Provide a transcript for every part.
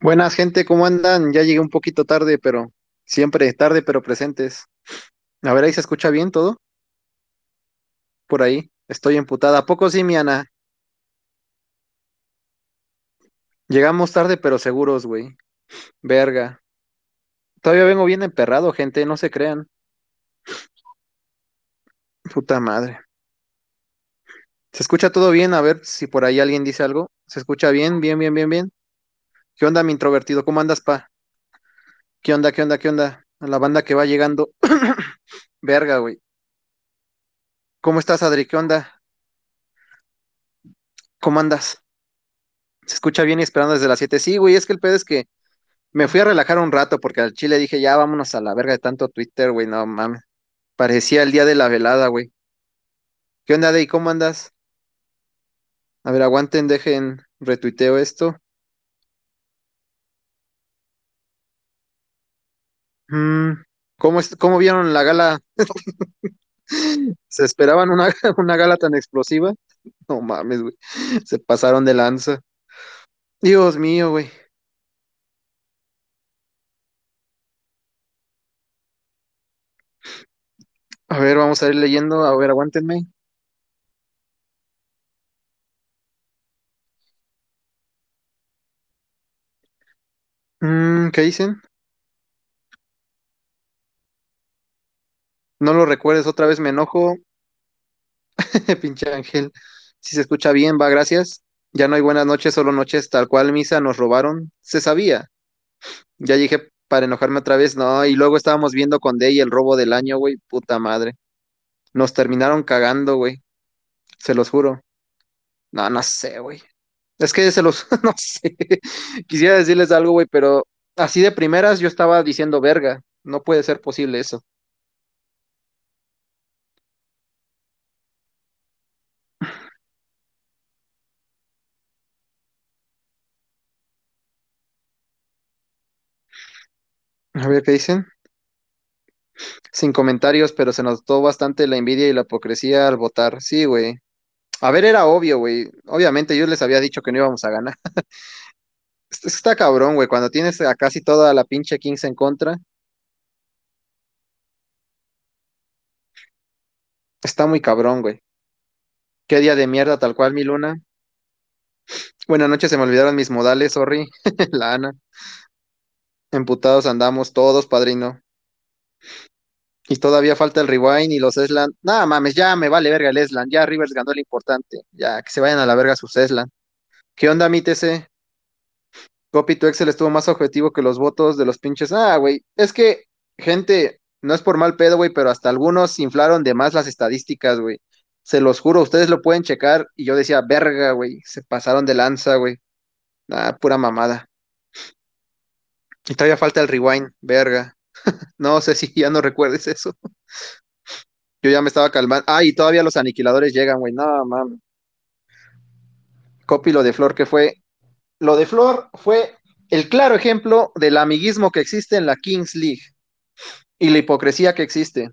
Buenas, gente, ¿cómo andan? Ya llegué un poquito tarde, pero siempre tarde, pero presentes. A ver, ahí se escucha bien todo por ahí. Estoy emputada. ¿A poco sí, mi Ana? Llegamos tarde, pero seguros, güey. Verga. Todavía vengo bien emperrado, gente, no se crean. Puta madre. ¿Se escucha todo bien? A ver si por ahí alguien dice algo. ¿Se escucha bien? Bien, bien, bien, bien. ¿Qué onda, mi introvertido? ¿Cómo andas, pa? ¿Qué onda, qué onda, qué onda? A la banda que va llegando. Verga, güey. ¿Cómo estás, Adri? ¿Qué onda? ¿Cómo andas? Se escucha bien y esperando desde las 7. Sí, güey, es que el pedo es que me fui a relajar un rato porque al chile dije, ya vámonos a la verga de tanto Twitter, güey, no mames. Parecía el día de la velada, güey. ¿Qué onda, Dey? ¿Cómo andas? A ver, aguanten, dejen, retuiteo esto. ¿Cómo, es- cómo vieron la gala? ¿Se esperaban una, una gala tan explosiva? No mames, güey. Se pasaron de lanza. Dios mío, güey. A ver, vamos a ir leyendo. A ver, aguántenme. Mm, ¿qué dicen? No lo recuerdes, otra vez me enojo. Pinche Ángel. Si se escucha bien, va, gracias. Ya no hay buenas noches, solo noches tal cual, misa, nos robaron. Se sabía. Ya dije para enojarme otra vez, no, y luego estábamos viendo con Day el robo del año, güey, puta madre. Nos terminaron cagando, güey, se los juro. No, no sé, güey. Es que se los, no sé. Quisiera decirles algo, güey, pero así de primeras yo estaba diciendo verga. No puede ser posible eso. A ver qué dicen. Sin comentarios, pero se notó bastante la envidia y la hipocresía al votar. Sí, güey. A ver, era obvio, güey. Obviamente yo les había dicho que no íbamos a ganar. Es- Está cabrón, güey. Cuando tienes a casi toda la pinche Kings en contra, está muy cabrón, güey. Qué día de mierda, tal cual, mi luna. Buenas noches, se me olvidaron mis modales, sorry. La Ana. Emputados andamos todos, padrino. Y todavía falta el rewind y los Eslan. Nada mames, ya me vale verga el Eslan. Ya Rivers ganó el importante. Ya, que se vayan a la verga sus Eslan. ¿Qué onda, mi TC? Copy to Excel estuvo más objetivo que los votos de los pinches. Ah, güey. Es que, gente, no es por mal pedo, güey, pero hasta algunos inflaron de más las estadísticas, güey. Se los juro, ustedes lo pueden checar. Y yo decía, verga, güey. Se pasaron de lanza, güey. Ah, pura mamada. Y todavía falta el rewind, verga. No sé si ya no recuerdes eso. Yo ya me estaba calmando. Ah, y todavía los aniquiladores llegan, güey. No, mames. Copy lo de Flor, que fue. Lo de Flor fue el claro ejemplo del amiguismo que existe en la Kings League y la hipocresía que existe.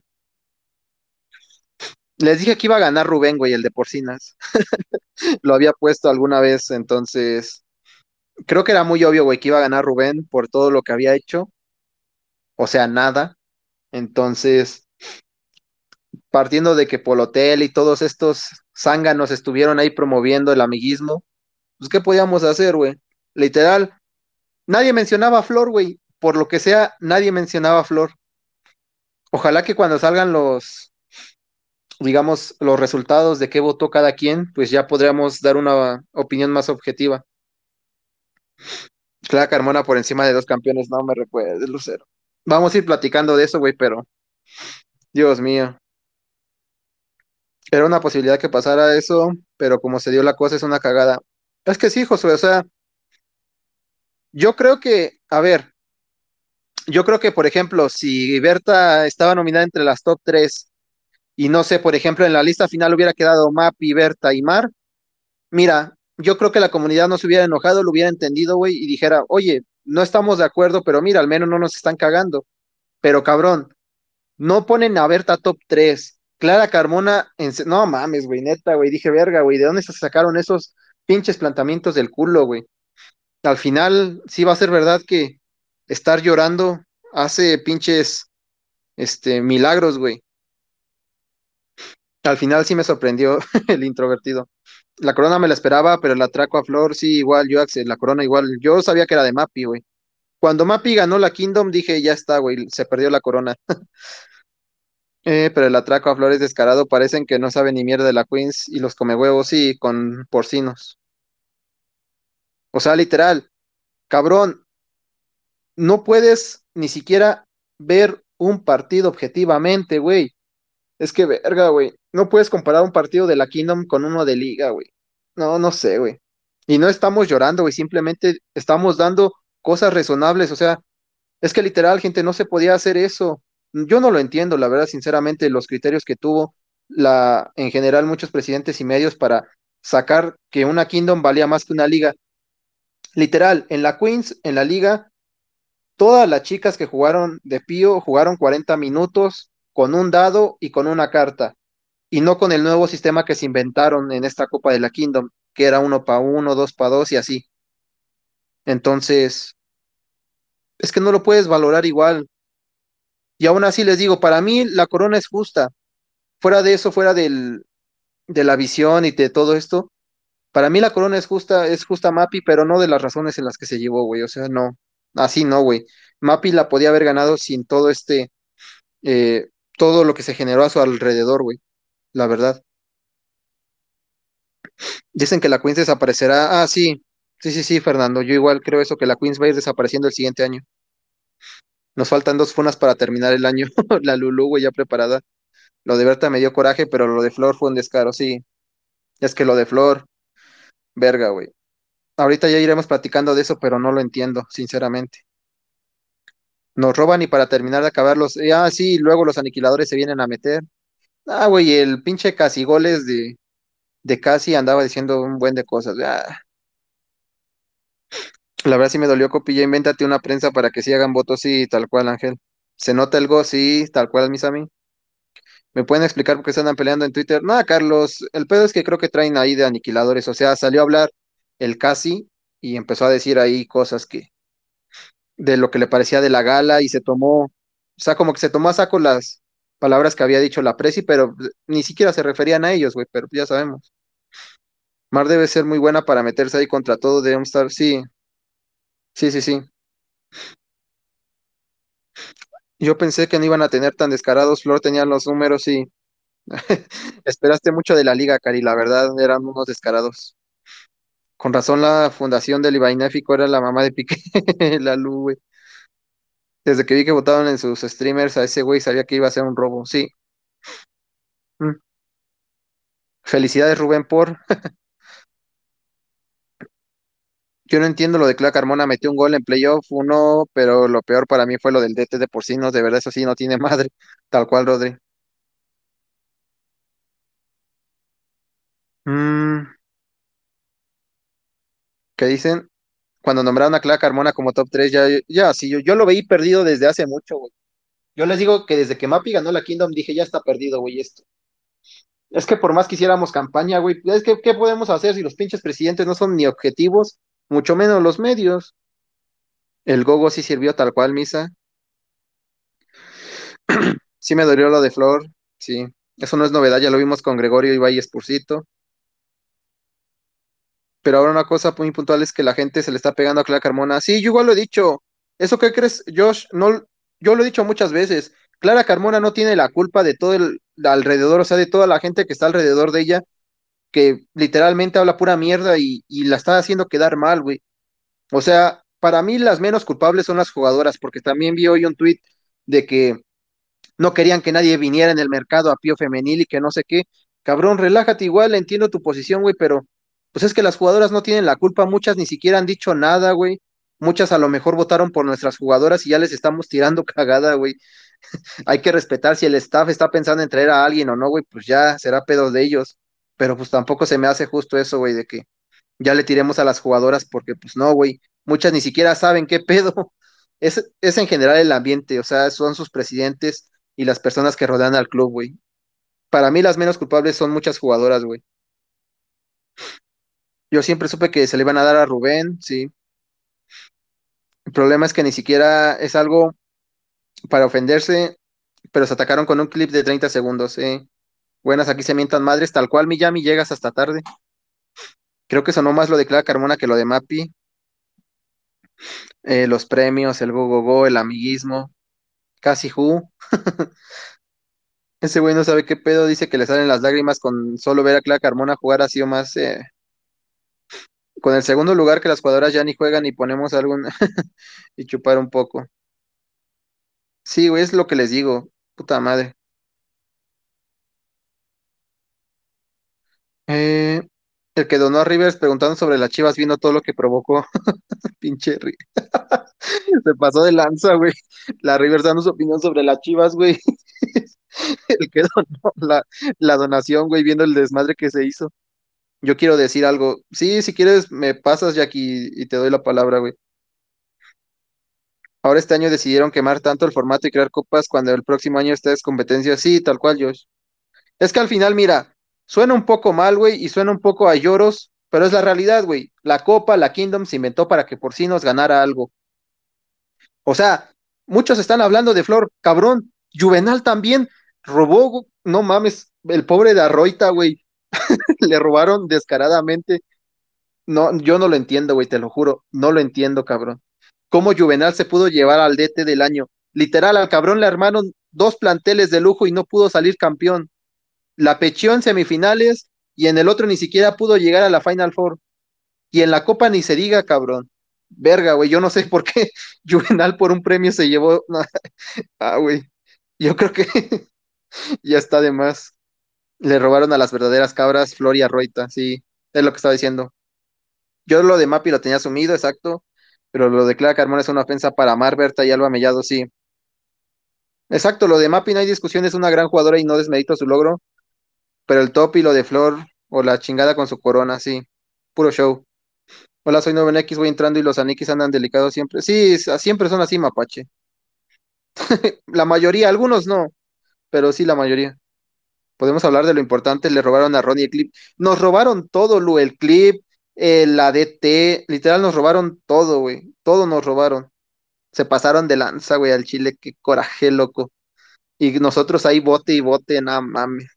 Les dije que iba a ganar Rubén, güey, el de Porcinas. Lo había puesto alguna vez, entonces. Creo que era muy obvio, güey, que iba a ganar Rubén por todo lo que había hecho. O sea, nada. Entonces, partiendo de que Polotel y todos estos zánganos estuvieron ahí promoviendo el amiguismo, pues, ¿qué podíamos hacer, güey? Literal, nadie mencionaba a Flor, güey. Por lo que sea, nadie mencionaba a Flor. Ojalá que cuando salgan los, digamos, los resultados de qué votó cada quien, pues ya podríamos dar una opinión más objetiva. Clara Carmona por encima de dos campeones, no me recuerdes, Lucero. Vamos a ir platicando de eso, güey, pero Dios mío. Era una posibilidad que pasara eso, pero como se dio la cosa es una cagada. Es que sí, Josué, o sea, yo creo que, a ver, yo creo que, por ejemplo, si Berta estaba nominada entre las top tres y no sé, por ejemplo, en la lista final hubiera quedado Mapi, Berta y Mar, mira, yo creo que la comunidad no se hubiera enojado, lo hubiera entendido, güey, y dijera, oye, no estamos de acuerdo, pero mira, al menos no nos están cagando. Pero cabrón, no ponen a Berta top tres Clara Carmona, en... no mames, güey, neta, güey, dije, verga, güey, ¿de dónde se sacaron esos pinches planteamientos del culo, güey? Al final, sí va a ser verdad que estar llorando hace pinches, este, milagros, güey. Al final sí me sorprendió el introvertido. La corona me la esperaba, pero el atraco a Flor, sí, igual, yo, la corona igual. Yo sabía que era de Mappy, güey. Cuando Mappy ganó la Kingdom, dije, ya está, güey, se perdió la corona. Eh, pero el atraco a Flor es descarado, parecen que no saben ni mierda de la Queens y los come huevos, sí, con porcinos. O sea, literal, cabrón, no puedes ni siquiera ver un partido objetivamente, güey. Es que, verga, güey, no puedes comparar un partido de la Kingdom con uno de Liga, güey. No, no sé, güey. Y no estamos llorando, güey, simplemente estamos dando cosas razonables, o sea, es que literal, gente, no se podía hacer eso. Yo no lo entiendo, la verdad, sinceramente, los criterios que tuvo la, en general, muchos presidentes y medios para sacar que una Kingdom valía más que una liga. Literal, en la Queens, en la liga, todas las chicas que jugaron de Pío jugaron 40 minutos con un dado y con una carta, y no con el nuevo sistema que se inventaron en esta Copa de la Kingdom, que era uno para uno, dos para dos y así. Entonces, es que no lo puedes valorar igual. Y aún así les digo, para mí la corona es justa. Fuera de eso, fuera del, de la visión y de todo esto, para mí la corona es justa, es justa Mappy, pero no de las razones en las que se llevó, güey. O sea, no, así no, güey. Mappy la podía haber ganado sin todo este, eh, todo lo que se generó a su alrededor, güey. La verdad. Dicen que la Queens desaparecerá. Ah, sí, sí, sí, sí, Fernando. Yo igual creo eso, que la Queens va a ir desapareciendo el siguiente año. Nos faltan dos funas para terminar el año. La Lulu, güey, ya preparada. Lo de Berta me dio coraje, pero lo de Flor fue un descaro, sí. Es que lo de Flor, verga, güey. Ahorita ya iremos platicando de eso, pero no lo entiendo, sinceramente. Nos roban y para terminar de acabarlos. eh, ah, sí, luego los aniquiladores se vienen a meter. Ah, güey, el pinche casi goles de, de casi andaba diciendo un buen de cosas. Ah, la verdad sí me dolió, Copilla. Invéntate una prensa para que sí hagan votos, sí, tal cual, Ángel. ¿Se nota el go? Sí, tal cual, mis amigos. ¿Me pueden explicar por qué se andan peleando en Twitter? Nada, Carlos, el pedo es que creo que traen ahí de aniquiladores, o sea, salió a hablar el casi y empezó a decir ahí cosas que de lo que le parecía de la gala y se tomó, o sea, como que se tomó a saco las palabras que había dicho la Presi, pero ni siquiera se referían a ellos, güey, pero ya sabemos. Mar debe ser muy buena para meterse ahí contra todo, debemos estar, sí, sí, sí, sí. Yo pensé que no iban a tener tan descarados, Flor tenían los números y esperaste mucho de la liga, Cari, la verdad, eran unos descarados. Con razón la fundación del Ibainéfico era la mamá de Piqué, la Lu, güey. Desde que vi que votaron en sus streamers a ese güey, sabía que iba a ser un robo. Sí. Mm. Felicidades, Rubén, por. Yo no entiendo lo de Clara Carmona, metió un gol en playoff, uno, pero lo peor para mí fue lo del DT de porcinos, de verdad, eso sí no tiene madre, tal cual, Rodri. Mm, ¿qué dicen? Cuando nombraron a Clara Carmona como top 3, ya, ya, sí, yo, yo lo veí perdido desde hace mucho, güey. Yo les digo que desde que Mapi ganó la Kingdom dije, ya está perdido, güey, esto. Es que por más que hiciéramos campaña, güey, es que, ¿qué podemos hacer si los pinches presidentes no son ni objetivos, mucho menos los medios? El Gogo sí sirvió tal cual, Misa. Sí me dolió lo de Flor, sí. Eso no es novedad, ya lo vimos con Gregorio y Spursito. Pero ahora una cosa muy puntual es que la gente se le está pegando a Clara Carmona. Sí, yo igual lo he dicho. ¿Eso qué crees, Josh? No, yo lo he dicho muchas veces. Clara Carmona no tiene la culpa de todo el alrededor, o sea, de toda la gente que está alrededor de ella, que literalmente habla pura mierda y, y la está haciendo quedar mal, güey. O sea, para mí las menos culpables son las jugadoras, porque también vi hoy un tuit de que no querían que nadie viniera en el mercado a Pío Femenil y que no sé qué. Cabrón, relájate igual, entiendo tu posición, güey, pero pues es que las jugadoras no tienen la culpa, muchas ni siquiera han dicho nada, güey. Muchas a lo mejor votaron por nuestras jugadoras y ya les estamos tirando cagada, güey. Hay que respetar si el staff está pensando en traer a alguien o no, güey, pues ya será pedo de ellos. Pero pues tampoco se me hace justo eso, güey, de que ya le tiremos a las jugadoras porque pues no, güey. Muchas ni siquiera saben qué pedo. Es, es en general el ambiente, o sea, son sus presidentes y las personas que rodean al club, güey. Para mí las menos culpables son muchas jugadoras, güey. Yo siempre supe que se le iban a dar a Rubén, sí. El problema es que ni siquiera es algo para ofenderse, pero se atacaron con un clip de 30 segundos. Eh. Buenas, aquí se mientan madres, tal cual Miyami llegas hasta tarde. Creo que sonó más lo de Clara Carmona que lo de Mappy. Eh, los premios, el go, go, go, el amiguismo, casi who. Ese güey no sabe qué pedo, dice que le salen las lágrimas con solo ver a Clara Carmona jugar así o más. Eh, con el segundo lugar que las jugadoras ya ni juegan y ponemos algún y chupar un poco. Sí, güey, es lo que les digo. Puta madre. Eh, el que donó a Rivers preguntando sobre las chivas vino todo lo que provocó. Pinche Ri- Se pasó de lanza, güey. La Rivers dando su opinión sobre las chivas, güey. El que donó la, la donación, güey, viendo el desmadre que se hizo. Yo quiero decir algo. Sí, si quieres, me pasas, Jackie, y te doy la palabra, güey. Ahora este año decidieron quemar tanto el formato y crear copas cuando el próximo año esta es competencia. Sí, tal cual, Josh. Es que al final, mira, suena un poco mal, güey, y suena un poco a lloros, pero es la realidad, güey. La Copa, la Kingdom se inventó para que por sí nos ganara algo. O sea, muchos están hablando de Flor, cabrón. Juvenal también robó, no mames, el pobre de Arroita, güey. Le robaron descaradamente. No, yo no lo entiendo, güey, te lo juro. No lo entiendo, cabrón. ¿Cómo Juvenal se pudo llevar al DT del año? Literal, al cabrón le armaron dos planteles de lujo y no pudo salir campeón. la pecheó en semifinales y en el otro ni siquiera pudo llegar a la Final Four. Y en la Copa ni se diga, cabrón. Verga, güey, yo no sé por qué Juvenal por un premio se llevó. ah, güey, yo creo que ya está de más. Le robaron a las verdaderas cabras Flor y Arroita, sí, es lo que estaba diciendo. Yo lo de Mapi lo tenía asumido, exacto, pero lo de Clara Carmona es una ofensa para Mar, Berta y Alba Mellado, sí. Exacto, lo de Mapi no hay discusión, es una gran jugadora y no desmerito su logro, pero el top y lo de Flor o la chingada con su corona, sí, puro show. Hola, soy 9X, voy entrando y los aniquis andan delicados siempre. Sí, s- siempre son así, mapache. La mayoría, algunos no, pero sí la mayoría. Podemos hablar de lo importante, le robaron a Ronnie el clip. Nos robaron todo, Lu, el clip, eh, la DT, literal nos robaron todo, güey. Todo nos robaron. Se pasaron de lanza, güey, al Chile, qué coraje, loco. Y nosotros ahí bote y bote, nada mames.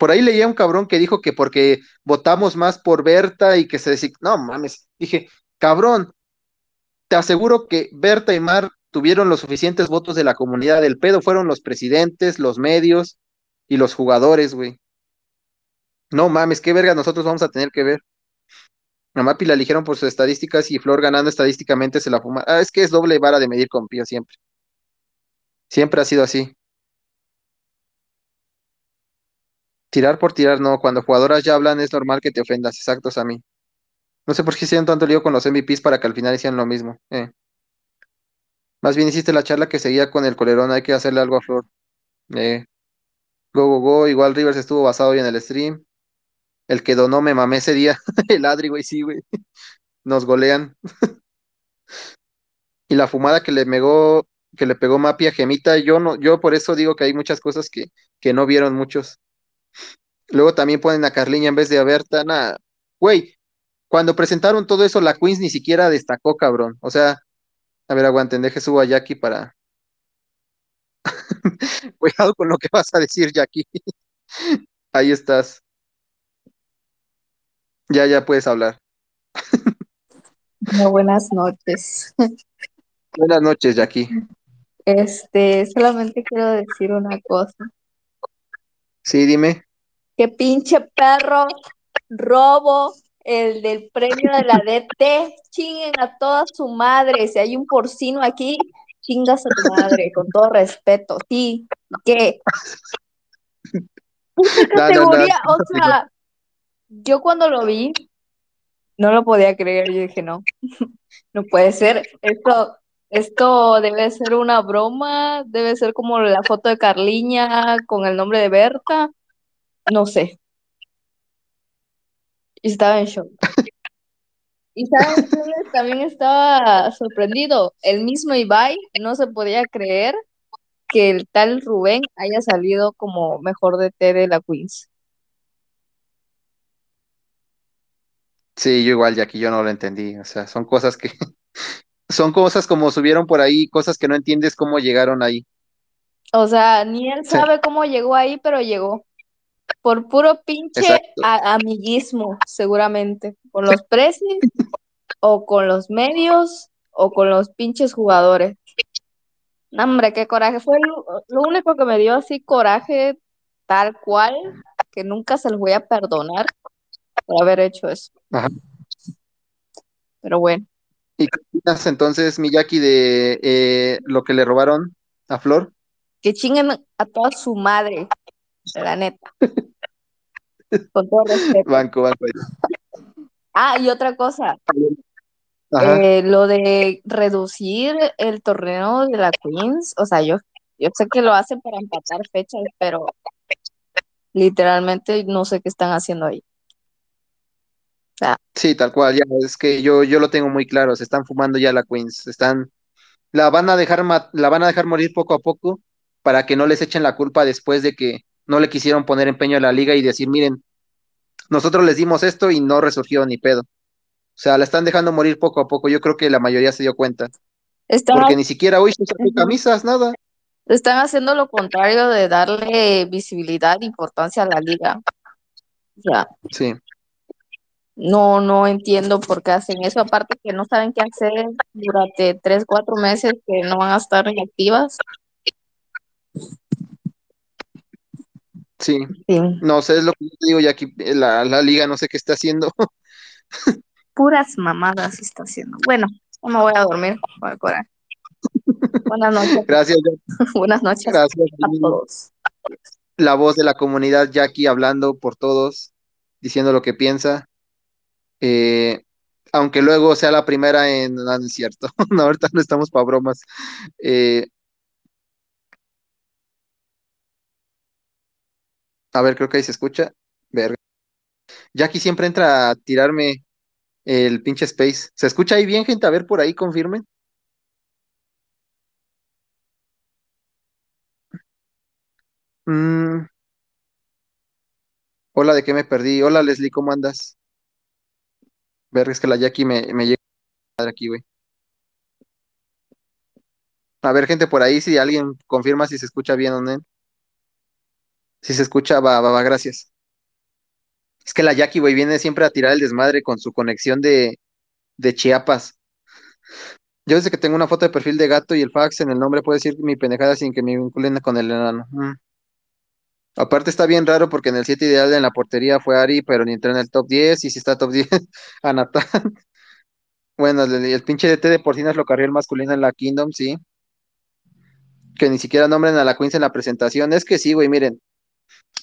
Por ahí leía un cabrón que dijo que porque votamos más por Berta y que se decía, no mames. Dije, cabrón, te aseguro que Berta y Mar tuvieron los suficientes votos de la comunidad. El pedo fueron los presidentes, los medios y los jugadores, güey. No mames, qué verga nosotros vamos a tener que ver. A Mapi la eligieron por sus estadísticas y Flor ganando estadísticamente se la fuma. Ah, es que es doble vara de medir con Pío siempre. Siempre ha sido así. Tirar por tirar, no. Cuando jugadoras ya hablan es normal que te ofendas. Exactos a mí. No sé por qué hicieron tanto lío con los MVPs para que al final hicieran lo mismo. Eh. Más bien hiciste la charla que seguía con el colerón. Hay que hacerle algo a Flor. Eh. Go, go, go. Igual Rivers estuvo basado hoy en el stream. El que donó me mamé ese día. El Adri, güey, sí, güey. Nos golean. Y la fumada que le megó, que le pegó Mapi a Gemita, yo no, yo por eso digo que hay muchas cosas que, que no vieron muchos. Luego también ponen a Carliña en vez de a Berta. Nada. Güey, cuando presentaron todo eso, la Queens ni siquiera destacó, cabrón. O sea, a ver, aguanten, deje subo a Jackie para. Cuidado con lo que vas a decir, Jackie. Ahí estás. Ya, ya puedes hablar. Bueno, buenas noches. Buenas noches, Jackie. Este, solamente quiero decir una cosa. Sí, dime. Que pinche perro robo el del premio de la DT. Chinguen a toda su madre. Si hay un porcino aquí, chingas a tu madre, con todo respeto. Sí, ¿qué? Puta No, no, no, categoría, o sea, yo cuando lo vi, no lo podía creer. Yo dije, no, no puede ser. Esto, esto debe ser una broma, debe ser como la foto de Carliña con el nombre de Berta, no sé. Y estaba en shock. Y también estaba sorprendido. El mismo Ibai no se podía creer que el tal Rubén haya salido como mejor de T de la Queens. Sí, yo igual, Jackie, yo no lo entendí. O sea, son cosas que son cosas como subieron por ahí, cosas que no entiendes cómo llegaron ahí. O sea, ni él Sí, sabe cómo llegó ahí, pero llegó. Por puro pinche amiguismo, seguramente. Con los precios, o con los medios, o con los pinches jugadores. No, hombre, qué coraje. Fue lo, lo único que me dio así coraje, tal cual, que nunca se los voy a perdonar por haber hecho eso. Ajá. Pero bueno, ¿Y qué opinas entonces, Miyaki, de eh, lo que le robaron a Flor? que chinguen a toda su madre, la neta, con todo respeto. Banco, banco. Ah, y otra cosa, eh, lo de reducir el torneo de la Queens, o sea, yo, yo sé que lo hacen para empatar fechas, pero literalmente no sé qué están haciendo ahí. O sea, Sí, tal cual, ya es que yo, yo lo tengo muy claro, se están fumando ya la Queens, están, la van a dejar la van a dejar morir poco a poco para que no les echen la culpa después de que no le quisieron poner empeño a la liga y decir, miren, nosotros les dimos esto y no resurgió ni pedo. O sea, la están dejando morir poco a poco, yo creo que la mayoría se dio cuenta, porque ni siquiera hoy se sacó camisas, nada. están haciendo lo contrario de darle visibilidad e importancia a la liga. O sea, Sí, no, no entiendo por qué hacen eso, aparte que no saben qué hacer durante tres, cuatro meses que no van a estar inactivas. Sí, Sí, no sé, es lo que yo te digo, ya aquí la, la liga no sé qué está haciendo. puras mamadas está haciendo. Bueno, ya me voy a dormir el coraje. Buenas noches, Gracias, buenas noches gracias. a todos. La voz de la comunidad Jackie hablando por todos, diciendo lo que piensa. Eh, aunque luego sea la primera en... No, no es cierto. No, ahorita no estamos para bromas. Eh, a ver, creo que ahí se escucha. Verga. Jackie siempre entra a tirarme el pinche space. ¿Se escucha ahí bien, gente? A ver, por ahí confirmen. Mm, hola, ¿de qué me perdí? Hola, Leslie, ¿cómo andas? Verga, es que la Jackie me, me llega aquí, güey. A ver, gente, por ahí, si alguien confirma si se escucha bien o no. Si se escucha, va, va, va, gracias. Es que la Jackie, güey, viene siempre a tirar el desmadre con su conexión de, de Chiapas. Yo desde que tengo una foto de perfil de gato y el fax en el nombre puedo decir mi pendejada sin que me vinculen con el enano. Mm. Aparte está bien raro porque en el 7 ideal en la portería fue Ari, pero ni entró en el top 10 y si está top 10, Anata. Bueno, el, el pinche DT de Porcinas lo carrió el masculino en la Kingdom, sí. Que ni siquiera nombren a la Queens en la presentación. Es que sí, güey, miren.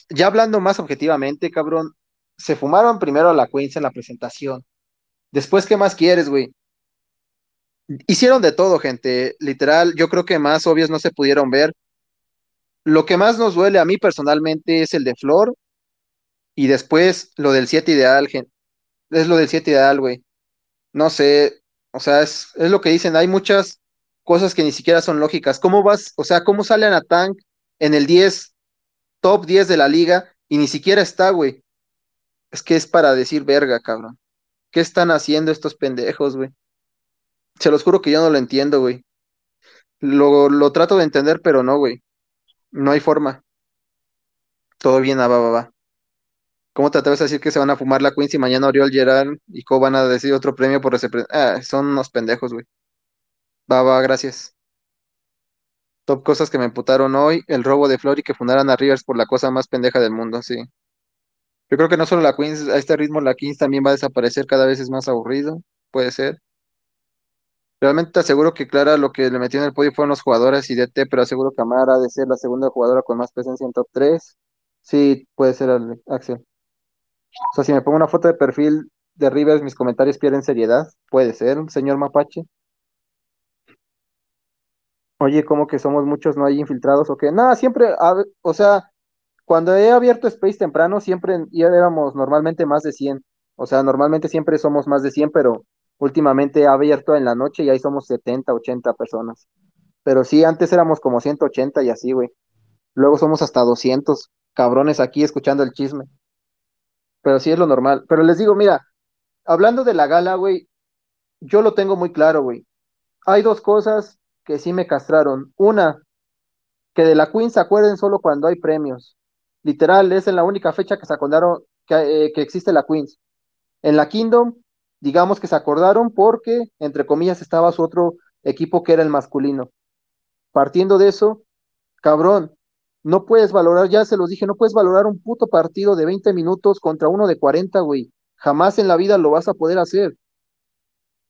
Ya hablando más objetivamente, cabrón, se fumaron primero a la Queens en la presentación. Después, ¿qué más quieres, güey? Hicieron de todo, gente. Literal, yo creo que más obvios no se pudieron ver. Lo que más nos duele a mí personalmente es el de Flor y después lo del 7 ideal, gen- es lo del 7 ideal, güey. No sé, o sea, es, es lo que dicen, hay muchas cosas que ni siquiera son lógicas. ¿Cómo vas, o sea, cómo sale Tank en el 10, top 10 de la liga y ni siquiera está, güey? Es que es para decir verga, cabrón. ¿Qué están haciendo estos pendejos, güey? Se los juro que yo no lo entiendo, güey. Lo, lo trato de entender, pero no, güey. No hay forma. Todo bien, ah, va, va, va. ¿Cómo te atreves a decir que se van a fumar la Queens y mañana Oriol Gerard y Co van a decir otro premio por ese pre- Ah, son unos pendejos, güey. Va, va, gracias. Top cosas que me emputaron hoy, el robo de Flor y que fundaran a Rivers por la cosa más pendeja del mundo, sí. Yo creo que no solo la Queens, a este ritmo la Kings también va a desaparecer, cada vez es más aburrido, puede ser. Realmente te aseguro que Clara lo que le metió en el podio fueron los jugadores y DT, pero aseguro que Amara ha de ser la segunda jugadora con más presencia en top 3. Sí, puede ser, Axel. O sea, si me pongo una foto de perfil de Rivers, mis comentarios pierden seriedad. Puede ser, señor Mapache. Oye, ¿cómo que somos muchos, no hay infiltrados o qué? Nada, siempre, o sea, cuando he abierto Space temprano, siempre ya éramos normalmente más de 100. O sea, normalmente siempre somos más de 100, pero últimamente he abierto en la noche y ahí somos 70, 80 personas. Pero sí, antes éramos como 180 y así, güey. Luego somos hasta 200 cabrones aquí escuchando el chisme. Pero sí es lo normal. Pero les digo, mira, hablando de la gala, güey, yo lo tengo muy claro, güey. hay dos cosas que sí me castraron. Una, que de la Queen se acuerden solo cuando hay premios. Literal, es en la única fecha que se acordaron que, eh, que existe la Queens. En la Kingdom, digamos que se acordaron porque, entre comillas, estaba su otro equipo que era el masculino. Partiendo de eso, cabrón, no puedes valorar, ya se los dije, no puedes valorar un puto partido de 20 minutos contra uno de 40, güey. Jamás en la vida lo vas a poder hacer.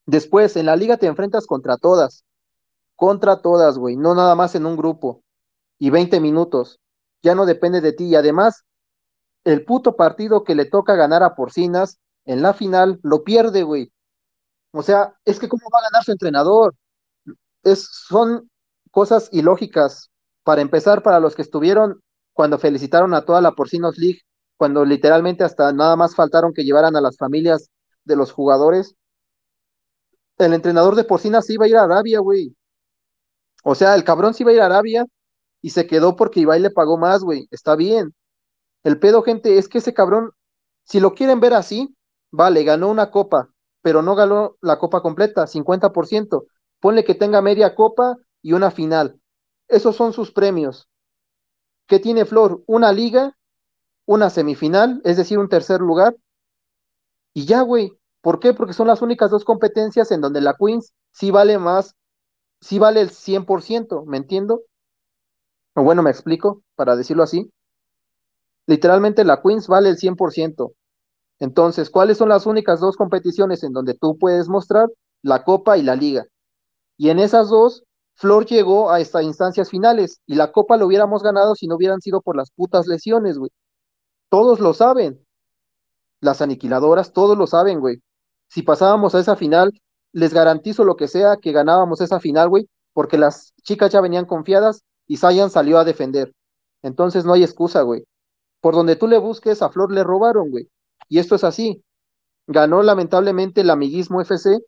Después, en la liga te enfrentas contra todas. Contra todas, güey. No nada más en un grupo. Y 20 minutos. Ya no depende de ti. Y además, el puto partido que le toca ganar a Porcinas en la final lo pierde, güey. O sea, es que cómo va a ganar su entrenador. Es, son cosas ilógicas. Para empezar, para los que estuvieron cuando felicitaron a toda la Porcinos League, cuando literalmente hasta nada más faltaron que llevaran a las familias de los jugadores, el entrenador de Porcinas iba a ir a Arabia, güey. O sea, el cabrón se iba a ir a Arabia y se quedó porque Ibai le pagó más, güey. Está bien. El pedo, gente, es que ese cabrón, si lo quieren ver así, vale, ganó una copa, pero no ganó la copa completa, 50%. Ponle que tenga media copa y una final. Esos son sus premios. ¿Qué tiene Flor? Una liga, una semifinal, es decir, un tercer lugar. Y ya, güey. ¿Por qué? Porque son las únicas dos competencias en donde la Queens sí vale más, sí vale el 100%, ¿me entiendo? O bueno, me explico, para decirlo así. Literalmente la Queens vale el 100%. Entonces, ¿cuáles son las únicas dos competiciones en donde tú puedes mostrar la Copa y la Liga? Y en esas dos, Flor llegó a estas instancias finales y la Copa lo hubiéramos ganado si no hubieran sido por las putas lesiones, güey. Todos lo saben. Las aniquiladoras, todos lo saben, güey. Si pasábamos a esa final, les garantizo lo que sea que ganábamos esa final, güey, porque las chicas ya venían confiadas y Zayan salió a defender. Entonces no hay excusa, güey. Por donde tú le busques, a Flor le robaron, güey. Y esto es así. Ganó lamentablemente el amiguismo FC.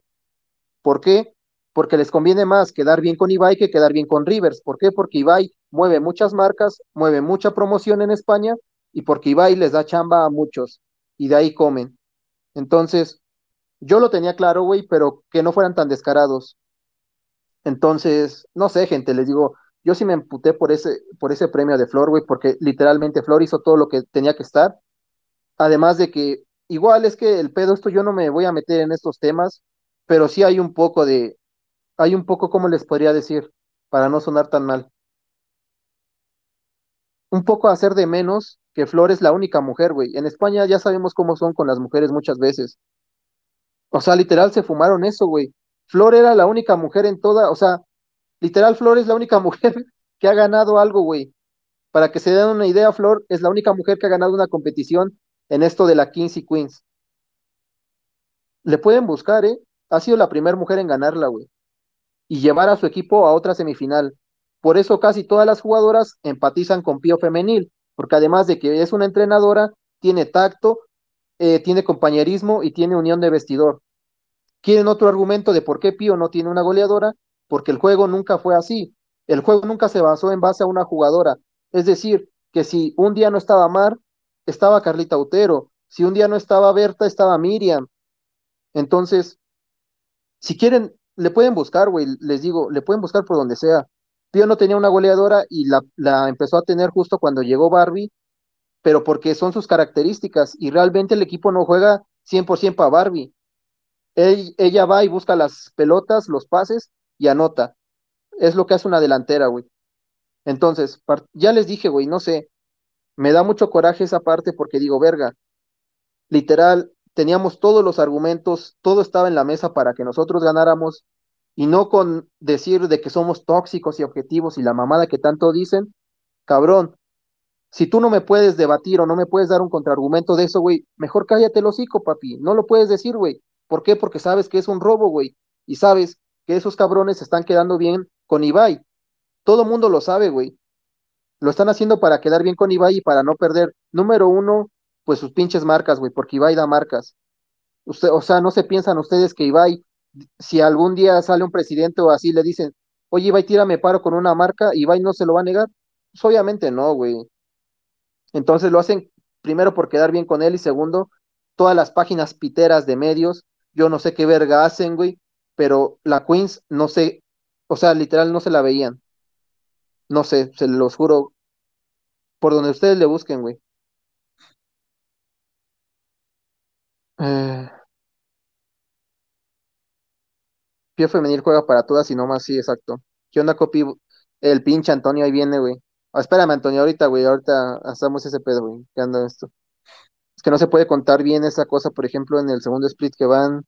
¿Por qué? Porque les conviene más quedar bien con Ibai que quedar bien con Rivers. ¿Por qué? Porque Ibai mueve muchas marcas, mueve mucha promoción en España y porque Ibai les da chamba a muchos y de ahí comen. Entonces, yo lo tenía claro, güey, pero que no fueran tan descarados. Entonces, no sé, gente, les digo, yo sí me emputé por ese, por ese premio de Flor, güey, porque literalmente Flor hizo todo lo que tenía que estar. Además de que, igual es que el pedo, esto yo no me voy a meter en estos temas, pero sí hay un poco de, hay un poco, ¿cómo les podría decir? Para no sonar tan mal. Un poco hacer de menos que Flor es la única mujer, güey. En España ya sabemos cómo son con las mujeres muchas veces. O sea, literal se fumaron eso, güey. Flor era la única mujer en toda, o sea, literal Flor es la única mujer que ha ganado algo, güey. Para que se den una idea, Flor es la única mujer que ha ganado una competición en esto de la Kings y Queens. Le pueden buscar, ¿eh? Ha sido la primera mujer en ganarla, güey. Y llevar a su equipo a otra semifinal. Por eso casi todas las jugadoras empatizan con Pío Femenil, porque además de que es una entrenadora, tiene tacto, eh, tiene compañerismo y tiene unión de vestidor. ¿Quieren otro argumento de por qué Pío no tiene una goleadora? Porque el juego nunca fue así. El juego nunca se basó en base a una jugadora. Es decir, que si un día no estaba Mar, estaba Carlita Utero. Si un día no estaba Berta, estaba Miriam. Entonces, si quieren, le pueden buscar, güey, les digo, le pueden buscar por donde sea. Pío no tenía una goleadora y la, la empezó a tener justo cuando llegó Barbie, pero porque son sus características y realmente el equipo no juega 100% para Barbie. Ella va y busca las pelotas, los pases y anota. Es lo que hace una delantera, güey. Entonces, ya les dije, güey, no sé, me da mucho coraje esa parte porque digo, verga, literal, teníamos todos los argumentos, todo estaba en la mesa para que nosotros ganáramos y no con decir de que somos tóxicos y objetivos y la mamada que tanto dicen, cabrón, si tú no me puedes debatir o no me puedes dar un contraargumento de eso, güey, mejor cállate el hocico, papi, no lo puedes decir, güey. ¿Por qué? Porque sabes que es un robo, güey, y sabes que esos cabrones están quedando bien con Ibai. Todo mundo lo sabe, güey. Lo están haciendo para quedar bien con Ibai y para no perder, número uno, pues sus pinches marcas, güey, porque Ibai da marcas. Usted, o sea, no se piensan ustedes que Ibai, si algún día sale un presidente o así, le dicen, oye, Ibai, tírame paro con una marca, Ibai no se lo va a negar. Pues obviamente no, güey. Entonces lo hacen primero por quedar bien con él y segundo, todas las páginas piteras de medios, yo no sé qué verga hacen, güey, pero la Queens no sé, o sea, literal no se la veían. No sé, se los juro, por donde ustedes le busquen, güey. Eh, Pío Femenil juega para todas y no más, sí, exacto. ¿Qué onda, Copi? El pinche Antonio ahí viene, güey. Ah, espérame, Antonio, ahorita, güey, ahorita hacemos ese pedo, güey. ¿Qué anda esto? Es que no se puede contar bien esa cosa, por ejemplo, en el segundo split que van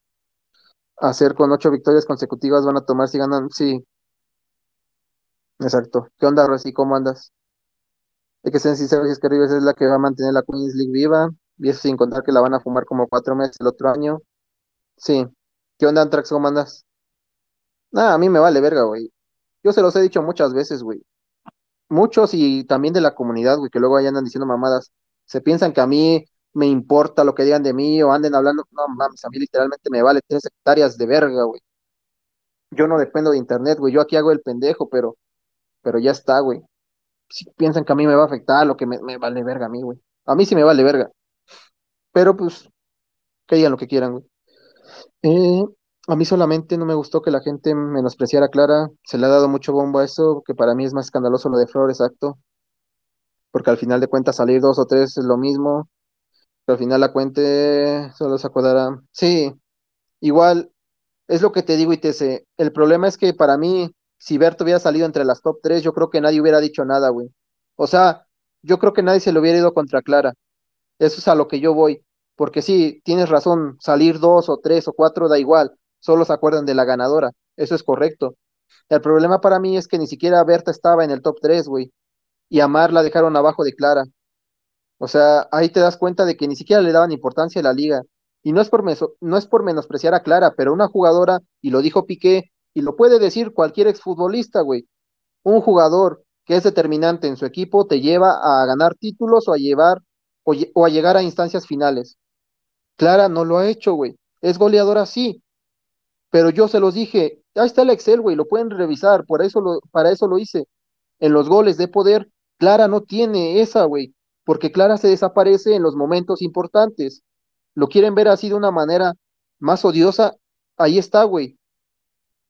a hacer con ocho victorias consecutivas, van a tomar si ganan. Sí, exacto. ¿Qué onda, Rosy? ¿Cómo andas? Hay que ser sinceros, si es que Rivers es la que va a mantener la Queens League viva, y eso sin contar que la van a fumar como cuatro meses el otro año. Sí. ¿Qué onda, Antrax? ¿Cómo andas? Nada, a mí me vale verga, güey. Yo se los he dicho muchas veces, güey. Muchos y también de la comunidad, güey, que luego ahí andan diciendo mamadas. Se piensan que a mí me importa lo que digan de mí o anden hablando. No mames, a mí literalmente me vale tres hectáreas de verga, güey. Yo no dependo de internet, güey. Yo aquí hago el pendejo, pero, pero ya está, güey. Si piensan que a mí me va a afectar, lo que me, me vale verga a mí, güey. A mí sí me vale verga. Pero pues, que digan lo que quieran, güey. Eh, a mí solamente no me gustó que la gente menospreciara a Clara. Se le ha dado mucho bombo a eso, que para mí es más escandaloso lo de Flores, exacto. Porque al final de cuentas salir dos o tres es lo mismo. Pero al final la cuente solo se acordará. Sí, igual es lo que te digo y te sé. El problema es que para mí, si Berto hubiera salido entre las top tres, yo creo que nadie hubiera dicho nada, güey. O sea, yo creo que nadie se le hubiera ido contra Clara. Eso es a lo que yo voy. Porque sí, tienes razón, salir dos o tres o cuatro da igual, solo se acuerdan de la ganadora. Eso es correcto. El problema para mí es que ni siquiera Berta estaba en el top 3, güey. Y a Mar la dejaron abajo de Clara. O sea, ahí te das cuenta de que ni siquiera le daban importancia a la liga. Y no es por, no es por menospreciar a Clara, pero una jugadora, y lo dijo Piqué, y lo puede decir cualquier exfutbolista, güey. Un jugador que es determinante en su equipo te lleva a ganar títulos o a llevar o, o a llegar a instancias finales. Clara no lo ha hecho, güey. Es goleadora, sí, pero yo se los dije, ahí está el Excel, güey, lo pueden revisar, por eso lo, para eso lo hice. En los goles de poder, Clara no tiene esa, güey, porque Clara se desaparece en los momentos importantes. Lo quieren ver así de una manera más odiosa, ahí está, güey.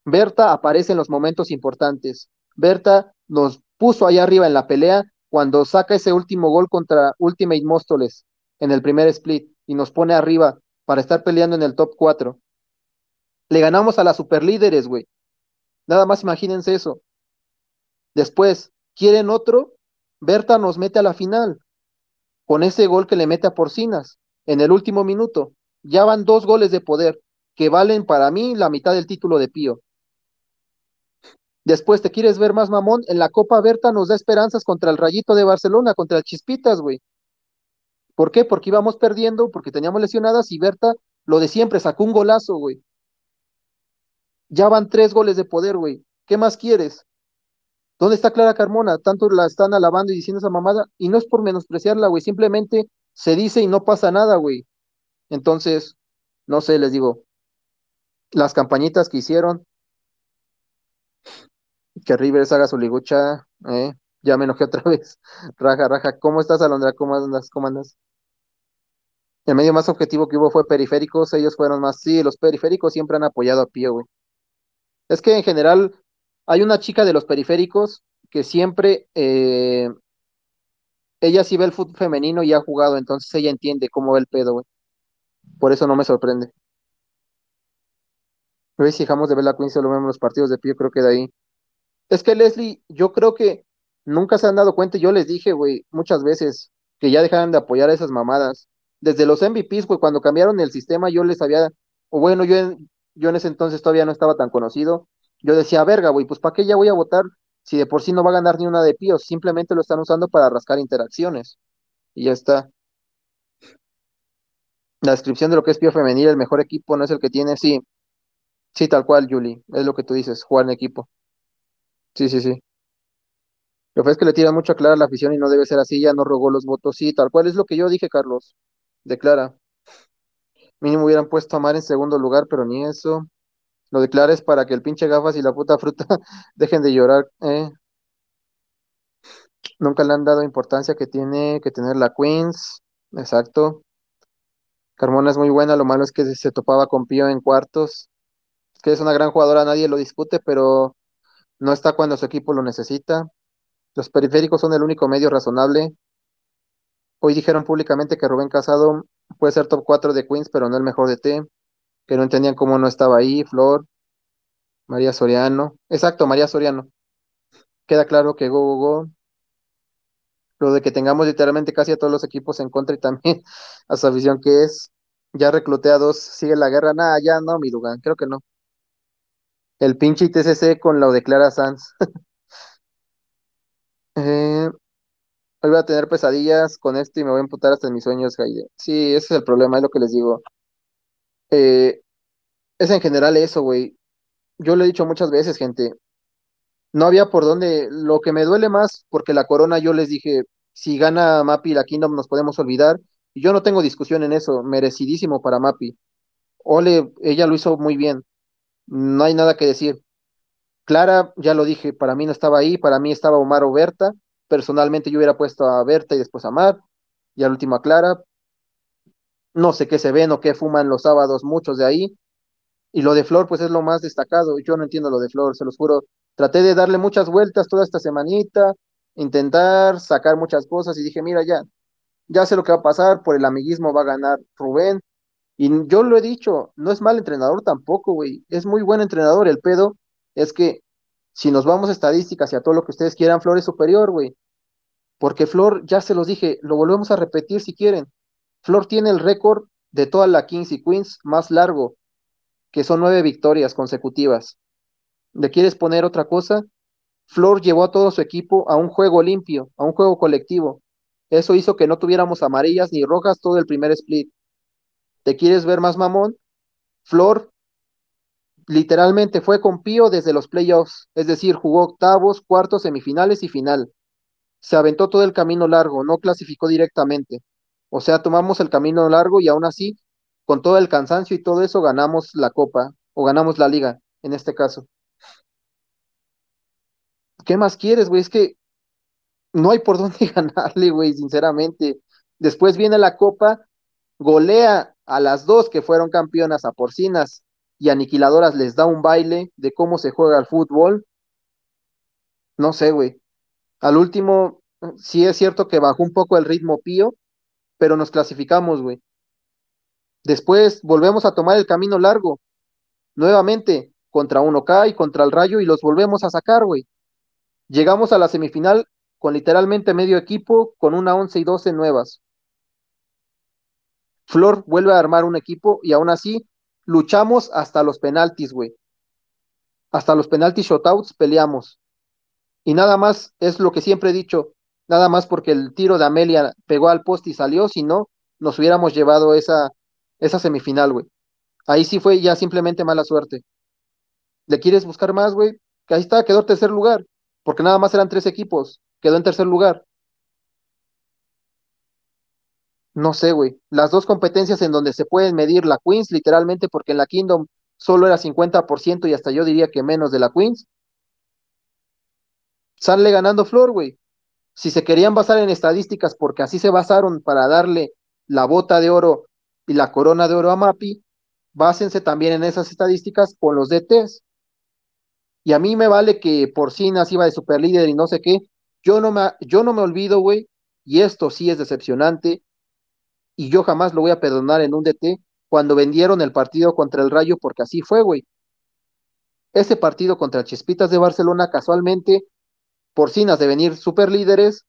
Berta aparece en los momentos importantes. Berta nos puso ahí arriba en la pelea cuando saca ese último gol contra Ultimate Móstoles en el primer split y nos pone arriba para estar peleando en el top 4. Le ganamos a las superlíderes, güey. Nada más imagínense eso. Después, ¿quieren otro? Berta nos mete a la final con ese gol que le mete a Porcinas en el último minuto. Ya van dos goles de poder que valen para mí la mitad del título de Pío. Después, ¿te quieres ver más mamón? En la Copa Berta nos da esperanzas contra el Rayito de Barcelona, contra el Chispitas, güey. ¿Por qué? Porque íbamos perdiendo, porque teníamos lesionadas y Berta, lo de siempre, sacó un golazo, güey. Ya van tres goles de poder, güey. ¿Qué más quieres? ¿Dónde está Clara Carmona? Tanto la están alabando y diciendo esa mamada. Y no es por menospreciarla, güey. Simplemente se dice y no pasa nada, güey. Entonces, no sé, les digo, las campañitas que hicieron, que Rivers haga su ligucha, eh, ya me enojé otra vez. Raja, raja. ¿Cómo estás, Alondra? ¿Cómo andas? ¿Cómo andas? El medio más objetivo que hubo fue periféricos, ellos fueron más, sí, los periféricos siempre han apoyado a Pío, güey. Es que en general hay una chica de los periféricos que siempre, eh, ella sí ve el fútbol femenino y ha jugado, entonces ella entiende cómo va el pedo, güey. Por eso no me sorprende. Pero si dejamos de ver la Queen, solo vemos los partidos de Pío, creo que de ahí. Es que Leslie, yo creo que nunca se han dado cuenta, yo les dije, güey, muchas veces, que ya dejaran de apoyar a esas mamadas. Desde los MVPs, güey, cuando cambiaron el sistema, yo les había, o bueno, yo yo en ese entonces todavía no estaba tan conocido. Yo decía, verga, güey, pues ¿para qué ya voy a votar si de por sí no va a ganar ni una de Pío? Simplemente lo están usando para rascar interacciones. Y ya está. La descripción de lo que es Pío Femenil, el mejor equipo no es el que tiene, sí, sí, tal cual, Julie, es lo que tú dices, jugar en equipo. Sí, sí, sí. Lo que es que le tira mucho a Clara la afición y no debe ser así, ya no rogó los votos, sí, tal cual es lo que yo dije, Carlos, de Clara. Mínimo hubieran puesto a Mar en segundo lugar, pero ni eso. Lo de Clara es para que el pinche gafas y la puta fruta dejen de llorar, eh. Nunca le han dado importancia que tiene que tener la Queens, exacto. Carmona es muy buena, lo malo es que se topaba con Pío en cuartos. que es una gran jugadora, nadie lo discute, pero no está cuando su equipo lo necesita. Los periféricos son el único medio razonable. Hoy dijeron públicamente que Rubén Casado puede ser top 4 de Queens, pero no el mejor de T, que no entendían cómo no estaba ahí, Flor, María Soriano. Exacto, María Soriano. Queda claro que go, go, go. Lo de que tengamos literalmente casi a todos los equipos en contra y también a su afición que es ya recluteados, sigue la guerra. Nada, ya no, mi Dugan, creo que no. El pinche ITCC con lo de Clara Sanz. Eh, hoy voy a tener pesadillas con esto y me voy a emputar hasta en mis sueños, Jaide. Sí, ese es el problema, es lo que les digo. Eh, es en general eso, güey. Yo lo he dicho muchas veces, gente. No había por dónde. Lo que me duele más, porque la corona yo les dije, si gana Mapi la Kingdom nos podemos olvidar. Y yo no tengo discusión en eso, merecidísimo para Mapi. Ole, ella lo hizo muy bien. No hay nada que decir. Clara, ya lo dije, para mí no estaba ahí, para mí estaba Omar o Berta. Personalmente yo hubiera puesto a Berta y después a Mar, y al último a Clara. No sé qué se ven o qué fuman los sábados muchos de ahí. Y lo de Flor, pues es lo más destacado. Yo no entiendo lo de Flor, se los juro. Traté de darle muchas vueltas toda esta semanita, intentar sacar muchas cosas y dije, mira, ya, ya sé lo que va a pasar, por el amiguismo va a ganar Rubén. Y yo lo he dicho, no es mal entrenador tampoco, güey. Es muy buen entrenador. El pedo es que si nos vamos a estadísticas y a todo lo que ustedes quieran, Flor es superior, güey. Porque Flor, ya se los dije, lo volvemos a repetir si quieren. Flor tiene el récord de toda la Kings y Queens más largo, que son nueve victorias consecutivas. ¿Le quieres poner otra cosa? Flor llevó a todo su equipo a un juego limpio, a un juego colectivo. Eso hizo que no tuviéramos amarillas ni rojas todo el primer split. ¿Te quieres ver más mamón? Flor literalmente fue con Pío desde los playoffs, es decir, jugó octavos, cuartos, semifinales y final. Se aventó todo el camino largo, no clasificó directamente. O sea, tomamos el camino largo y aún así, con todo el cansancio y todo eso, ganamos la copa o ganamos la liga, en este caso. ¿Qué más quieres, güey? Es que no hay por dónde ganarle, güey, sinceramente. Después viene la copa, golea a las dos que fueron campeonas a porcinas y aniquiladoras les da un baile de cómo se juega el fútbol. No sé, güey. Al último, sí es cierto que bajó un poco el ritmo pío, pero nos clasificamos, güey. Después volvemos a tomar el camino largo, nuevamente contra uno K y contra el Rayo y los volvemos a sacar, güey. Llegamos a la semifinal con literalmente medio equipo, con una 11 y 12 nuevas. Flor vuelve a armar un equipo y aún así luchamos hasta los penaltis, güey. Hasta los penaltis shotouts peleamos. Y nada más es lo que siempre he dicho, nada más porque el tiro de Amelia pegó al poste y salió, si no, nos hubiéramos llevado esa, esa semifinal, güey. Ahí sí fue ya simplemente mala suerte. ¿Le quieres buscar más, güey? Que ahí está, quedó tercer lugar, porque nada más eran tres equipos, quedó en tercer lugar. No sé, güey. Las dos competencias en donde se pueden medir la Queens, literalmente, porque en la Kingdom solo era 50% y hasta yo diría que menos de la Queens. Sale ganando Flor, güey. Si se querían basar en estadísticas, porque así se basaron para darle la bota de oro y la corona de oro a Mapi, básense también en esas estadísticas con los DTs. Y a mí me vale que Porcinas iba de superlíder y no sé qué. Yo no me, yo no me olvido, güey, y esto sí es decepcionante, y yo jamás lo voy a perdonar en un DT cuando vendieron el partido contra el Rayo, porque así fue, güey. Ese partido contra Chespitas de Barcelona, casualmente, Porcinas de venir super líderes,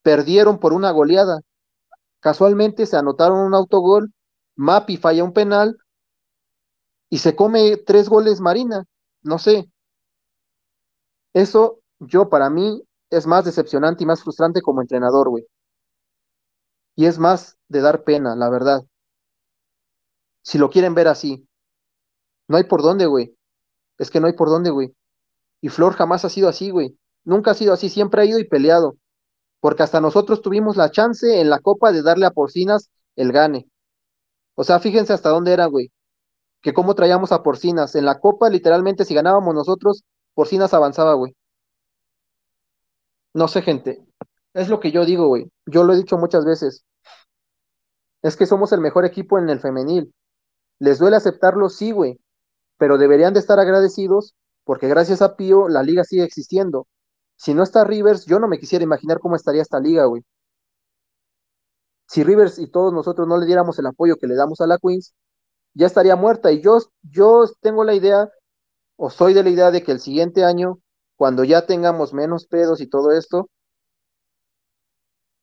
perdieron por una goleada. Casualmente se anotaron un autogol, Mapi falla un penal y se come tres goles Marina. No sé. Eso, yo para mí, es más decepcionante y más frustrante como entrenador, güey. Y es más de dar pena, la verdad. Si lo quieren ver así. No hay por dónde, güey. Es que no hay por dónde, güey. Y Flor jamás ha sido así, güey. Nunca ha sido así, siempre ha ido y peleado. Porque hasta nosotros tuvimos la chance en la copa de darle a Porcinas el gane. O sea, fíjense hasta dónde era, güey. Que cómo traíamos a Porcinas. En la copa, literalmente, si ganábamos nosotros, Porcinas avanzaba, güey. No sé, gente. Es lo que yo digo, güey. Yo lo he dicho muchas veces. Es que somos el mejor equipo en el femenil. ¿Les duele aceptarlo? Sí, güey. pero deberían de estar agradecidos porque gracias a Pío la liga sigue existiendo. Si no está Rivers, yo no me quisiera imaginar cómo estaría esta liga, güey. Si Rivers y todos nosotros no le diéramos el apoyo que le damos a la Queens, ya estaría muerta. Y yo, yo tengo la idea, o soy de la idea de que el siguiente año, cuando ya tengamos menos pedos y todo esto,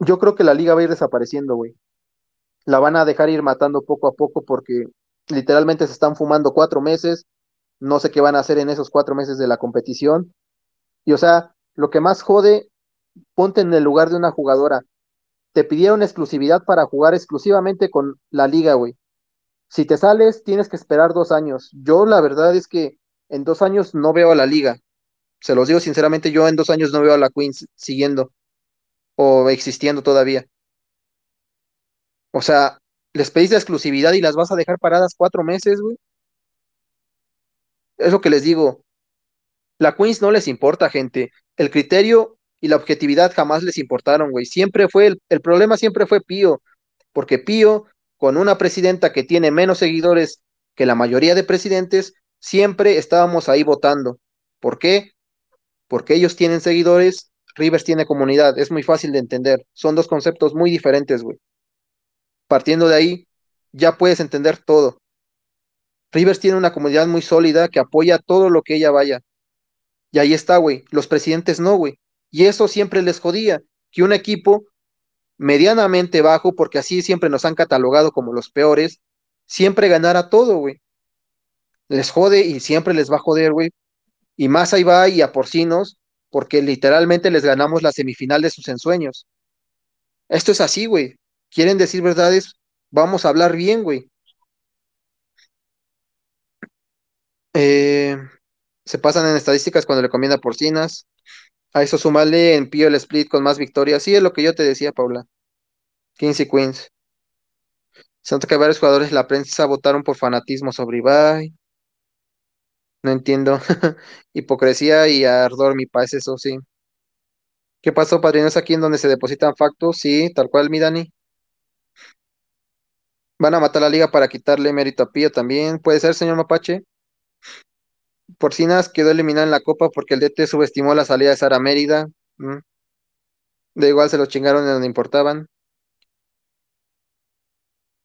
yo creo que la liga va a ir desapareciendo, güey. La van a dejar ir matando poco a poco porque literalmente se están fumando cuatro meses. No sé qué van a hacer en esos cuatro meses de la competición. Y o sea, lo que más jode, ponte en el lugar de una jugadora. Te pidieron exclusividad para jugar exclusivamente con la liga, güey. Si te sales, tienes que esperar dos años. Yo la verdad es que en dos años no veo a la liga. Se los digo sinceramente, yo en dos años no veo a la Queens siguiendo o existiendo todavía. O sea, les pediste exclusividad y las vas a dejar paradas cuatro meses, güey. Es lo que les digo. La Queens no les importa, gente. El criterio y la objetividad jamás les importaron, güey. Siempre fue, el, el problema siempre fue Pío, porque Pío, con una presidenta que tiene menos seguidores que la mayoría de presidentes, siempre estábamos ahí votando. ¿Por qué? Porque ellos tienen seguidores, Rivers tiene comunidad. Es muy fácil de entender. Son dos conceptos muy diferentes, güey. Partiendo de ahí, ya puedes entender todo. Rivers tiene una comunidad muy sólida que apoya todo lo que ella vaya. Y ahí está, güey. Los presidentes no, güey. Y eso siempre les jodía, que un equipo medianamente bajo, porque así siempre nos han catalogado como los peores, siempre ganara todo, güey. Les jode y siempre les va a joder, güey. Y más ahí va y a porcinos, porque literalmente les ganamos la semifinal de sus ensueños. Esto es así, güey. Quieren decir verdades, vamos a hablar bien, güey. Eh, se pasan en estadísticas cuando le conviene a porcinas. A eso súmale en Pío el split con más victorias. Sí, es lo que yo te decía, Paula. Kings y Queens. Siento que varios jugadores de la prensa votaron por fanatismo sobre Ibai. No entiendo. Hipocresía y ardor, mi paz, eso sí. ¿Qué pasó, padrino? ¿Es aquí en donde se depositan factos? Sí, tal cual, mi Dani. Van a matar la liga para quitarle mérito a Pío también. ¿Puede ser, señor Mapache? Porcinas quedó eliminada en la Copa porque el DT subestimó la salida de Sara Mérida. Mm. Da igual, se lo chingaron en donde importaban.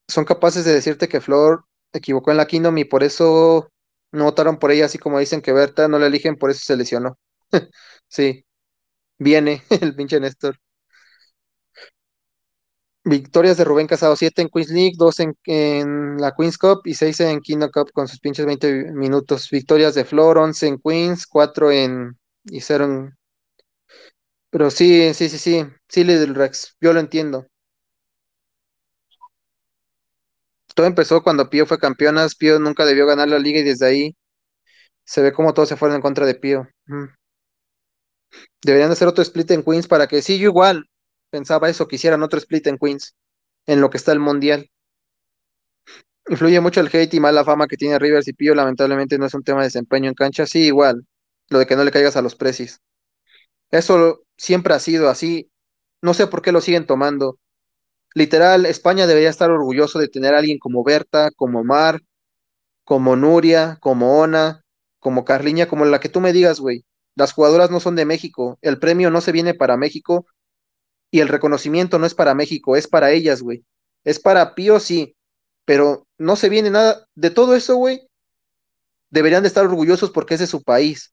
Son capaces de decirte que Flor equivocó en la Kingdom y por eso no votaron por ella, así como dicen que Berta no la eligen, por eso se lesionó. sí, viene el pinche Néstor. Victorias de Rubén Casado, 7 en Queens League, 2 en, la Queens Cup y 6 en Kingdom Cup con sus pinches 20 minutos. Victorias de Flor, 11 en Queens, 4 en... y 0 en... Pero sí, sí, sí, sí, sí, Little Rex, yo lo entiendo. Todo empezó cuando Pío fue campeonas, Pío nunca debió ganar la liga y desde ahí se ve como todos se fueron en contra de Pío. Deberían hacer otro split en Queens para que, sí, yo igual pensaba eso, que hicieran otro split en Queens, en lo que está el Mundial. Influye mucho el hate y mala fama que tiene Rivers y Pío, lamentablemente no es un tema de desempeño en cancha, sí, igual, lo de que no le caigas a los precis. Eso siempre ha sido así, no sé por qué lo siguen tomando. Literal, España debería estar orgulloso de tener a alguien como Berta, como Mar, como Nuria, como Ona, como Carliña, como la que tú me digas, güey. Las jugadoras no son de México, el premio no se viene para México y el reconocimiento no es para México, es para ellas, güey. Es para Pío, sí, pero no se viene nada de todo eso, güey. Deberían de estar orgullosos porque es de su país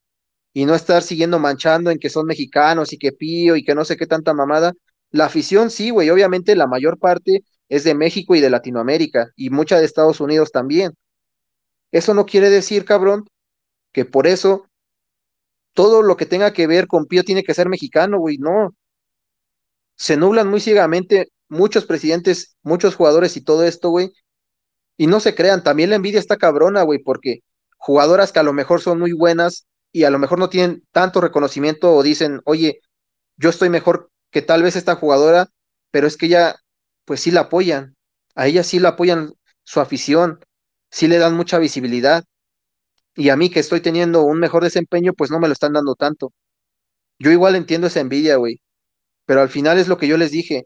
y no estar siguiendo manchando en que son mexicanos y que Pío y que no sé qué tanta mamada. La afición sí, güey, obviamente la mayor parte es de México y de Latinoamérica y mucha de Estados Unidos también. Eso no quiere decir, cabrón, que por eso todo lo que tenga que ver con Pío tiene que ser mexicano, güey, no. Se nublan muy ciegamente muchos presidentes, muchos jugadores y todo esto, güey. Y no se crean, también la envidia está cabrona, güey, porque jugadoras que a lo mejor son muy buenas y a lo mejor no tienen tanto reconocimiento o dicen, oye, yo estoy mejor que tal vez esta jugadora, pero es que ella, pues sí la apoyan, a ella sí la apoyan su afición, sí le dan mucha visibilidad. Y a mí que estoy teniendo un mejor desempeño, pues no me lo están dando tanto. Yo igual entiendo esa envidia, güey. Pero al final es lo que yo les dije,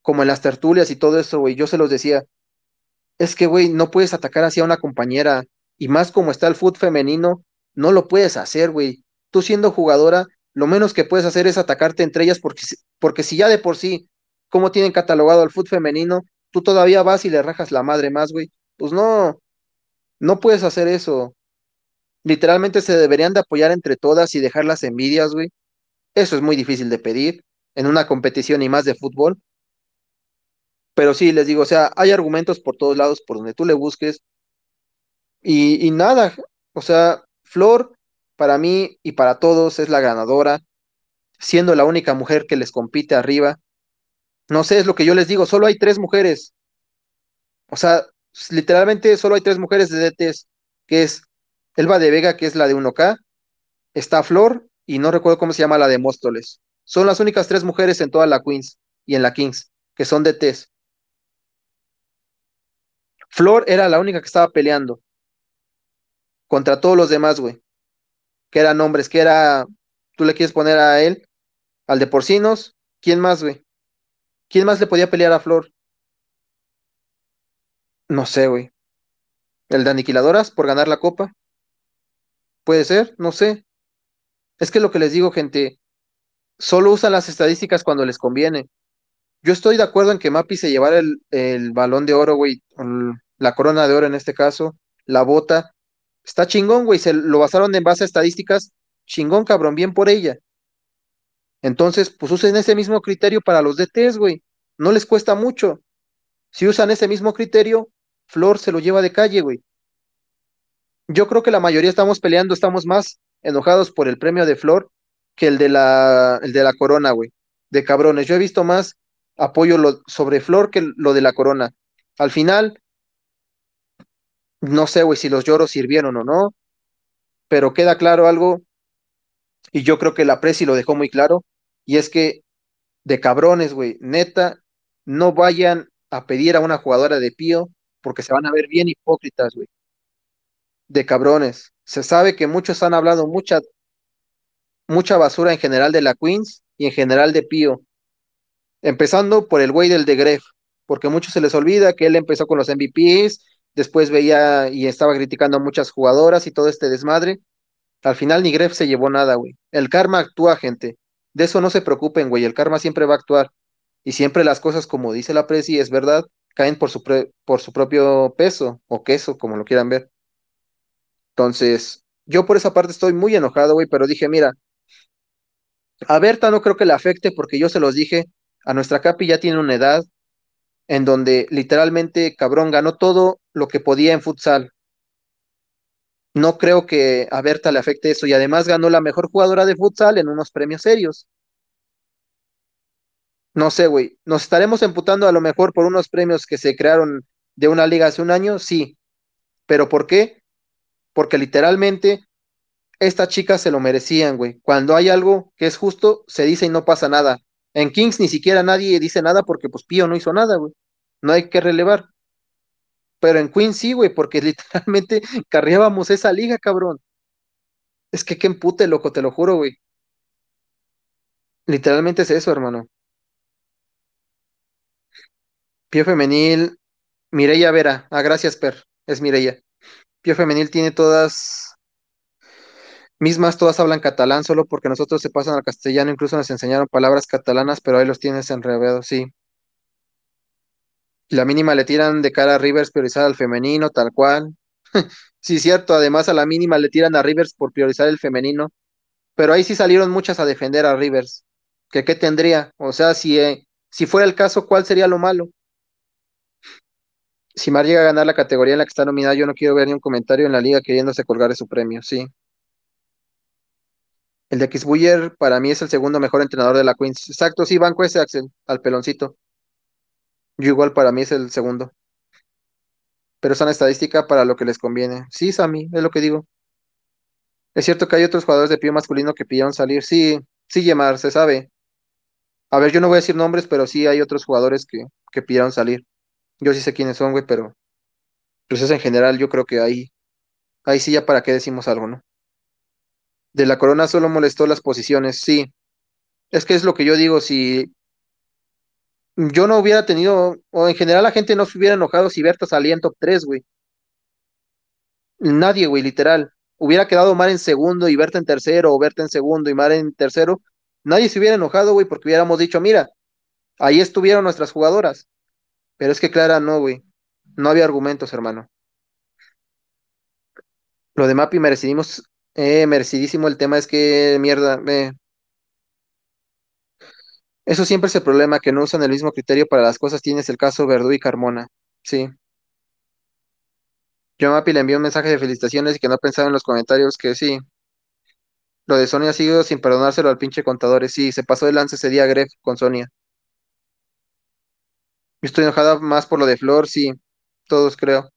como en las tertulias y todo eso, güey, yo se los decía, es que, güey, no puedes atacar así a una compañera. Y más como está el fútbol femenino, no lo puedes hacer, güey. Tú siendo jugadora, lo menos que puedes hacer es atacarte entre ellas porque, porque si ya de por sí, como tienen catalogado al fútbol femenino, tú todavía vas y le rajas la madre más, güey. Pues no, no puedes hacer eso. Literalmente se deberían de apoyar entre todas y dejar las envidias, güey. Eso es muy difícil de pedir en una competición y más de fútbol. Pero sí, les digo, o sea, hay argumentos por todos lados, por donde tú le busques. Y, y nada, o sea, Flor, para mí y para todos, es la ganadora, siendo la única mujer que les compite arriba. No sé, es lo que yo les digo, solo hay tres mujeres. O sea, literalmente solo hay tres mujeres de DTs, que es Elba de Vega, que es la de 1K, está Flor, y no recuerdo cómo se llama la de Móstoles. Son las únicas tres mujeres en toda la Queens y en la Kings, que son DTs. Flor era la única que estaba peleando contra todos los demás, güey, que eran hombres, que era, tú le quieres poner a él, al de Porcinos, ¿quién más, güey? ¿Quién más le podía pelear a Flor? No sé, güey. ¿El de Aniquiladoras por ganar la copa? Puede ser, no sé. Es que lo que les digo, gente, solo usan las estadísticas cuando les conviene. Yo estoy de acuerdo en que Mapi se llevara el, el balón de oro, güey, la corona de oro en este caso, la bota. Está chingón, güey, se lo basaron en base a estadísticas. Chingón, cabrón, bien por ella. Entonces, pues usen ese mismo criterio para los DTs, güey. No les cuesta mucho. Si usan ese mismo criterio, Flor se lo lleva de calle, güey. Yo creo que la mayoría estamos peleando, estamos más enojados por el premio de Flor que el de la, el de la corona, güey. De cabrones. Yo he visto más apoyo sobre Flor que lo de la corona. Al final, no sé, güey, si los lloros sirvieron o no, pero queda claro algo, y yo creo que la Presi lo dejó muy claro, y es que de cabrones, güey, neta, no vayan a pedir a una jugadora de Pío porque se van a ver bien hipócritas, güey. De cabrones. Se sabe que muchos han hablado mucha mucha basura en general de la Queens y en general de Pío, empezando por el güey del de Gref, porque a muchos se les olvida que él empezó con los MVPs, después veía y estaba criticando a muchas jugadoras y todo este desmadre. Al final ni Gref se llevó nada, güey. El karma actúa, gente. De eso no se preocupen, güey. El karma siempre va a actuar. Y siempre las cosas, como dice la Presi, es verdad, caen por su, por su propio peso o queso, como lo quieran ver. Entonces, yo por esa parte estoy muy enojado, güey, pero dije, mira, A Berta no creo que le afecte porque yo se los dije, a nuestra Capi ya tiene una edad en donde literalmente cabrón ganó todo lo que podía en futsal. No creo que a Berta le afecte eso y además ganó la mejor jugadora de futsal en unos premios serios. No sé, güey, nos estaremos emputando a lo mejor por unos premios que se crearon de una liga hace un año, sí, pero ¿por qué? Porque literalmente estas chicas se lo merecían, güey. Cuando hay algo que es justo, se dice y no pasa nada. En Kings ni siquiera nadie dice nada porque pues Pío no hizo nada, güey. No hay que relevar. Pero en Queens sí, güey, porque literalmente carreábamos esa liga, cabrón. Es que qué empute, loco, te lo juro, güey. Literalmente es eso, hermano. Pío Femenil, Mireya Vera. Ah, gracias, Per. Es Mireya. Pío Femenil tiene todas mismas, todas hablan catalán, solo porque nosotros se pasan al castellano, incluso nos enseñaron palabras catalanas, pero ahí los tienes enredados, sí. La mínima le tiran de cara a Rivers priorizar al femenino, tal cual. Sí, cierto, además a la mínima le tiran a Rivers por priorizar el femenino, pero ahí sí salieron muchas a defender a Rivers. ¿Que qué tendría? O sea, si, eh, si fuera el caso, ¿cuál sería lo malo? Si Mar llega a ganar la categoría en la que está nominada, yo no quiero ver ni un comentario en la liga queriéndose colgar de su premio, sí. El de Kisbuyer para mí es el segundo mejor entrenador de la Queens. Exacto, sí, banco ese, Axel, al peloncito. Yo igual para mí es el segundo. Pero una estadística para lo que les conviene. Sí, Sammy, es lo que digo. Es cierto que hay otros jugadores de pie masculino que pidieron salir. Sí, sí, Yemar, se sabe. A ver, yo no voy a decir nombres, pero sí hay otros jugadores que, que pidieron salir. Yo sí sé quiénes son, güey, pero pues es en general, yo creo que ahí, ahí sí ya para qué decimos algo, ¿no? De la corona solo molestó las posiciones, sí. Es que es lo que yo digo, si yo no hubiera tenido, o en general la gente no se hubiera enojado si Berta salía en top 3, güey. Nadie, güey, literal. Hubiera quedado Mar en segundo y Berta en tercero, o Berta en segundo y Mar en tercero. Nadie se hubiera enojado, güey, porque hubiéramos dicho, mira, ahí estuvieron nuestras jugadoras. Pero es que Clara no, güey. No había argumentos, hermano. Lo de Mapi merecidimos, eh, merecidísimo. El tema es que, mierda, eh, eso siempre es el problema, que no usan el mismo criterio para las cosas. Tienes el caso Verdú y Carmona. Sí. Yo Mapi le envié un mensaje de felicitaciones y que no pensaba en los comentarios que sí. Lo de Sonia ha sido sin perdonárselo al pinche contador. Sí, se pasó de lance ese día Gref con Sonia. Estoy enojada más por lo de Flor, sí. Todos creo.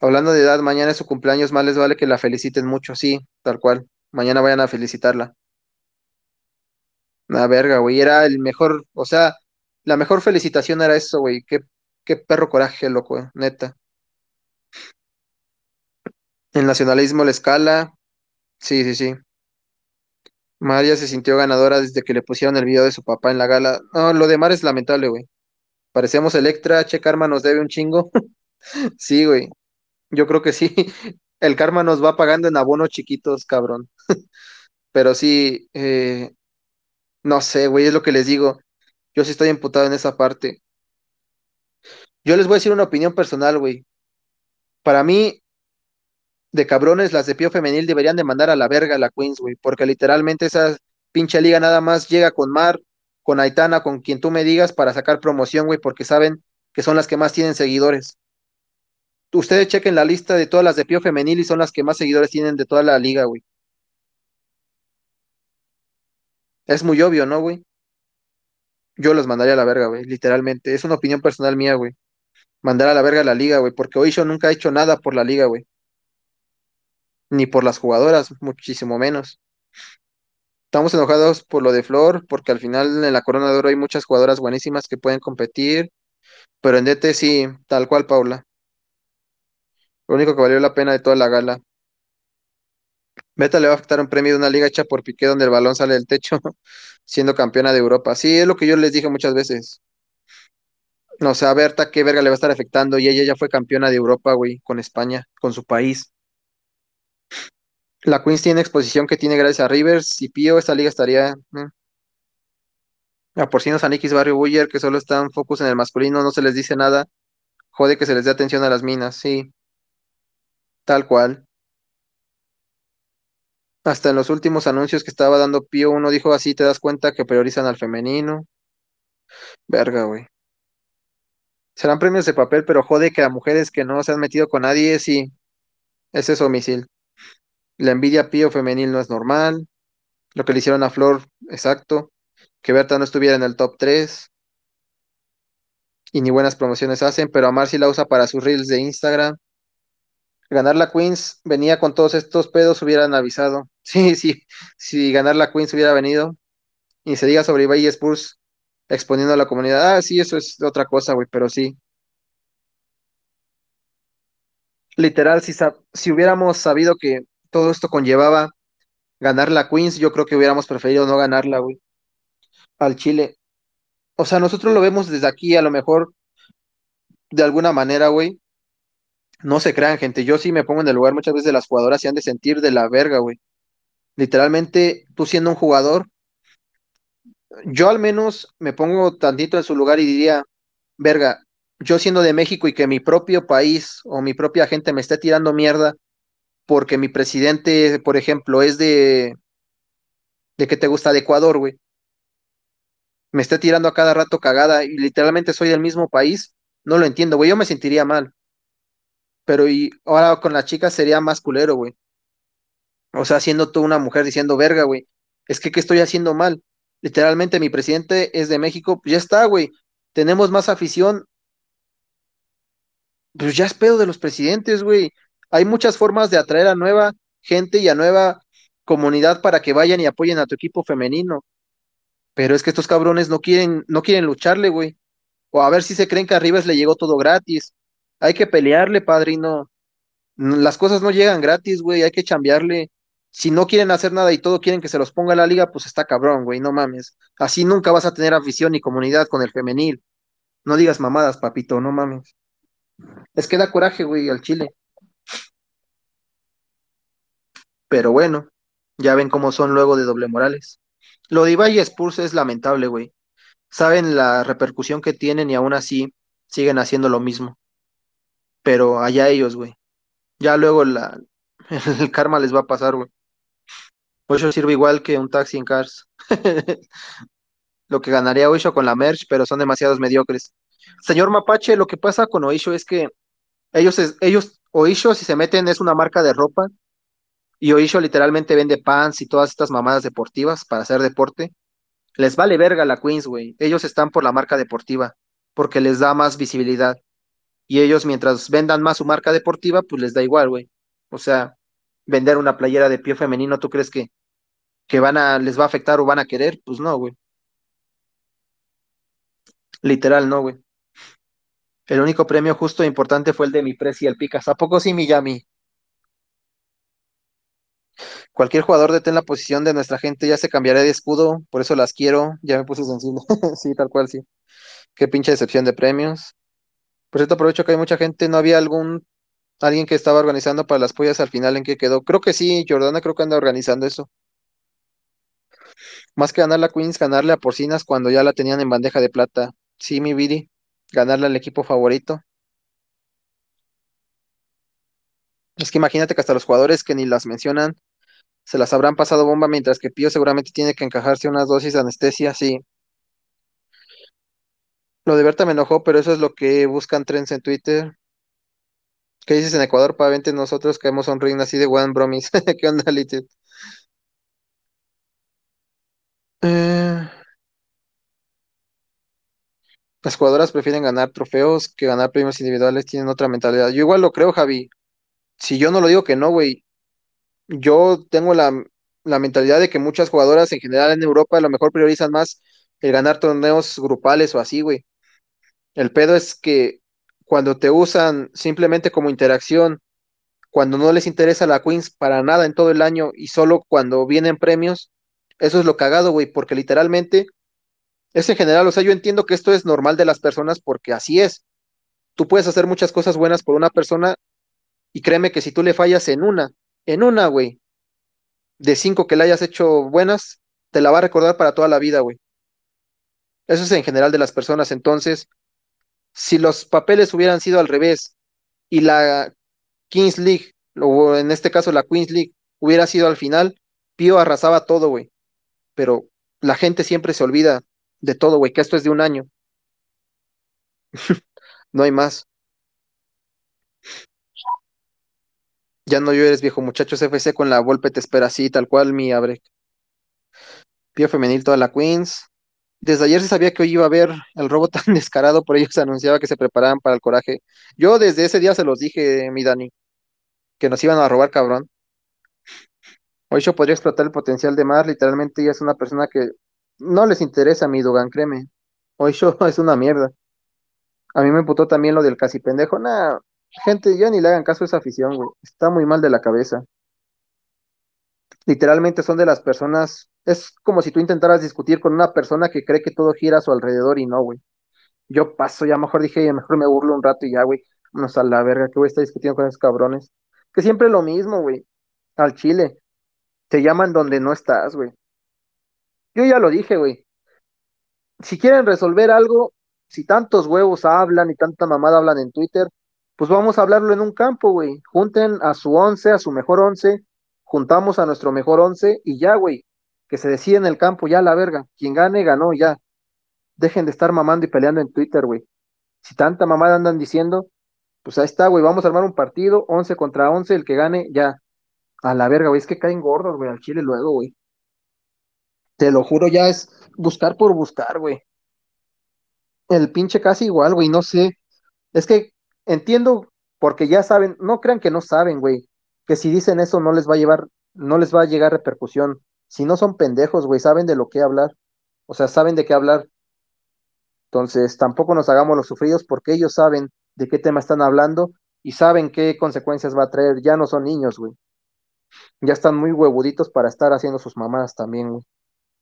Hablando de edad, mañana es su cumpleaños, más les vale que la feliciten mucho, sí, tal cual. Mañana vayan a felicitarla. Una verga, güey, era el mejor, o sea, la mejor felicitación era eso, güey. Qué, qué perro coraje, loco, güey, neta. El nacionalismo la escala, sí, sí, sí. María se sintió ganadora desde que le pusieron el video de su papá en la gala. No, lo de Mar es lamentable, güey. Parecemos Electra, che Karma nos debe un chingo. Sí, güey, yo creo que sí. El karma nos va pagando en abonos chiquitos, cabrón. Pero sí, eh, no sé, güey, es lo que les digo. Yo sí estoy emputado en esa parte. Yo les voy a decir una opinión personal, güey. Para mí, de cabrones, las de Pío Femenil deberían de mandar a la verga a la Queens, güey, porque literalmente esa pinche liga nada más llega con Mar, con Aitana, con quien tú me digas para sacar promoción, güey, porque saben que son las que más tienen seguidores. Ustedes chequen la lista de todas las de Pío Femenil y son las que más seguidores tienen de toda la liga, güey. Es muy obvio, ¿no, güey? Yo los mandaría a la verga, güey, literalmente. Es una opinión personal mía, güey. Mandar a la verga a la liga, güey, porque Oisho nunca ha hecho nada por la liga, güey. Ni por las jugadoras, muchísimo menos. Estamos enojados por lo de Flor, porque al final en la Corona de Oro hay muchas jugadoras buenísimas que pueden competir, pero en DT sí, tal cual, Paula. Lo único que valió la pena de toda la gala. Beta le va a afectar un premio de una liga hecha por Piqué donde el balón sale del techo, siendo campeona de Europa. Sí, es lo que yo les dije muchas veces. No sé, a Berta qué verga le va a estar afectando y ella ya fue campeona de Europa, güey, con España, con su país. La Queens tiene exposición que tiene gracias a Rivers y Pío, esta liga estaría... eh. A Porcinos, Anikis, Barrio Buller, que solo están focus en el masculino, no se les dice nada. Jode que se les dé atención a las minas, sí, tal cual. Hasta en los últimos anuncios que estaba dando Pío, uno dijo así, te das cuenta que priorizan al femenino. Verga, güey. Serán premios de papel, pero jode que a mujeres que no se han metido con nadie, sí, ese es homisil. La envidia Pío femenil no es normal. Lo que le hicieron a Flor, exacto. Que Berta no estuviera en el top 3 y ni buenas promociones hacen, pero a Marcy la usa para sus reels de Instagram. Ganar la Queens venía con todos estos pedos, hubieran avisado. Sí, sí, si ganar la Queens hubiera venido. Y se diga sobre Ibai Spurs exponiendo a la comunidad. Ah, sí, eso es otra cosa, güey, pero sí. Literal, si, si hubiéramos sabido que todo esto conllevaba ganar la Queens, yo creo que hubiéramos preferido no ganarla, güey, al Chile. O sea, nosotros lo vemos desde aquí, a lo mejor de alguna manera, güey. No se crean, gente. Yo sí me pongo en el lugar muchas veces de las jugadoras y han de sentir de la verga, güey. Literalmente, tú siendo un jugador, yo al menos me pongo tantito en su lugar y diría, verga, yo siendo de México y que mi propio país o mi propia gente me esté tirando mierda porque mi presidente, por ejemplo, es de, de que te gusta de Ecuador, güey. Me esté tirando a cada rato cagada y literalmente soy del mismo país, no lo entiendo, güey. Yo me sentiría mal. Pero y ahora con la chica sería más culero, güey. O sea, siendo tú una mujer diciendo, verga, güey, es que ¿qué estoy haciendo mal? Literalmente mi presidente es de México, pues ya está, güey. Tenemos más afición, pues ya es pedo de los presidentes, güey. Hay muchas formas de atraer a nueva gente y a nueva comunidad para que vayan y apoyen a tu equipo femenino. Pero es que estos cabrones no quieren, no quieren lucharle, güey. O a ver si se creen que a Rivas le llegó todo gratis. Hay que pelearle, padrino. Las cosas no llegan gratis, güey, hay que chambearle. Si no quieren hacer nada y todo quieren que se los ponga la liga, pues está cabrón, güey, no mames. Así nunca vas a tener afición ni comunidad con el femenil. No digas mamadas, papito, no mames. Es que da coraje, güey, al Chile. Pero bueno, ya ven cómo son luego de doble morales. Lo de Ibai y es lamentable, güey. Saben la repercusión que tienen y aún así siguen haciendo lo mismo. Pero allá ellos, güey. Ya luego el karma les va a pasar, güey. Oisho sirve igual que un taxi en Cars. Lo que ganaría Oisho con la merch, pero son demasiados mediocres. Señor Mapache, lo que pasa con Oisho es que ellos, es- ellos, Oisho, si se meten, es una marca de ropa y Oisho literalmente vende pants y todas estas mamadas deportivas para hacer deporte. Les vale verga la Queens, güey. Ellos están por la marca deportiva porque les da más visibilidad. Y ellos, mientras vendan más su marca deportiva, pues les da igual, güey. O sea, vender una playera de pie femenino, ¿tú crees que, que van a, les va a afectar o van a querer? Pues no, güey. Literal, no, güey. El único premio justo e importante fue el de mi Prezi y el Picas. ¿A poco sí, Miyami? Cualquier jugador de ten la posición de nuestra gente ya se cambiará de escudo, por eso las quiero. Ya me puse sensible. Sí, tal cual, sí. Qué pinche decepción de premios. Por cierto, aprovecho que hay mucha gente. ¿No había algún, alguien que estaba organizando para las pollas al final en qué quedó? Creo que sí, Jordana creo que anda organizando eso. Más que ganar la Queens, ganarle a Porcinas cuando ya la tenían en bandeja de plata. Sí, mi Viri, ganarle al equipo favorito. Es que imagínate que hasta los jugadores que ni las mencionan se las habrán pasado bomba, mientras que Pío seguramente tiene que encajarse unas dosis de anestesia, sí. Lo de Berta me enojó, pero eso es lo que buscan trends en Twitter. ¿Qué dices en Ecuador? Pa' vente nosotros caemos a un ring así de one bromis. ¿Qué onda, Little? Eh, las jugadoras prefieren ganar trofeos que ganar premios individuales, tienen otra mentalidad. Yo igual lo creo, Javi. Si yo no lo digo que no, güey. Yo tengo la, la mentalidad de que muchas jugadoras en general en Europa a lo mejor priorizan más el ganar torneos grupales o así, güey. El pedo es que cuando te usan simplemente como interacción, cuando no les interesa la Queens para nada en todo el año y solo cuando vienen premios, eso es lo cagado, güey, porque literalmente es en general, o sea, yo entiendo que esto es normal de las personas porque así es. Tú puedes hacer muchas cosas buenas por una persona y créeme que si tú le fallas en una, en una, güey, de cinco que le hayas hecho buenas, te la va a recordar para toda la vida, güey. Eso es en general de las personas. Entonces, si los papeles hubieran sido al revés y la Kings League, o en este caso la Queens League, hubiera sido al final, Pío arrasaba todo, güey. Pero la gente siempre se olvida de todo, güey, que esto es de un año, no hay más. Ya no llores, viejo muchacho, FC con la Volpe te espera así, tal cual, mi abre. Pío femenil, toda la Queens. Desde ayer se sabía que hoy iba a haber el robo tan descarado, por ello se anunciaba que se preparaban para el coraje. Yo desde ese día se los dije, mi Dani, que nos iban a robar, cabrón. Hoy yo podría explotar el potencial de Mar, literalmente ella es una persona que no les interesa mi Dugan, créeme. Hoy yo es una mierda. A mí me emputó también lo del casi pendejo. Nah, gente, ya ni le hagan caso a esa afición, güey. Está muy mal de la cabeza. Literalmente son de las personas. Es como si tú intentaras discutir con una persona que cree que todo gira a su alrededor y no, güey. Yo paso, ya mejor dije, mejor me burlo un rato y ya, güey. Vámonos a la verga, que voy a estar discutiendo con esos cabrones. Que siempre lo mismo, güey. Al chile. Te llaman donde no estás, güey. Yo ya lo dije, güey. Si quieren resolver algo, si tantos huevos hablan y tanta mamada hablan en Twitter, pues vamos a hablarlo en un campo, güey. Junten a su once, a su mejor once, juntamos a nuestro mejor once y ya, güey. Que se decide en el campo, ya la verga. Quien gane, ganó, ya. Dejen de estar mamando y peleando en Twitter, güey. Si tanta mamada andan diciendo, pues ahí está, güey. Vamos a armar un partido, once contra once, el que gane, ya. A la verga, güey. Es que caen gordos, güey, al chile luego, güey. Te lo juro, ya es buscar por buscar, güey. El pinche casi igual, güey, no sé. Es que entiendo porque ya saben, no crean que no saben, güey, que si dicen eso no les va a llevar, no les va a llegar repercusión. Si no son pendejos, güey, saben de lo que hablar. O sea, saben de qué hablar. Entonces, tampoco nos hagamos los sufridos porque ellos saben de qué tema están hablando y saben qué consecuencias va a traer. Ya no son niños, güey. Ya están muy huevuditos para estar haciendo sus mamadas también, güey.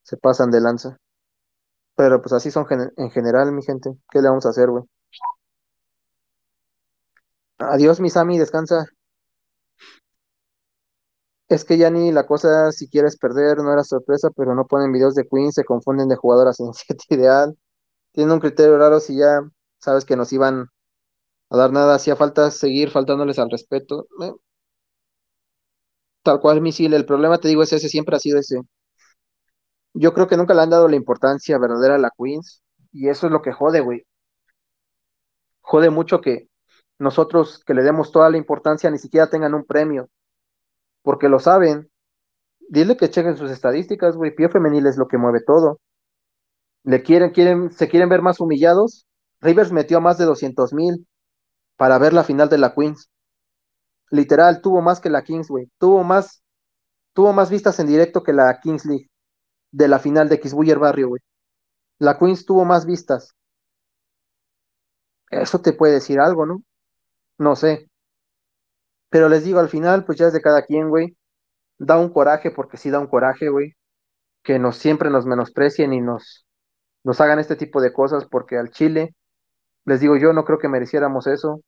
Se pasan de lanza. Pero pues así son en general, mi gente. ¿Qué le vamos a hacer, güey? Adiós, mi Sammy, descansa. Es que ya ni la cosa, si quieres perder, no era sorpresa, pero no ponen videos de Queen, se confunden de jugadoras en set ideal. Tienen un criterio raro si ya sabes que nos iban a dar nada, hacía falta seguir faltándoles al respeto. Eh, tal cual, misil, el problema, te digo, es ese, siempre ha sido ese. Yo creo que nunca le han dado la importancia verdadera a la Queens, y eso es lo que jode, güey. Jode mucho que nosotros que le demos toda la importancia ni siquiera tengan un premio, porque lo saben. Dile que chequen sus estadísticas, güey. Pío femenil es lo que mueve todo. Le quieren, quieren, se quieren ver más humillados. Rivers metió a más de 200 mil para ver la final de la Queens. Literal, tuvo más que la Kings, güey. Tuvo más, tuvo más vistas en directo que la Kings League de la final de Kisbuyer Barrio, güey. La Queens tuvo más vistas. Eso te puede decir algo, ¿no? No sé. Pero les digo, al final, pues ya es de cada quien, güey. Da un coraje, porque sí da un coraje, güey. Que nos siempre nos menosprecien y nos, nos hagan este tipo de cosas, porque al Chile, les digo, yo no creo que mereciéramos eso.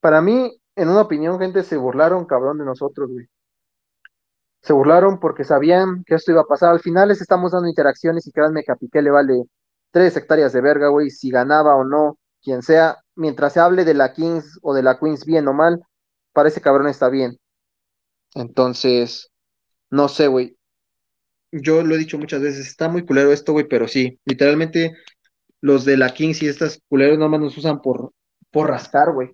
Para mí, en una opinión, gente, se burlaron cabrón de nosotros, güey. Se burlaron porque sabían que esto iba a pasar. Al final les estamos dando interacciones y créanme que a Piqué le vale tres hectáreas de verga, güey, si ganaba o no, quien sea. Mientras se hable de la Kings o de la Queens bien o mal, para ese cabrón está bien. Entonces, no sé, güey. Yo lo he dicho muchas veces, está muy culero esto, güey, pero sí, literalmente los de la Kings y estas culeros nomás nos usan por, por rascar, güey.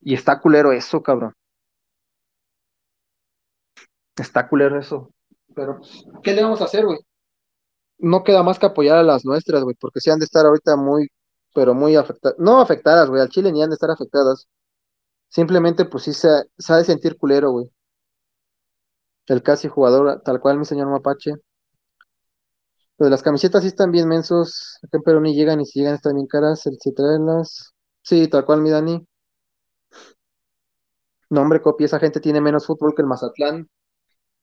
Y está culero eso, cabrón. Está culero eso. Pero, pues, ¿qué le vamos a hacer, güey? No queda más que apoyar a las nuestras, güey, porque sí han de estar ahorita muy, pero muy afectadas. No afectadas, güey, al Chile ni han de estar afectadas. Simplemente, pues sí se, se ha de sentir culero, güey. El casi jugador, tal cual, mi señor Mapache. Lo de las camisetas sí están bien mensos. Acá en Perú ni llegan y si llegan están bien caras. El si traerlas. Sí, tal cual, mi Dani. No, hombre, copia, esa gente tiene menos fútbol que el Mazatlán.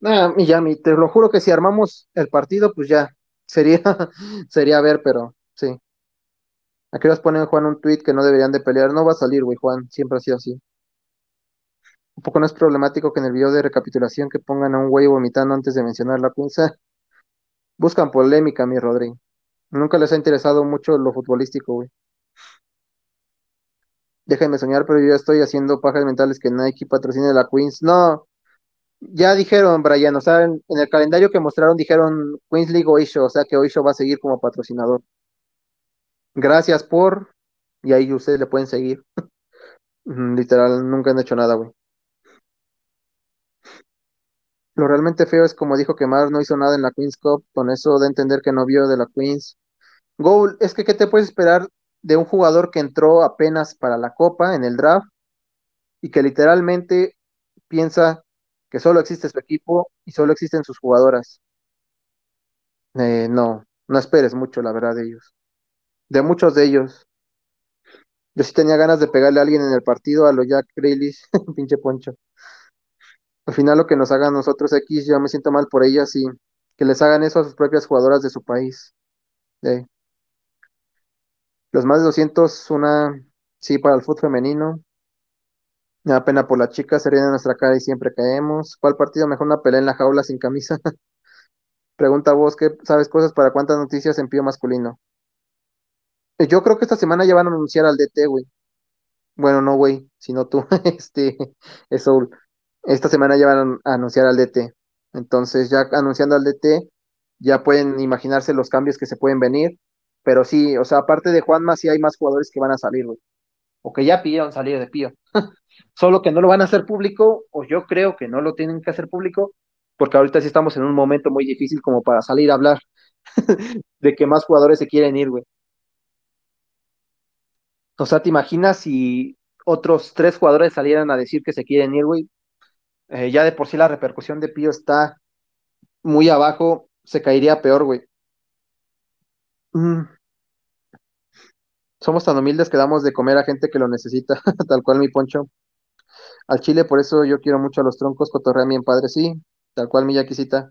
Ah, y ya, mi, te lo juro que si armamos el partido, pues ya, sería, sería ver, pero sí. Aquí nos ponen Juan un tweet que no deberían de pelear. No va a salir, güey, Juan, siempre ha sido así. Un poco no es problemático que en el video de recapitulación que pongan a un güey vomitando antes de mencionar la pinza. Buscan polémica, mi Rodri. Nunca les ha interesado mucho lo futbolístico, güey. Déjenme soñar, pero yo estoy haciendo pajas mentales que Nike patrocine la Queens. No, ya dijeron, Brian, o sea, en, en el calendario que mostraron dijeron Queens League Oisho, o sea que Oisho va a seguir como patrocinador. Gracias por, y ahí ustedes le pueden seguir. Literal, nunca han hecho nada, güey. Lo realmente feo es como dijo que Mar no hizo nada en la Queens Cup, con eso de entender que no vio de la Queens. Goal, es que ¿qué te puedes esperar de un jugador que entró apenas para la Copa en el draft y que literalmente piensa que solo existe su equipo y solo existen sus jugadoras? Eh, no, no esperes mucho, la verdad, de ellos. De muchos de ellos. Yo sí tenía ganas de pegarle a alguien en el partido, a lo Jack Grealish, pinche Poncho. Al final lo que nos hagan nosotros X, yo me siento mal por ellas y que les hagan eso a sus propias jugadoras de su país. Los más de 200, una, sí, para el fútbol femenino. Me da pena por las chicas, se ríen en nuestra cara y siempre caemos. ¿Cuál partido mejor una pelea en la jaula sin camisa? Pregunta vos, ¿qué sabes cosas para cuántas noticias en pío masculino? Eh, Yo creo que esta semana ya van a anunciar al DT, güey. Bueno, no, güey, sino tú, este, es Soul. Esta semana ya van a anunciar al DT. Entonces, ya anunciando al DT, ya pueden imaginarse los cambios que se pueden venir. Pero sí, o sea, aparte de Juanma, sí hay más jugadores que van a salir, güey. O que ya pidieron salir de Pío. Solo que no lo van a hacer público, o yo creo que no lo tienen que hacer público, porque ahorita sí estamos en un momento muy difícil como para salir a hablar de que más jugadores se quieren ir, güey. O sea, ¿te imaginas si otros tres jugadores salieran a decir que se quieren ir, güey? Eh, ya de por sí la repercusión de Pío está muy abajo, se caería peor, güey. Mm, somos tan humildes que damos de comer a gente que lo necesita, tal cual mi Poncho. Al Chile, por eso yo quiero mucho a los troncos, cotorrean bien padre, sí, tal cual mi Yaquisita.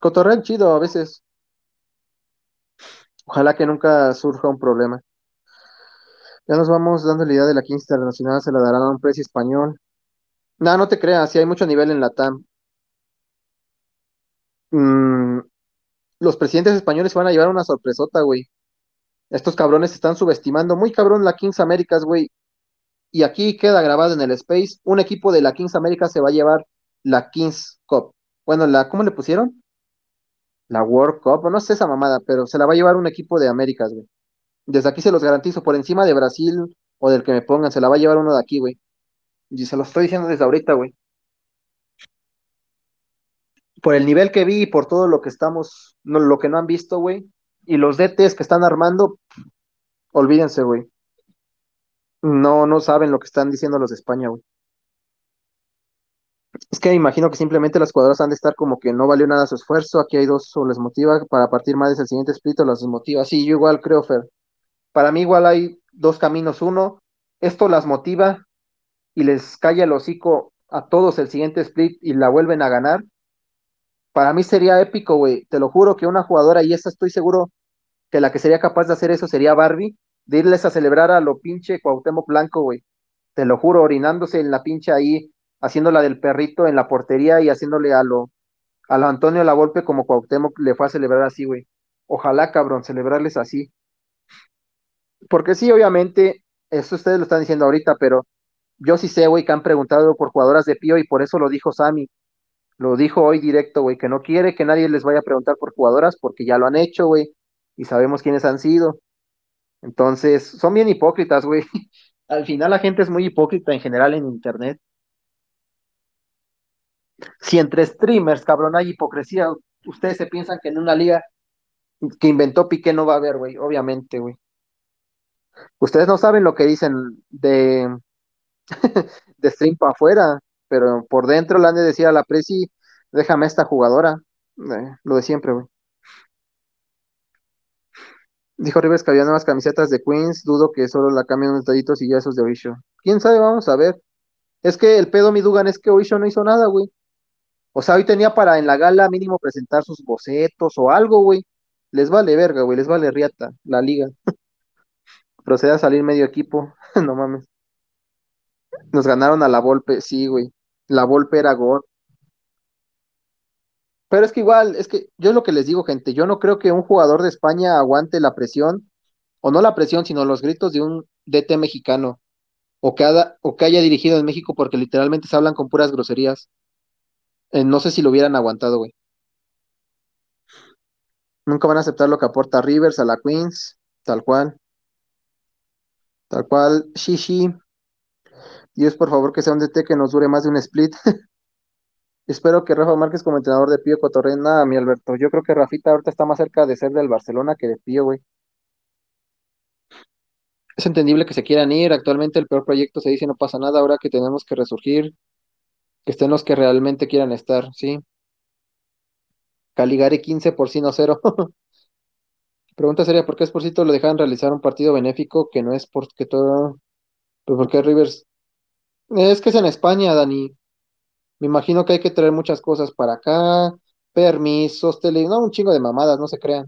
Cotorrean chido a veces. Ojalá que nunca surja un problema. Ya nos vamos dando la idea de la quinta internacional, se la darán a un precio español. No, no te creas, sí hay mucho nivel en la TAM. Mm, los presidentes españoles van a llevar una sorpresota, güey. Estos cabrones están subestimando muy cabrón la Kings Américas, güey. Y aquí queda grabado en el Space, un equipo de la Kings América se va a llevar la Kings Cup. Bueno, la, ¿cómo le pusieron? La World Cup, no sé esa mamada, pero se la va a llevar un equipo de Américas, güey. Desde aquí se los garantizo, por encima de Brasil o del que me pongan, se la va a llevar uno de aquí, güey. Y se lo estoy diciendo desde ahorita, güey. Por el nivel que vi y por todo lo que estamos, lo que no han visto, güey. Y los DTs que están armando, olvídense, güey. No, no saben lo que están diciendo los de España, güey. Es que imagino que simplemente las jugadoras han de estar como que no valió nada su esfuerzo. Aquí hay dos o les motiva para partir más del siguiente split o las desmotiva. Sí, yo igual creo, Fer. Para mí igual hay dos caminos. Uno, esto las motiva y les calla el hocico a todos el siguiente split y la vuelven a ganar. Para mí sería épico, güey. Te lo juro que una jugadora, y esta estoy seguro que la que sería capaz de hacer eso sería Barbie, de irles a celebrar a lo pinche Cuauhtémoc Blanco, güey. Te lo juro, orinándose en la pinche ahí, haciéndola del perrito en la portería y haciéndole a lo, a lo Antonio como Cuauhtémoc le fue a celebrar así, güey. Ojalá, cabrón, celebrarles así. Porque sí, obviamente, eso ustedes lo están diciendo ahorita, pero yo sí sé, güey, que han preguntado por jugadoras de Pío y por eso lo dijo Sammy. Lo dijo hoy directo, güey, que no quiere que nadie les vaya a preguntar por jugadoras porque ya lo han hecho, güey, y sabemos quiénes han sido. Entonces, son bien hipócritas, güey. Al final la gente es muy hipócrita en general en internet. Si entre streamers, cabrón, hay hipocresía, ustedes se piensan que en una liga que inventó Piqué no va a haber, güey, obviamente, güey. Ustedes no saben lo que dicen de, de stream para afuera, pero por dentro le han de decir a la Presi, déjame esta jugadora. Eh, lo de siempre, güey. Dijo Rivers que había nuevas camisetas de Queens, dudo que solo la cambien unos detallitos y ya esos de Oisho. ¿Quién sabe? Vamos a ver. Es que el pedo, mi Dugan, es que Oisho no hizo nada, güey. O sea, hoy tenía para en la gala mínimo presentar sus bocetos o algo, güey. Les vale verga, güey, les vale riata la liga. Procede a salir medio equipo, no mames. Nos ganaron a la Volpe, sí, güey. La Volpe era God. Pero es que igual, es que yo es lo que les digo, gente, yo no creo que un jugador de España aguante la presión, o no la presión, sino los gritos de un DT mexicano, o que, o que haya dirigido en México porque literalmente se hablan con puras groserías. Eh, no sé si lo hubieran aguantado, güey. Nunca van a aceptar lo que aporta Rivers a la Queens, tal cual. Tal cual, Shishi. Dios, por favor, que sea un DT que nos dure más de un split. Espero que Rafa Márquez como entrenador de Pío Cotorre. Nada, mi Alberto. Yo creo que Rafita ahorita está más cerca de ser del Barcelona que de Pío, güey. Es entendible que se quieran ir. Actualmente el peor proyecto se dice no pasa nada. Ahora que tenemos que resurgir, que estén los que realmente quieran estar, ¿sí? Caligari 15 por sí no cero. Pregunta seria, ¿por qué Sporcito lo dejan realizar un partido benéfico que no es porque todo... Pero ¿por qué Rivers? Es que es en España, Dani. Me imagino que hay que traer muchas cosas para acá, permisos, tele, no, un chingo de mamadas, no se crean.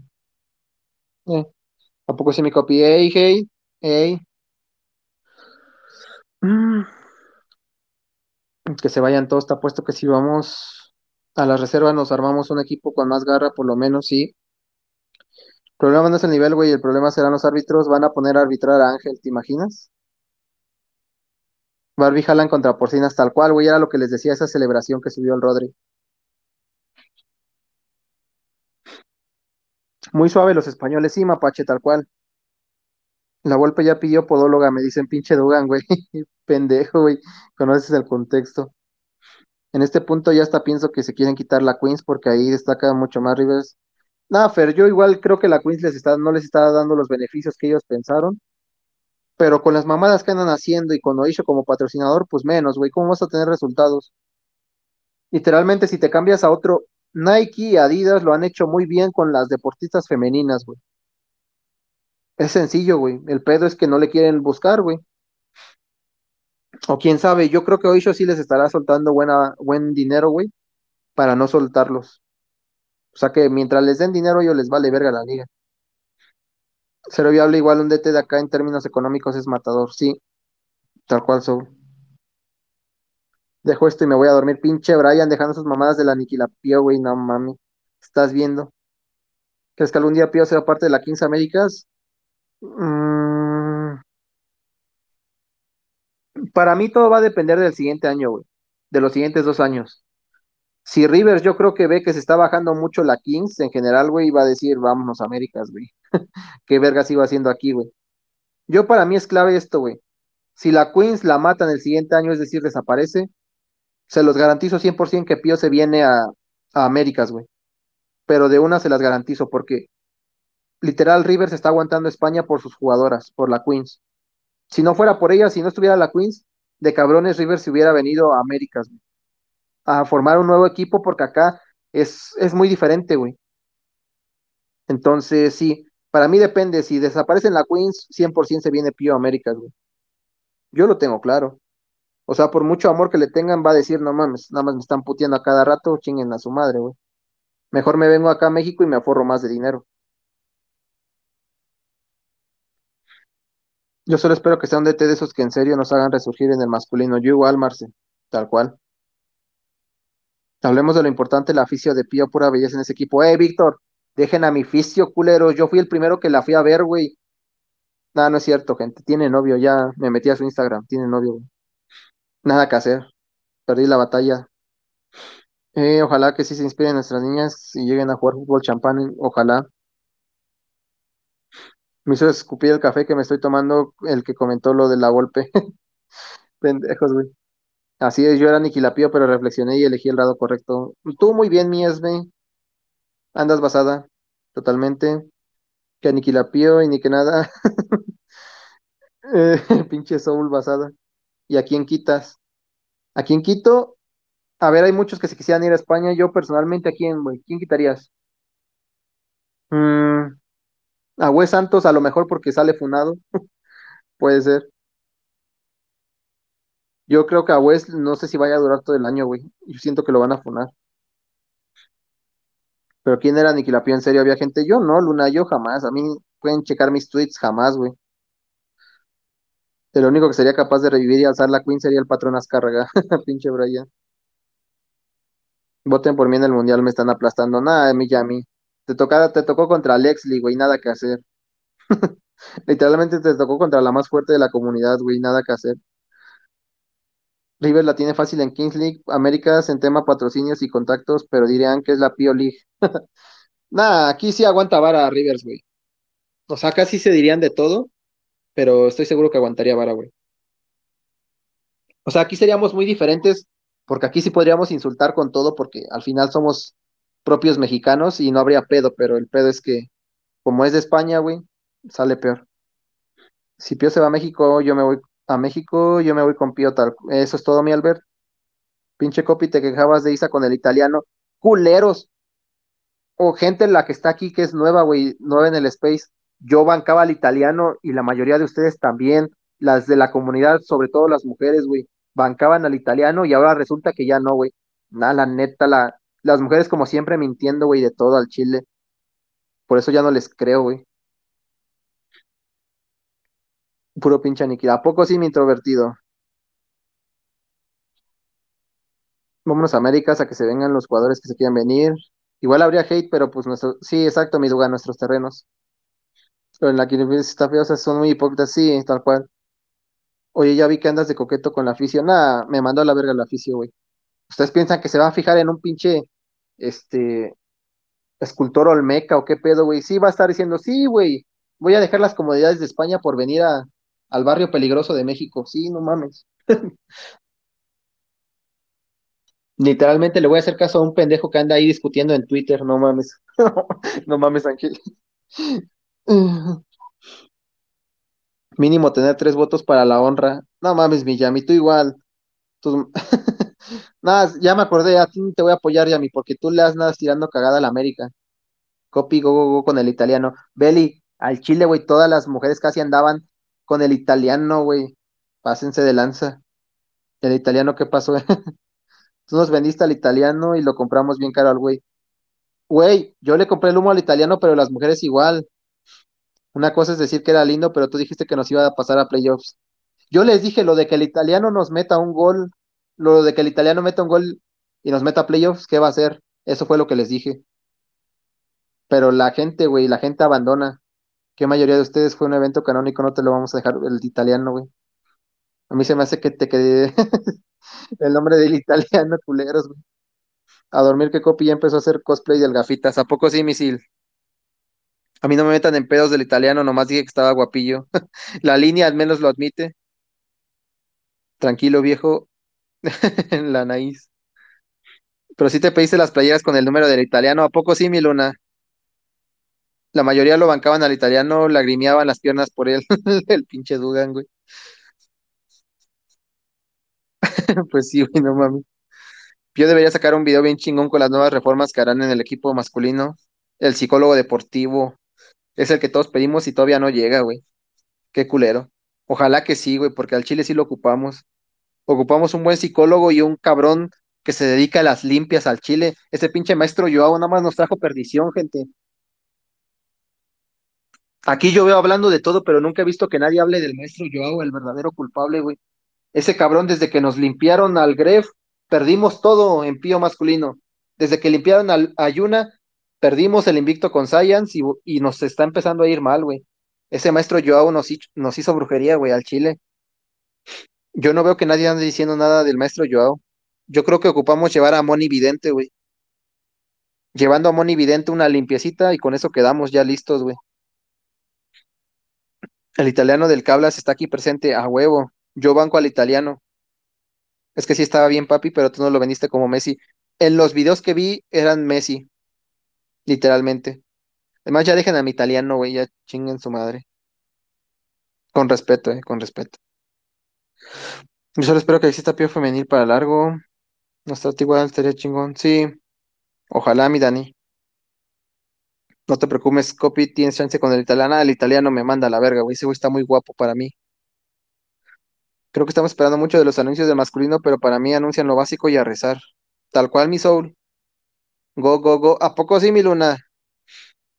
Eh, ¿a poco se me copié? Hey, hey. Mm, que se vayan todos, está puesto que si vamos a la reserva nos armamos un equipo con más garra, por lo menos, sí. El problema no es el nivel, güey, el problema serán los árbitros, van a poner a arbitrar a Ángel, ¿te imaginas? Barbie jalan contra porcinas tal cual, güey, era lo que les decía esa celebración que subió el Rodri. Muy suave los españoles, sí, mapache, tal cual. La Volpe ya pidió podóloga, me dicen pinche Dugan, güey. Pendejo, güey. Conoces el contexto. En este punto ya hasta pienso que se quieren quitar la Queens porque ahí destaca mucho más Rivers. Nada, Fer, yo igual creo que la Queens no les está dando los beneficios que ellos pensaron. Pero con las mamadas que andan haciendo y con Oisho como patrocinador, pues menos, güey. ¿Cómo vas a tener resultados? Literalmente, si te cambias a otro, Nike y Adidas lo han hecho muy bien con las deportistas femeninas, güey. Es sencillo, güey. El pedo es que no le quieren buscar, güey. O quién sabe, yo creo que Oisho sí les estará soltando buena, buen dinero, güey, para no soltarlos. O sea que mientras les den dinero, ellos les vale verga la liga. Cero viable igual un DT de acá en términos económicos es matador, sí, tal cual son. Dejo esto y me voy a dormir. Pinche Brian dejando sus mamadas de la aniquilapío, güey. No mami. ¿Estás viendo? ¿Crees que algún día Pío sea parte de la Kings Américas? Mm, para mí todo va a depender del siguiente año, güey. De los siguientes dos años. Si Rivers yo creo que ve que se está bajando mucho la Kings en general, güey, va a decir, vámonos Américas, güey. ¿Qué vergas iba haciendo aquí, güey? Yo para mí es clave esto, güey. Si la Queens la matan el siguiente año, es decir, desaparece, se los garantizo 100% que Pío se viene a, a Américas, güey. Pero de una se las garantizo, porque literal Rivers está aguantando España por sus jugadoras, por la Queens. Si no fuera por ella, si no estuviera la Queens, de cabrones Rivers se hubiera venido a Américas, güey, a formar un nuevo equipo, porque acá es, es muy diferente, güey. Entonces, sí, para mí depende, si desaparecen la Queens, 100% se viene Pío a Américas, güey. Yo lo tengo claro. O sea, por mucho amor que le tengan, va a decir, no mames, nada más me están puteando a cada rato, chinguen a su madre, güey. Mejor me vengo acá a México y me aforro más de dinero. Yo solo espero que sea un DT de esos que en serio nos hagan resurgir en el masculino. Yo igual, Marce, tal cual. Hablemos de lo importante, la aficio de Pío, pura belleza en ese equipo. Eh, Víctor, dejen a mi fisio, culeros. Yo fui el primero que la fui a ver, güey. Nada, no es cierto, gente. Tiene novio, ya me metí a su Instagram. Tiene novio, güey. Nada que hacer. Perdí la batalla. Eh, ojalá que sí se inspiren nuestras niñas y lleguen a jugar fútbol champán. Ojalá. Me hizo escupir el café que me estoy tomando, el que comentó lo de la golpe. Pendejos, güey. Así es, yo era Niquilapío, pero reflexioné y elegí el lado correcto. Tú muy bien, mi Esme. Andas basada, totalmente. Que Niquilapío y ni que nada. Eh, pinche Soul basada. ¿Y a quién quitas? ¿A quién quito? A ver, hay muchos que se quisieran ir a España. Yo personalmente, ¿a quién, güey? ¿Quién quitarías? Mm, a Wes Santos, a lo mejor porque sale funado. Puede ser. Yo creo que a Wes no sé si vaya a durar todo el año, güey. Yo siento que lo van a funar. Pero ¿quién era Niquilapío? ¿En serio había gente? Yo no, Luna, yo jamás. A mí pueden checar mis tweets jamás, güey. El único que sería capaz de revivir y alzar la Queen sería el patrón Azcárraga. Pinche Brian. Voten por mí en el mundial, me están aplastando. Nada, Yami. Te te tocó contra Lexley, güey, nada que hacer. Literalmente te tocó contra la más fuerte de la comunidad, güey, nada que hacer. River la tiene fácil en Kings League, Américas en tema patrocinios y contactos, pero dirían que es la Pio League. Nada, aquí sí aguanta vara Rivers, güey. O sea, casi se dirían de todo, pero estoy seguro que aguantaría vara, güey. O sea, aquí seríamos muy diferentes, porque aquí sí podríamos insultar con todo, porque al final somos propios mexicanos y no habría pedo, pero el pedo es que, como es de España, güey, sale peor. Si Pío se va a México, yo me voy a México, yo me voy con Pío tal. Eso es todo, mi Albert. Pinche copy, te quejabas de Isa con el italiano. Culeros. O gente la que está aquí que es nueva, güey, nueva en el space. Yo bancaba al italiano y la mayoría de ustedes también, las de la comunidad, sobre todo las mujeres, güey, bancaban al italiano y ahora resulta que ya no, güey. Nada, la neta, la, las mujeres como siempre mintiendo, güey, de todo al chile. Por eso ya no les creo, güey. Puro pinche aniquilado. ¿A poco sí, mi introvertido? Vámonos a Américas a que se vengan los jugadores que se quieran venir. Igual habría hate, pero pues nuestro, sí, exacto, mi lugar, nuestros terrenos. Pero en la que está feo, son muy hipócritas, sí, tal cual. Oye, ya vi que andas de coqueto con la afición. Nada, me mandó a la verga la afición, güey. ¿Ustedes piensan que se va a fijar en un pinche, este, escultor olmeca o qué pedo, güey? Sí, va a estar diciendo, sí, güey, voy a dejar las comodidades de España por venir a, al barrio peligroso de México. Sí, no mames. Literalmente le voy a hacer caso a un pendejo que anda ahí discutiendo en Twitter, no mames. No mames, Ángel. Mínimo tener tres votos para la honra. No mames, mi Yami, tú igual. Nada, ya me acordé, a ti te voy a apoyar, Yami, porque tú le has nada tirando cagada a la América. Copy, go, go, go con el italiano. Beli, al Chile, güey, todas las mujeres casi andaban con el italiano, güey. Pásense de lanza. El italiano, ¿qué pasó? Tú nos vendiste al italiano y lo compramos bien caro al güey. Güey, yo le compré el humo al italiano, pero las mujeres igual. Una cosa es decir que era lindo, pero tú dijiste que nos iba a pasar a playoffs. Yo les dije lo de que el italiano nos meta un gol Lo de que el italiano meta un gol y nos meta playoffs, ¿qué va a hacer? Eso fue lo que les dije. Pero la gente, güey, la gente abandona. ¿Qué mayoría de ustedes fue un evento canónico? No te lo vamos a dejar el italiano, güey. A mí se me hace que te quede el nombre del italiano, culeros, güey. A dormir que Copi ya empezó a hacer cosplay del gafitas. ¿A poco sí, misil? A mí no me metan en pedos del italiano, nomás dije que estaba guapillo. La línea al menos lo admite. Tranquilo, viejo. La nariz. Pero sí te pediste las playeras con el número del italiano. ¿A poco sí, mi luna? La mayoría lo bancaban al italiano, lagrimeaban las piernas por él. El pinche Dugan, güey. Pues sí, güey, no mames. Yo debería sacar un video bien chingón con las nuevas reformas que harán en el equipo masculino. El psicólogo deportivo. Es el que todos pedimos y todavía no llega, güey. Qué culero. Ojalá que sí, güey, porque al Chile sí lo ocupamos. Ocupamos un buen psicólogo y un cabrón que se dedica a las limpias al Chile. Ese pinche maestro Joao nada más nos trajo perdición, gente. Aquí yo veo hablando de todo, pero nunca he visto que nadie hable del maestro Joao, el verdadero culpable, güey. Ese cabrón, desde que nos limpiaron al Gref, perdimos todo en pío masculino. Desde que limpiaron al Ayuna, perdimos el invicto con Science y, y nos está empezando a ir mal, güey. Ese maestro Joao nos, nos hizo brujería, güey, al Chile. Yo no veo que nadie ande diciendo nada del maestro Joao. Yo creo que ocupamos llevar a Moni Vidente, güey. Llevando a Moni Vidente una limpiecita y con eso quedamos ya listos, güey. El italiano del Cablas está aquí presente a huevo. Yo banco al italiano. Es que sí estaba bien, papi, pero tú no lo vendiste como Messi. En los videos que vi eran Messi, literalmente. Además, ya dejen a mi italiano, güey, ya chinguen su madre. Con respeto, eh, con respeto. Yo solo espero que exista pío femenil para largo. No está igual, estaría chingón. Sí, ojalá, mi Dani. No te preocupes, Copy, tienes chance con el italiano. Ah, El italiano me manda a la verga, güey. Ese güey está muy guapo para mí. Creo que estamos esperando mucho de los anuncios de masculino, pero para mí anuncian lo básico y a rezar. Tal cual, mi soul. Go, go, go. ¿A poco sí, mi luna?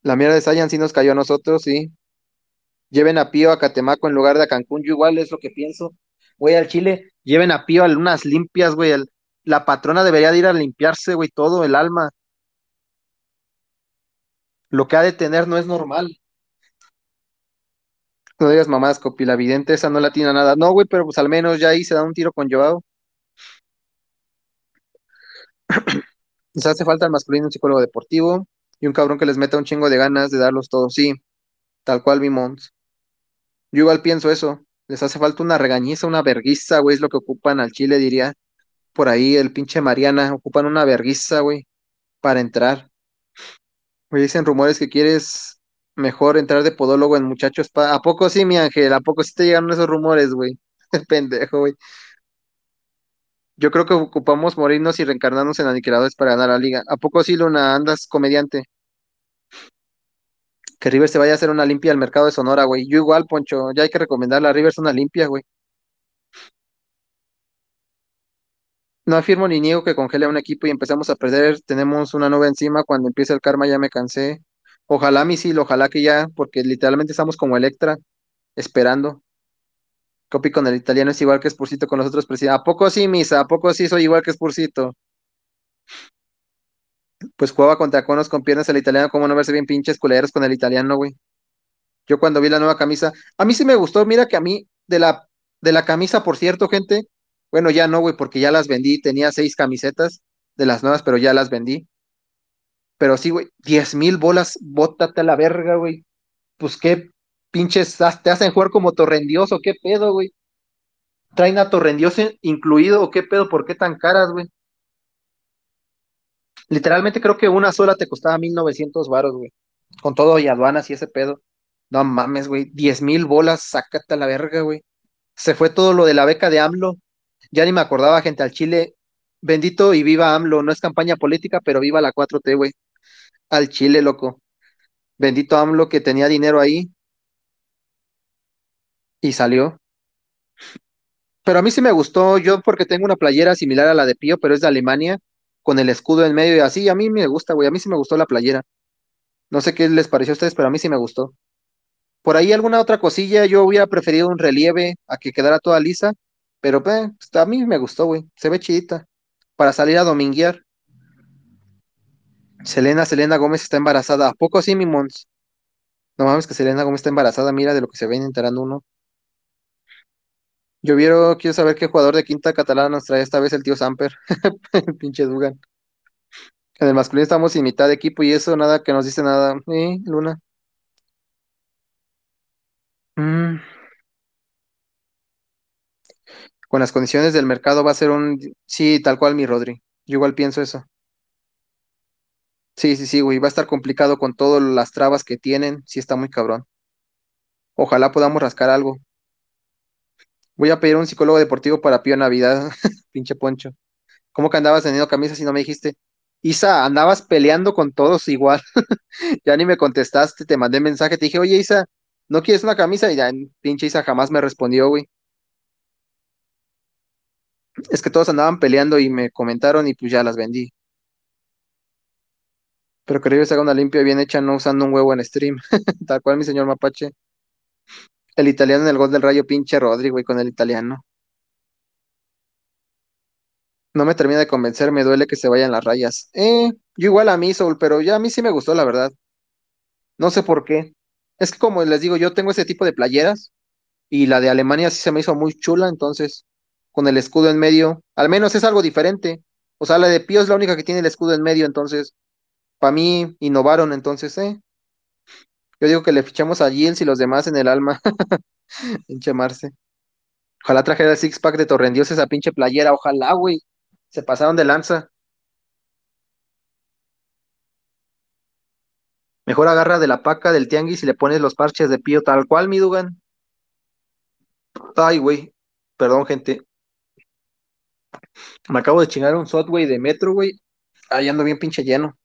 La mierda de Saiyan sí nos cayó a nosotros, sí. Lleven a Pío a Catemaco en lugar de a Cancún. Yo igual es lo que pienso. Güey, al Chile, lleven a Pío a unas limpias, güey. el- La patrona debería de ir a limpiarse, güey, todo el alma. Lo que ha de tener no es normal. No digas mamás, Copi, vidente esa no la tiene nada. No, güey, pero pues al menos ya ahí se da un tiro con Joao. Les hace falta al masculino un psicólogo deportivo y un cabrón que les meta un chingo de ganas de darlos todos. Sí, tal cual, mi Mons. Yo igual pienso eso. Les hace falta una regañiza, una verguiza, güey, es lo que ocupan al Chile, diría. Por ahí el pinche Mariana, ocupan una verguiza, güey, para entrar. Güey, dicen rumores que quieres mejor entrar de podólogo en muchachos. ¿A poco sí, mi ángel? ¿A poco sí te llegaron esos rumores, güey? Pendejo, güey. Yo creo que ocupamos morirnos y reencarnarnos en aniquiladores para ganar la liga. ¿A poco sí, Luna? Andas comediante. Que River se vaya a hacer una limpia al mercado de Sonora, güey. Yo igual, Poncho, ya hay que recomendarle a Rivers una limpia, güey. No afirmo ni niego que congele a un equipo y empezamos a perder. Tenemos una nube encima. Cuando empiece el karma ya me cansé. Ojalá, misil, ojalá que ya, porque literalmente estamos como Electra, esperando. Copy con el italiano es igual que Spursito con los otros presidentes. ¿A poco sí, Misa? ¿A poco sí soy igual que Spursito? Pues jugaba contra conos con piernas el italiano, ¿cómo no verse bien pinches culeros con el italiano, güey? Yo cuando vi la nueva camisa, a mí sí me gustó, mira que a mí, de la, de la camisa, por cierto, gente, bueno, ya no, güey, porque ya las vendí, tenía seis camisetas de las nuevas, pero ya las vendí. Pero sí, güey, diez mil bolas, bótate a la verga, güey. Pues qué pinches, te hacen jugar como torrendioso, qué pedo, güey. Traen a torrendioso incluido, o qué pedo, ¿por qué tan caras, güey? Literalmente creo que una sola te costaba 1900 varos, güey. Con todo y aduanas y ese pedo. No mames, güey. diez mil bolas, sácate a la verga, güey. Se fue todo lo de la beca de AMLO. Ya ni me acordaba, gente, al Chile. Bendito y viva AMLO. No es campaña política, pero viva la 4T, güey. Al Chile, loco. Bendito AMLO que tenía dinero ahí y salió. Pero a mí sí me gustó, yo porque tengo una playera similar a la de Pío, pero es de Alemania, con el escudo en medio y así. A mí me gusta, güey. A mí sí me gustó la playera. No sé qué les pareció a ustedes, pero a mí sí me gustó. Por ahí alguna otra cosilla, yo hubiera preferido un relieve a que quedara toda lisa, Pero pues, a mí me gustó, güey. Se ve chidita. Para salir a dominguear. Selena, Selena Gómez está embarazada. ¿A poco sí, mi mons? No mames que Selena Gómez está embarazada. Mira de lo que se ven enterando uno. Yo quiero, quiero saber qué jugador de quinta catalana nos trae esta vez el tío Samper. Pinche Dugan. En el masculino estamos sin mitad de equipo y eso nada que nos dice nada. Eh, Luna. Mm, Con las condiciones del mercado va a ser un... Sí, tal cual mi Rodri. Yo igual pienso eso. Sí, sí, sí, güey. Va a estar complicado con todas las trabas que tienen. Sí, está muy cabrón. Ojalá podamos rascar algo. Voy a pedir un psicólogo deportivo para Pío Navidad. Pinche Poncho. ¿Cómo que andabas teniendo camisas y no me dijiste? Isa, andabas peleando con todos igual. Ya ni me contestaste, te mandé mensaje, te dije, oye Isa, ¿no quieres una camisa? Y ya, pinche Isa jamás me respondió, güey. Es que todos andaban peleando y me comentaron y pues ya las vendí. Pero que se haga una limpia bien hecha, no usando un huevo en stream. Tal cual, mi señor Mapache. El italiano en el gol del Rayo, pinche Rodri, güey, con el italiano. No me termina de convencer, me duele que se vayan las rayas. Eh, yo igual a mí, Soul, pero ya a mí sí me gustó, la verdad. No sé por qué. Es que como les digo, yo tengo ese tipo de playeras y la de Alemania sí se me hizo muy chula, entonces, con el escudo en medio, al menos es algo diferente. O sea, la de Pío es la única que tiene el escudo en medio, entonces, para mí innovaron, entonces, eh. Yo digo que le fichamos a Gilles y los demás en el alma. Pinche Marce. Ojalá trajera el six pack de Torrendios esa pinche playera, ojalá, güey. Se pasaron de lanza. Mejor agarra de la paca del tianguis y le pones los parches de Pío, tal cual, mi Dugan. Ay, güey. Perdón, gente. Me acabo de chingar un Subway de metro, güey. Ahí ando bien pinche lleno.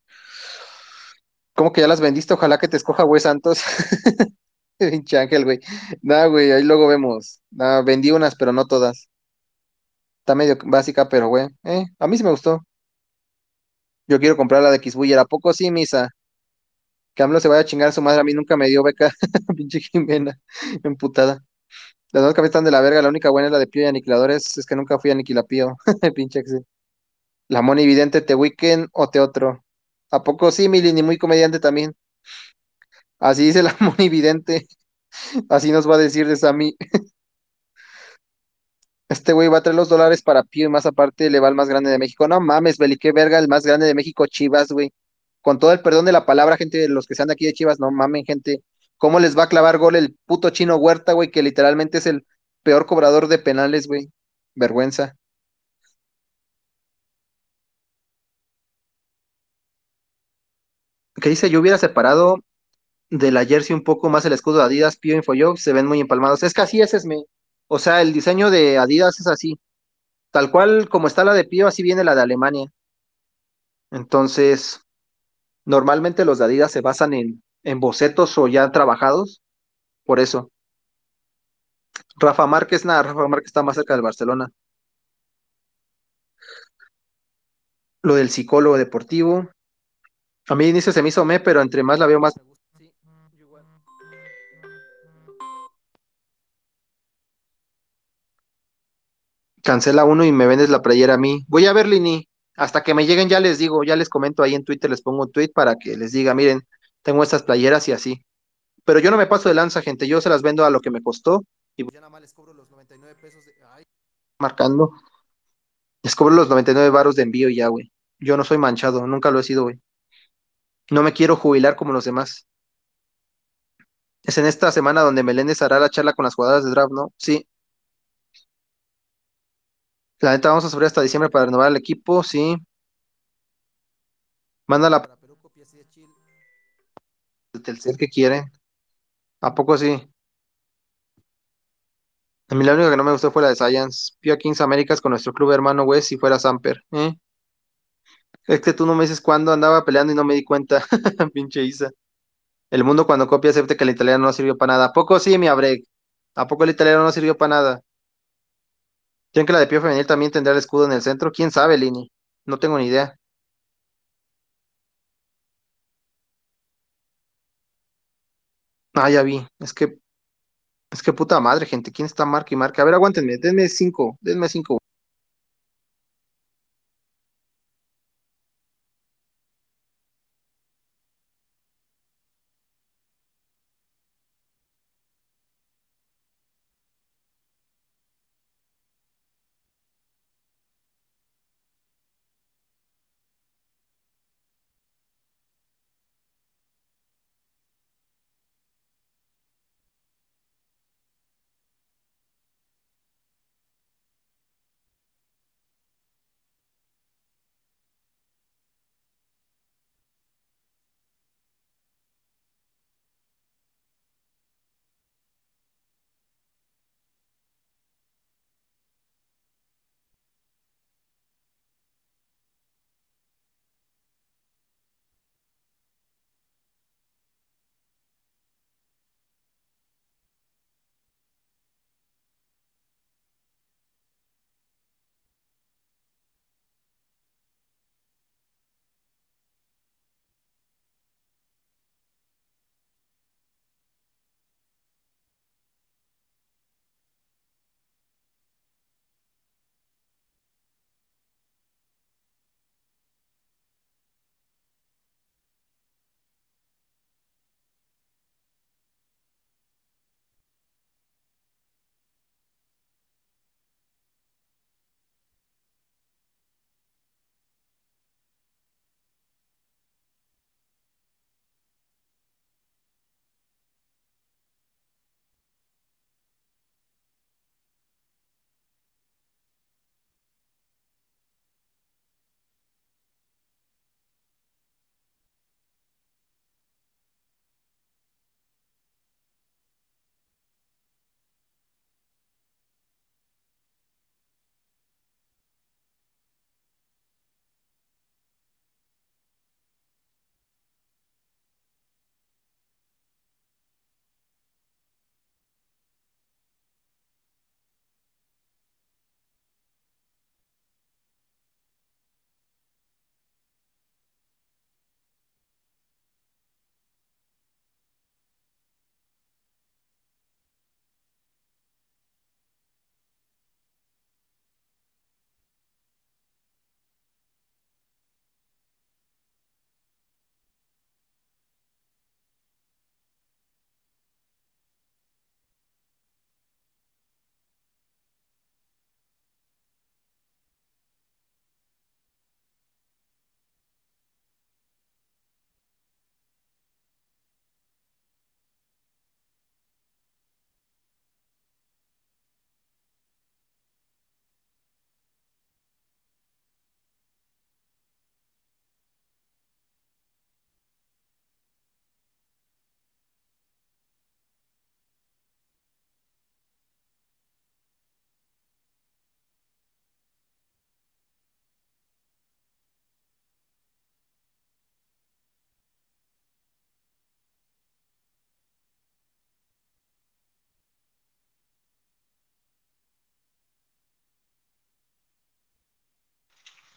¿Cómo que ya las vendiste? Ojalá que te escoja, güey, Santos. Pinche ángel, güey. Nah, güey, ahí luego vemos. Nah, vendí unas, pero no todas. Está medio básica, pero güey. Eh, a mí sí me gustó. Yo quiero comprar la de Xbuyer. ¿A poco sí, misa? Que AMLO se vaya a chingar a su madre. A mí nunca me dio beca. Pinche Jimena. Emputada. Las dos camisas están de la verga. La única buena es la de Pío y Aniquiladores. Es que nunca fui a Aniquilapío. Pinche Excel. La Moni Vidente, te weekend o te otro. ¿A poco sí, Mili? Ni muy comediante también. Así dice la Moni Vidente. Así nos va a decir de Sammy. Este güey va a traer los dólares para Pío y más aparte le va al más grande de México. No mames, Beli, qué verga, el más grande de México, Chivas, güey. Con todo el perdón de la palabra, gente, los que sean de aquí de Chivas, no mamen, gente. ¿Cómo les va a clavar gol el puto chino Huerta, güey, que literalmente es el peor cobrador de penales, güey? Vergüenza. ¿Qué dice? Yo hubiera separado de la jersey un poco más el escudo de Adidas, Pío Infojobs, se ven muy empalmados. Es que así es, Esme. O sea, el diseño de Adidas es así. Tal cual como está la de Pío, así viene la de Alemania. Entonces, normalmente los de Adidas se basan en, en bocetos o ya trabajados, por eso. Rafa Márquez, nada, Rafa Márquez está más cerca del Barcelona. Lo del psicólogo deportivo. A mí inicio se me hizo me, pero entre más la veo más. Sí, igual. Cancela uno y me vendes la playera a mí. Voy a ver, Lini. Hasta que me lleguen ya les digo, ya les comento ahí en Twitter, les pongo un tweet para que les diga, miren, tengo estas playeras y así. Pero yo no me paso de lanza, gente, yo se las vendo a lo que me costó y ya nada más les cobro los 99 pesos de... Ay, marcando. Les cobro los 99 varos de envío y ya, güey. Yo no soy manchado, nunca lo he sido, güey. No me quiero jubilar como los demás. Es en esta semana donde Meléndez hará la charla con las jugadoras de draft, ¿no? Sí. La neta, vamos a sufrir hasta diciembre para renovar el equipo, sí. Mándala para El tercer que quieren. ¿A poco sí? A mí la única que no me gustó fue la de Science. Pio Kings Américas con nuestro club hermano, güey, si fuera Samper. ¿eh? Es que tú no me dices cuándo andaba peleando y no me di cuenta. Pinche Isa. El mundo cuando copia acepte que el italiano no sirvió para nada. ¿A poco sí, mi Abreg? ¿A poco el italiano no sirvió para nada? ¿Creen que la de Pío Femenil también tendrá el escudo en el centro? ¿Quién sabe, Lini? No tengo ni idea. Ah, ya vi. Es que Es que puta madre, gente. ¿Quién está marca y marca? A ver, aguántenme. Denme cinco. Denme cinco.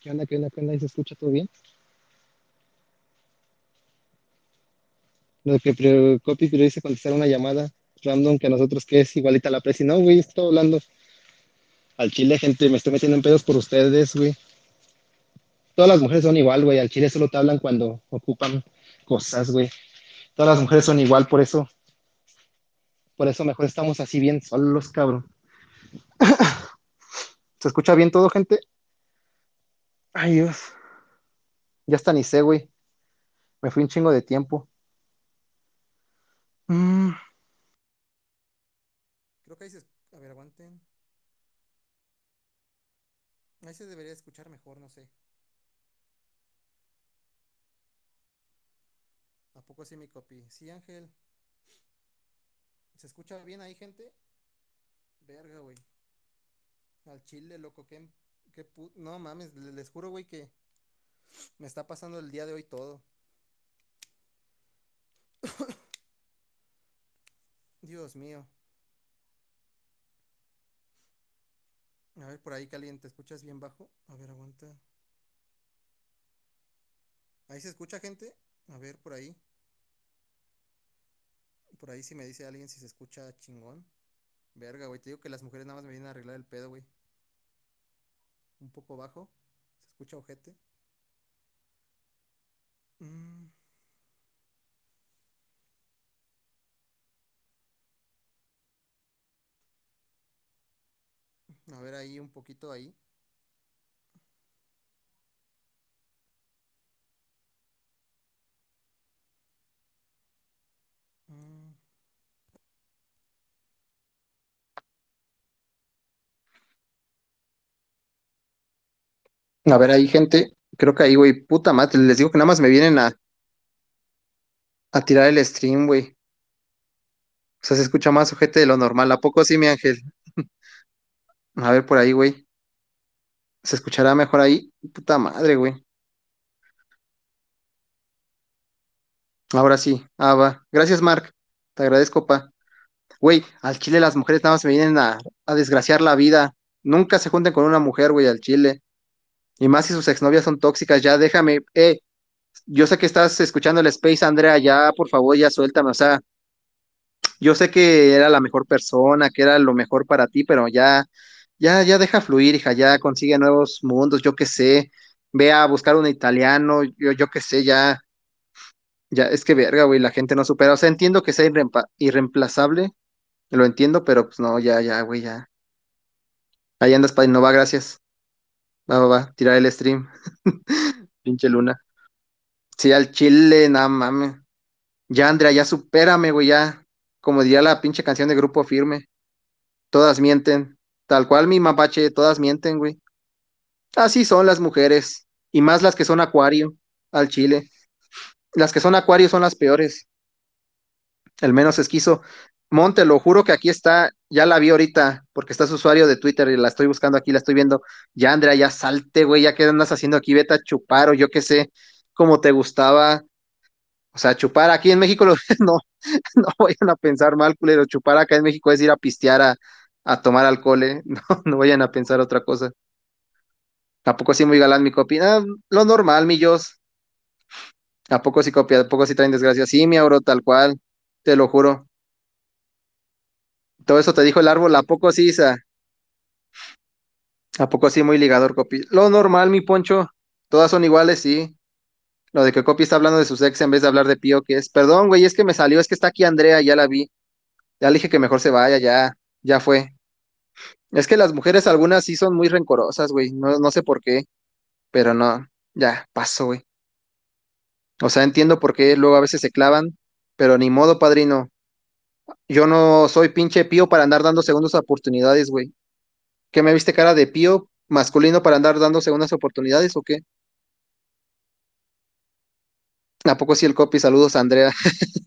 ¿Qué onda? ¿Qué onda? ¿Y ¿Se escucha todo bien? Lo que copy pero dice contestar una llamada random que a nosotros que es igualita a la presi. No, güey, estoy hablando al chile, gente. Me estoy metiendo en pedos por ustedes, güey. Todas las mujeres son igual, güey. Al chile solo te hablan cuando ocupan cosas, güey. Todas las mujeres son igual, por eso, por eso mejor estamos así bien solos, cabrón. ¿Se escucha bien todo, gente? Ay, Dios. Ya hasta ni sé, güey. Me fui un chingo de tiempo. Mm, Creo que ahí se... A ver, aguanten. Ahí se debería escuchar mejor, no sé. ¿A poco sí mi copy? Sí, Ángel. ¿Se escucha bien ahí, gente? Verga, güey. Al chile, loco, qué, No mames, le- les juro, güey, que me está pasando el día de hoy todo. Dios mío. A ver, por ahí, caliente, ¿escuchas bien bajo? A ver, aguanta. ¿Ahí se escucha, gente? A ver, por ahí. Por ahí si me dice alguien si se escucha chingón. Verga, güey, te digo que las mujeres nada más me vienen a arreglar el pedo, güey. Un poco bajo. ¿Se escucha ojete? Mm, a ver ahí, un poquito ahí. Mm, A ver ahí, gente. Creo que ahí, güey, puta madre. Les digo que nada más me vienen a, a tirar el stream, güey. O sea, se escucha más ojete de lo normal. ¿A poco sí, mi ángel? A ver por ahí, güey. ¿Se escuchará mejor ahí? Puta madre, güey. Ahora sí. Ah, va. Gracias, Mark. Te agradezco, pa. Güey, al chile las mujeres nada más me vienen a, a desgraciar la vida. Nunca se junten con una mujer, güey, al chile. Y más si sus exnovias son tóxicas, ya déjame. Eh, yo sé que estás escuchando el Space, Andrea, ya, por favor, ya suéltame. O sea, yo sé que era la mejor persona, que era lo mejor para ti, pero ya, ya, ya deja fluir, hija, ya consigue nuevos mundos, yo qué sé. Ve a buscar un italiano, yo, yo qué sé, ya, ya, es que verga, güey, la gente no supera. O sea, entiendo que sea irreemplazable, lo entiendo, pero pues no, ya, ya, güey, ya. Ahí andas para innovar, gracias. Va, va, va, tirar el stream. Pinche luna. Sí, al chile, nada mames. Ya, Andrea, ya supérame, güey, ya. Como diría la pinche canción de Grupo Firme. Todas mienten. Tal cual mi mapache, todas mienten, güey. Así son las mujeres. Y más las que son acuario, al chile. Las que son acuario son las peores. El menos esquizo. Monte, lo juro que aquí está. Ya la vi ahorita, porque está su usuario de Twitter y la estoy buscando aquí, la estoy viendo. Ya, Andrea, ya salte, güey. Ya qué andas haciendo aquí, vete a chupar o yo qué sé, como te gustaba. O sea, chupar aquí en México, no, no vayan a pensar mal, culero. Chupar acá en México es ir a pistear a, a tomar alcohol, ¿eh? No, no vayan a pensar otra cosa. Tampoco así muy galán mi copia. Ah, lo normal, mi Jos. ¿A poco sí copia? ¿A poco sí traen desgracia? Sí, mi auro, tal cual. Te lo juro. Todo eso te dijo el árbol. ¿A poco sí, Isa? ¿A poco sí muy ligador, copi? Lo normal, mi poncho. Todas son iguales, sí. Lo de que Copi está hablando de su ex en vez de hablar de Pío, que es. Perdón, güey, es que me salió, es que está aquí Andrea, ya la vi. Ya le dije que mejor se vaya, ya, ya fue. Es que las mujeres algunas sí son muy rencorosas, güey. No, no sé por qué, pero no, ya, paso, güey. O sea, entiendo por qué luego a veces se clavan, pero ni modo, padrino. Yo no soy pinche pío para andar dando segundas oportunidades, güey. ¿Qué me viste cara de pío masculino para andar dando segundas oportunidades o qué? ¿A poco sí el copy? Saludos, Andrea.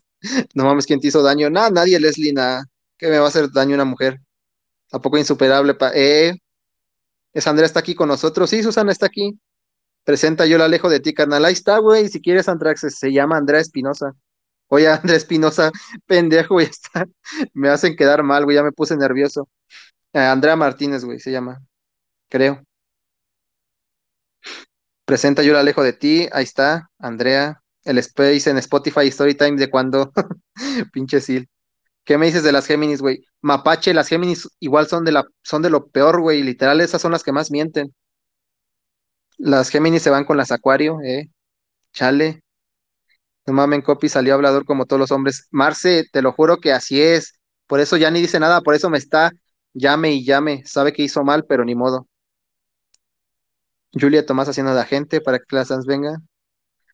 No mames, ¿quién te hizo daño? Nada, nadie, Leslie, nada. ¿Qué me va a hacer daño una mujer? ¿A poco insuperable? Pa eh, ¿es Andrea está aquí con nosotros? Sí, Susana está aquí. Presenta, yo la alejo de ti, carnal. Ahí está, güey. Si quieres, Andrea, se, se llama Andrea Espinosa. Oye, Andrea Espinosa, pendejo, güey, está. Me hacen quedar mal, güey, ya me puse nervioso. Eh, Andrea Martínez, güey, se llama, creo. Presenta, yo la alejo de ti. Ahí está, Andrea. El Space en Spotify Storytime de cuando. Pinche Sil. ¿Qué me dices de las Géminis, güey? Mapache, las Géminis igual son de la, son de lo peor, güey. Literal, esas son las que más mienten. Las Géminis se van con las Acuario, eh. Chale. No mamen, Copy salió hablador como todos los hombres. Marce, te lo juro que así es. Por eso ya ni dice nada, por eso me está llame y llame. Sabe que hizo mal, pero ni modo. Julia Tomás haciendo de agente para que las Sans venga.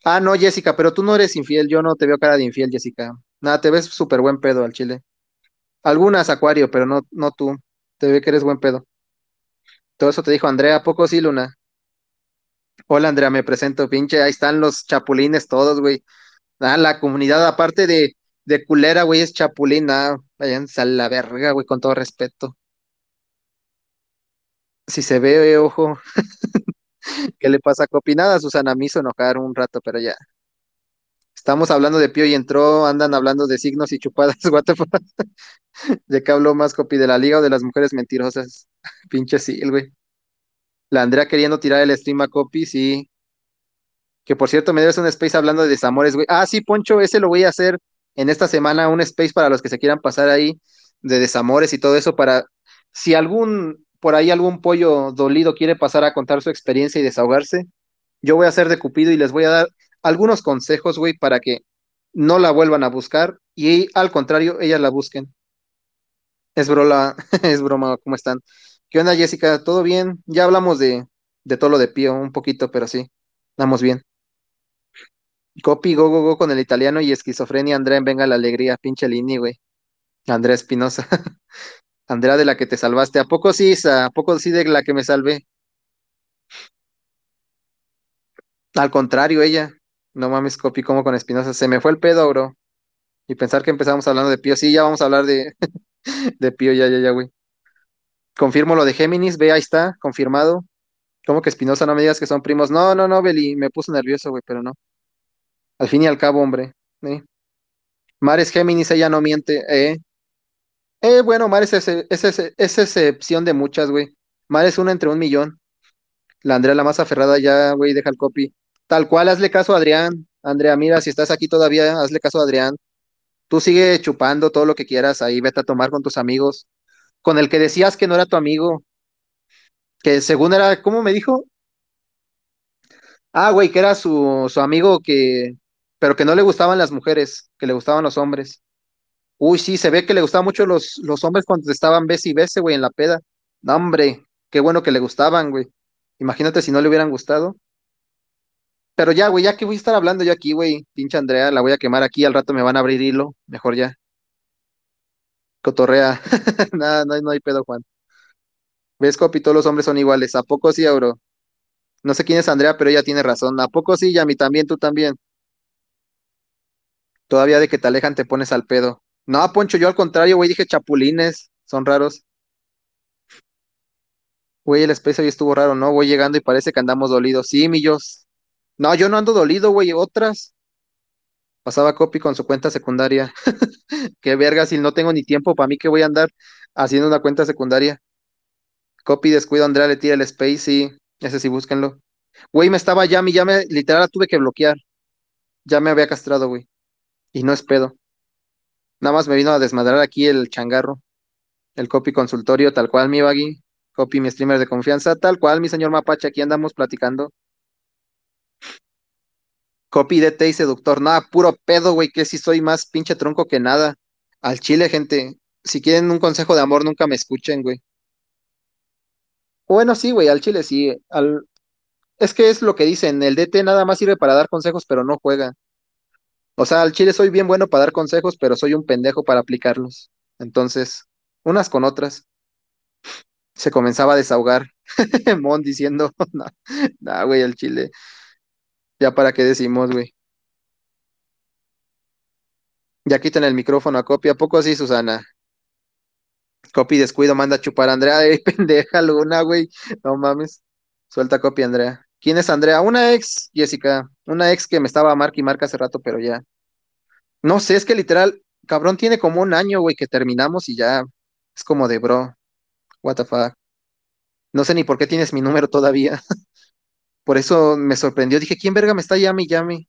Ah, no, Jessica, pero tú no eres infiel. Yo no te veo cara de infiel, Jessica. Nada, te ves súper buen pedo al chile. Algunas, Acuario, pero no, no tú. Te ve que eres buen pedo. Todo eso te dijo Andrea, ¿a poco sí, Luna? Hola, Andrea, me presento, pinche. Ahí están los chapulines todos, güey. Ah, la comunidad, aparte de, de culera, güey, es chapulina. Váyanse a la verga, güey, con todo respeto. Si se ve, eh, ojo, ¿qué le pasa a Copi? Nada, Susana me hizo enojar un rato, pero ya. Estamos hablando de Pío y entró, andan hablando de signos y chupadas, what? ¿De qué habló más, Copi? ¿De la liga o de las mujeres mentirosas? Pinche sí, güey. La Andrea queriendo tirar el stream a Copi, sí. Que por cierto, me debes un space hablando de desamores, güey. Ah, sí, Poncho, ese lo voy a hacer en esta semana, un space para los que se quieran pasar ahí. de desamores y todo eso para, si algún, por ahí algún pollo dolido quiere pasar a contar su experiencia y desahogarse, yo voy a ser de Cupido y les voy a dar algunos consejos, güey, para que no la vuelvan a buscar y al contrario, ellas la busquen. Es broma, es broma, ¿cómo están? ¿Qué onda, Jessica? ¿Todo bien? Ya hablamos de, de todo lo de Pío un poquito, pero sí, estamos bien. Copy, go, go, go con el italiano y esquizofrenia, Andrea en Venga la Alegría, pinche Lini, güey. Andrea Espinosa. Andrea de la que te salvaste. ¿A poco sí, Isa? ¿A poco sí de la que me salvé? Al contrario, ella. No mames, Copy, como con Espinosa. Se me fue el pedo, bro. Y pensar que empezamos hablando de Pío. Sí, ya vamos a hablar de, de Pío, ya, ya, ya, güey. Confirmo lo de Géminis, ve, ahí está, confirmado. ¿Cómo que Espinosa? No me digas que son primos. No, no, no, Beli, me puso nervioso, güey, pero no. Al fin y al cabo, hombre. ¿eh? Mares Géminis, ella no miente, ¿eh? Eh, bueno, Mares es, es, es, excepción de muchas, güey. Mares es una entre un millón. La Andrea, la más aferrada, ya, güey, deja el copy. Tal cual, hazle caso a Adrián. Andrea, mira, si estás aquí todavía, hazle caso a Adrián. Tú sigue chupando todo lo que quieras ahí, vete a tomar con tus amigos. Con el que decías que no era tu amigo, que según era, ¿cómo me dijo? Ah, güey, que era su, su amigo que, pero que no le gustaban las mujeres, que le gustaban los hombres. Uy, sí, se ve que le gustaban mucho los, los hombres cuando estaban bese y bese, güey, en la peda. No, hombre, qué bueno que le gustaban, güey. Imagínate si no le hubieran gustado. Pero ya, güey, ya que voy a estar hablando yo aquí, güey, pinche Andrea, la voy a quemar aquí, al rato me van a abrir hilo, mejor ya. Cotorrea. Nada, no, hay- pedo, Juan. ¿Ves, Copi? Todos los hombres son iguales. ¿A poco sí, Auro? No sé quién es Andrea, pero ella tiene razón. ¿A poco sí, Yami? También, tú también. Todavía de que te alejan te pones al pedo. No, Poncho, yo al contrario, güey, dije chapulines, son raros. Güey, el espacio hoy estuvo raro, ¿no? Voy llegando y parece que andamos dolidos. Sí, millos. No, yo no ando dolido, güey, otras. Pasaba copy con su cuenta secundaria. Qué verga, si no tengo ni tiempo, para mí que voy a andar haciendo una cuenta secundaria. Copy, descuido, Andrea le tira el space, sí, ese sí, búsquenlo. Güey, me estaba ya, ya me, literal, la tuve que bloquear. Ya me había castrado, güey. Y no es pedo. Nada más me vino a desmadrar aquí el changarro. El copy consultorio, tal cual, mi baggy. Copy, mi streamer de confianza, tal cual, mi señor Mapache, aquí andamos platicando. Copy, DT y seductor. Nada, puro pedo, güey, que si soy más pinche tronco que nada. Al chile, gente. Si quieren un consejo de amor, nunca me escuchen, güey. Bueno, sí, güey, al chile sí. Al... Es que es lo que dicen, el DT nada más sirve para dar consejos, pero no juega. O sea, al chile soy bien bueno para dar consejos, pero soy un pendejo para aplicarlos. Entonces, unas con otras. Se comenzaba a desahogar. Mon diciendo, nah, nah, güey, al chile. Ya para qué decimos, güey. Ya quitan el micrófono a copia. ¿A poco así, Susana? Copy descuido, manda a chupar a Andrea. Ey, pendeja, Luna, güey. No mames. Suelta copia, Andrea. ¿Quién es Andrea? Una ex, Jessica. Una ex que me estaba marca y marca hace rato, pero ya. No sé, es que literal, cabrón, tiene como un año, güey, que terminamos y ya. Es como de bro. What the fuck. No sé ni por qué tienes mi número todavía. Por eso me sorprendió. Dije, ¿quién verga me está llame y llame?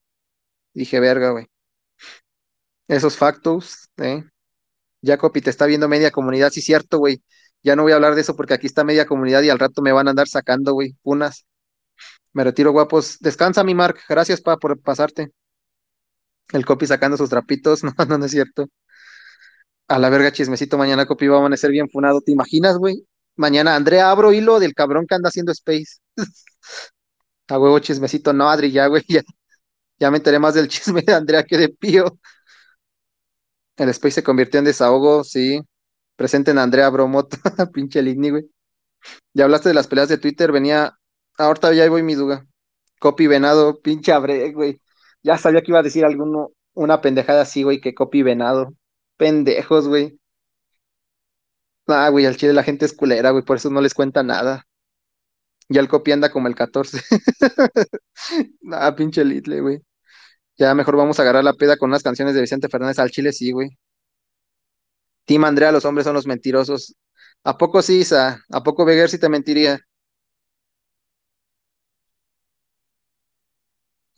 Dije, verga, güey. Esos factos, ¿eh? Ya copy, te está viendo media comunidad, sí, cierto, güey. Ya no voy a hablar de eso porque aquí está media comunidad y al rato me van a andar sacando, güey, unas. Me retiro, guapos. Descansa, mi Mark. Gracias, pa, por pasarte. El copy sacando sus trapitos. No, no, no es cierto. A la verga, chismecito. Mañana copy va a amanecer bien funado. ¿Te imaginas, güey? Mañana, Andrea, abro hilo del cabrón que anda haciendo Space. A huevo, chismecito. No, Adri, ya, güey. Ya, ya me enteré más del chisme de Andrea que de Pío. El Space se convirtió en desahogo, sí. Presenten a Andrea Bromoto. Pinche Ligny, güey. Ya hablaste de las peleas de Twitter, venía. Ahorita ya voy mi duda. Copy venado, pinche abre, güey. Ya sabía que iba a decir alguno, una pendejada así, güey, que copy venado. Pendejos, güey. Ah, güey, al chile la gente es culera, güey, por eso no les cuenta nada. Ya el copy anda como el 14. Ah, pinche Litle, güey. Ya mejor vamos a agarrar la peda con unas canciones de Vicente Fernández al chile, sí, güey. Team Andrea, los hombres son los mentirosos. ¿A poco sí, Isa? ¿A poco Beguer sí te mentiría?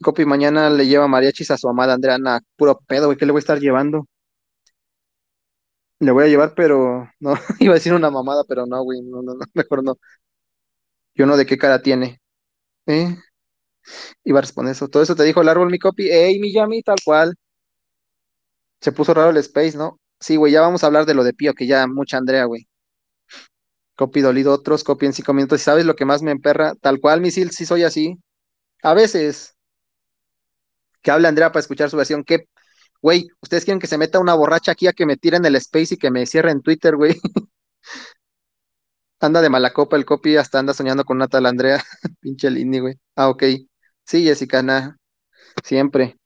Copy mañana le lleva mariachis a su amada Andrea. Nah, puro pedo, güey, ¿qué le voy a estar llevando? Le voy a llevar, pero no, iba a decir una mamada, pero no, güey, no, no, no, mejor no. Yo no de qué cara tiene. ¿Eh? Iba a responder eso. Todo eso te dijo el árbol, mi copy. Ey, mi Yami, tal cual. Se puso raro el space, ¿no? Sí, güey, ya vamos a hablar de lo de Pío, que ya mucha Andrea, güey. Copy dolido otros, copy en cinco minutos. ¿Y sabes lo que más me emperra? Tal cual, misil, sí soy así. A veces, que hable Andrea para escuchar su versión. ¿Qué? Güey, ¿ustedes quieren que se meta una borracha aquí a que me tiren el space y que me cierre en Twitter, güey? Anda de mala copa el copy, hasta anda soñando con una tal Andrea. Pinche Lini, güey. Ah, ok. Sí, Jessica, nada. Siempre.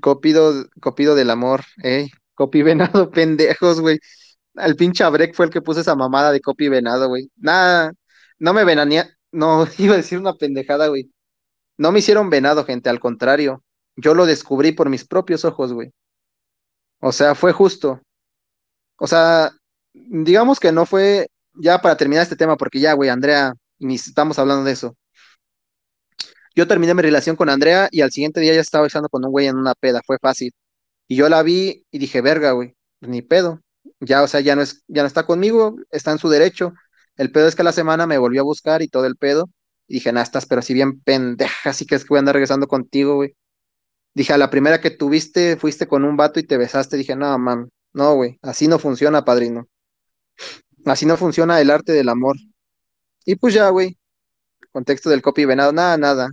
Copido, copido del amor, ey. Copy venado, pendejos, güey. El pinche Abrek fue el que puso esa mamada de copy venado, güey. Nada, no me venanía, no, iba a decir una pendejada, güey. No me hicieron venado, gente, al contrario. Yo lo descubrí por mis propios ojos, güey. O sea, fue justo. O sea, digamos que no fue, ya para terminar este tema, porque ya, güey, Andrea, ni estamos hablando de eso. Yo terminé mi relación con Andrea y al siguiente día ya estaba besando con un güey en una peda, fue fácil. Y yo la vi y dije, verga, güey, ni pedo. Ya, o sea, ya no es, ya no está conmigo, está en su derecho. El pedo es que a la semana me volvió a buscar y todo el pedo. Y dije, nah, estás, pero si bien pendeja, así que que voy a andar regresando contigo, güey. Dije, a la primera que tuviste, fuiste con un vato y te besaste. Dije, no, mam, no, güey, así no funciona, padrino. Así no funciona el arte del amor. Y pues ya, güey, contexto del copy venado, nada, nada.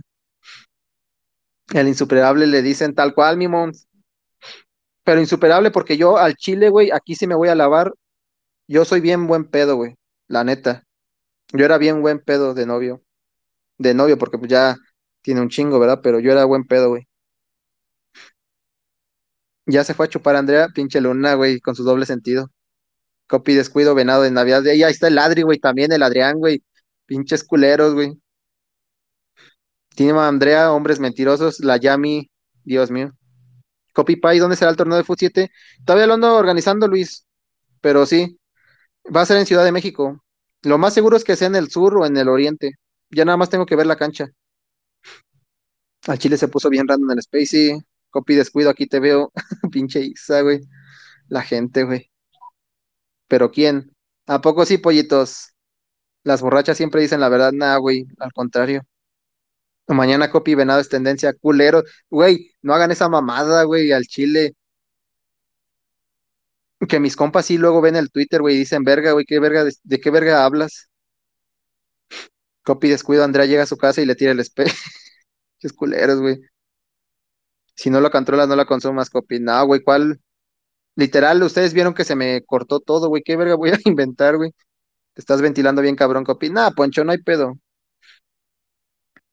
El insuperable le dicen tal cual, mi mons. Pero insuperable porque yo al chile, güey, aquí sí me voy a lavar. Yo soy bien buen pedo, güey, la neta. Yo era bien buen pedo de novio. De novio, porque pues ya tiene un chingo, ¿verdad? Pero yo era buen pedo, güey. Ya se fue a chupar Andrea, pinche luna, güey, con su doble sentido. Copy descuido, venado de Navidad. Y ahí está el Adri, güey, también el Adrián, güey. Pinches culeros, güey. Tiene a Andrea, hombres mentirosos. La Yami, Dios mío. Copy Pie, ¿dónde será el torneo de Foot 7? Todavía lo ando organizando, Luis. Pero sí, va a ser en Ciudad de México. Lo más seguro es que sea en el sur o en el oriente. Ya nada más tengo que ver la cancha. Al Chile se puso bien random en el Spacey. Copy descuido, aquí te veo. Pinche Isa, güey. La gente, güey. ¿Pero quién? ¿A poco sí, pollitos? Las borrachas siempre dicen la verdad, nah, güey, al contrario. Mañana copy venado es tendencia, culero. Güey, no hagan esa mamada, güey, al chile. Que mis compas sí luego ven el Twitter, güey, y dicen, verga, güey, ¿qué verga, de, de qué verga hablas? Copy descuido, Andrea llega a su casa y le tira el espejo. Qué culeros, güey. Si no lo controlas, no la consumas, copy. No, güey, ¿cuál? Literal, ustedes vieron que se me cortó todo, güey. ¿Qué verga voy a inventar, güey? Te estás ventilando bien, cabrón, copy. Nah, Poncho, no hay pedo.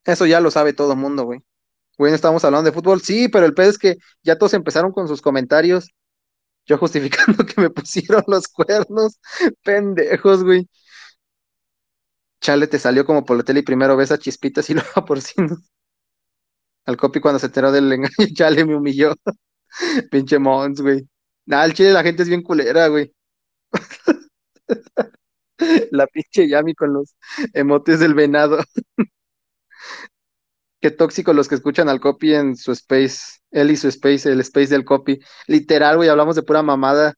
Eso ya lo sabe todo el mundo, güey. Güey, no estamos hablando de fútbol. Sí, pero el pedo es que ya todos empezaron con sus comentarios. Yo justificando que me pusieron los cuernos. Pendejos, güey. Chale, te salió como por la tele y primero ves a Chispitas y luego a Porcinos. Al copy cuando se enteró del engaño, chale, me humilló. Pinche Mons, güey. Nah, el chile la gente es bien culera, güey. La pinche Yami con los emotes del venado. Qué tóxico los que escuchan al copy en su space. Él y su space, el space del copy. Literal, güey, hablamos de pura mamada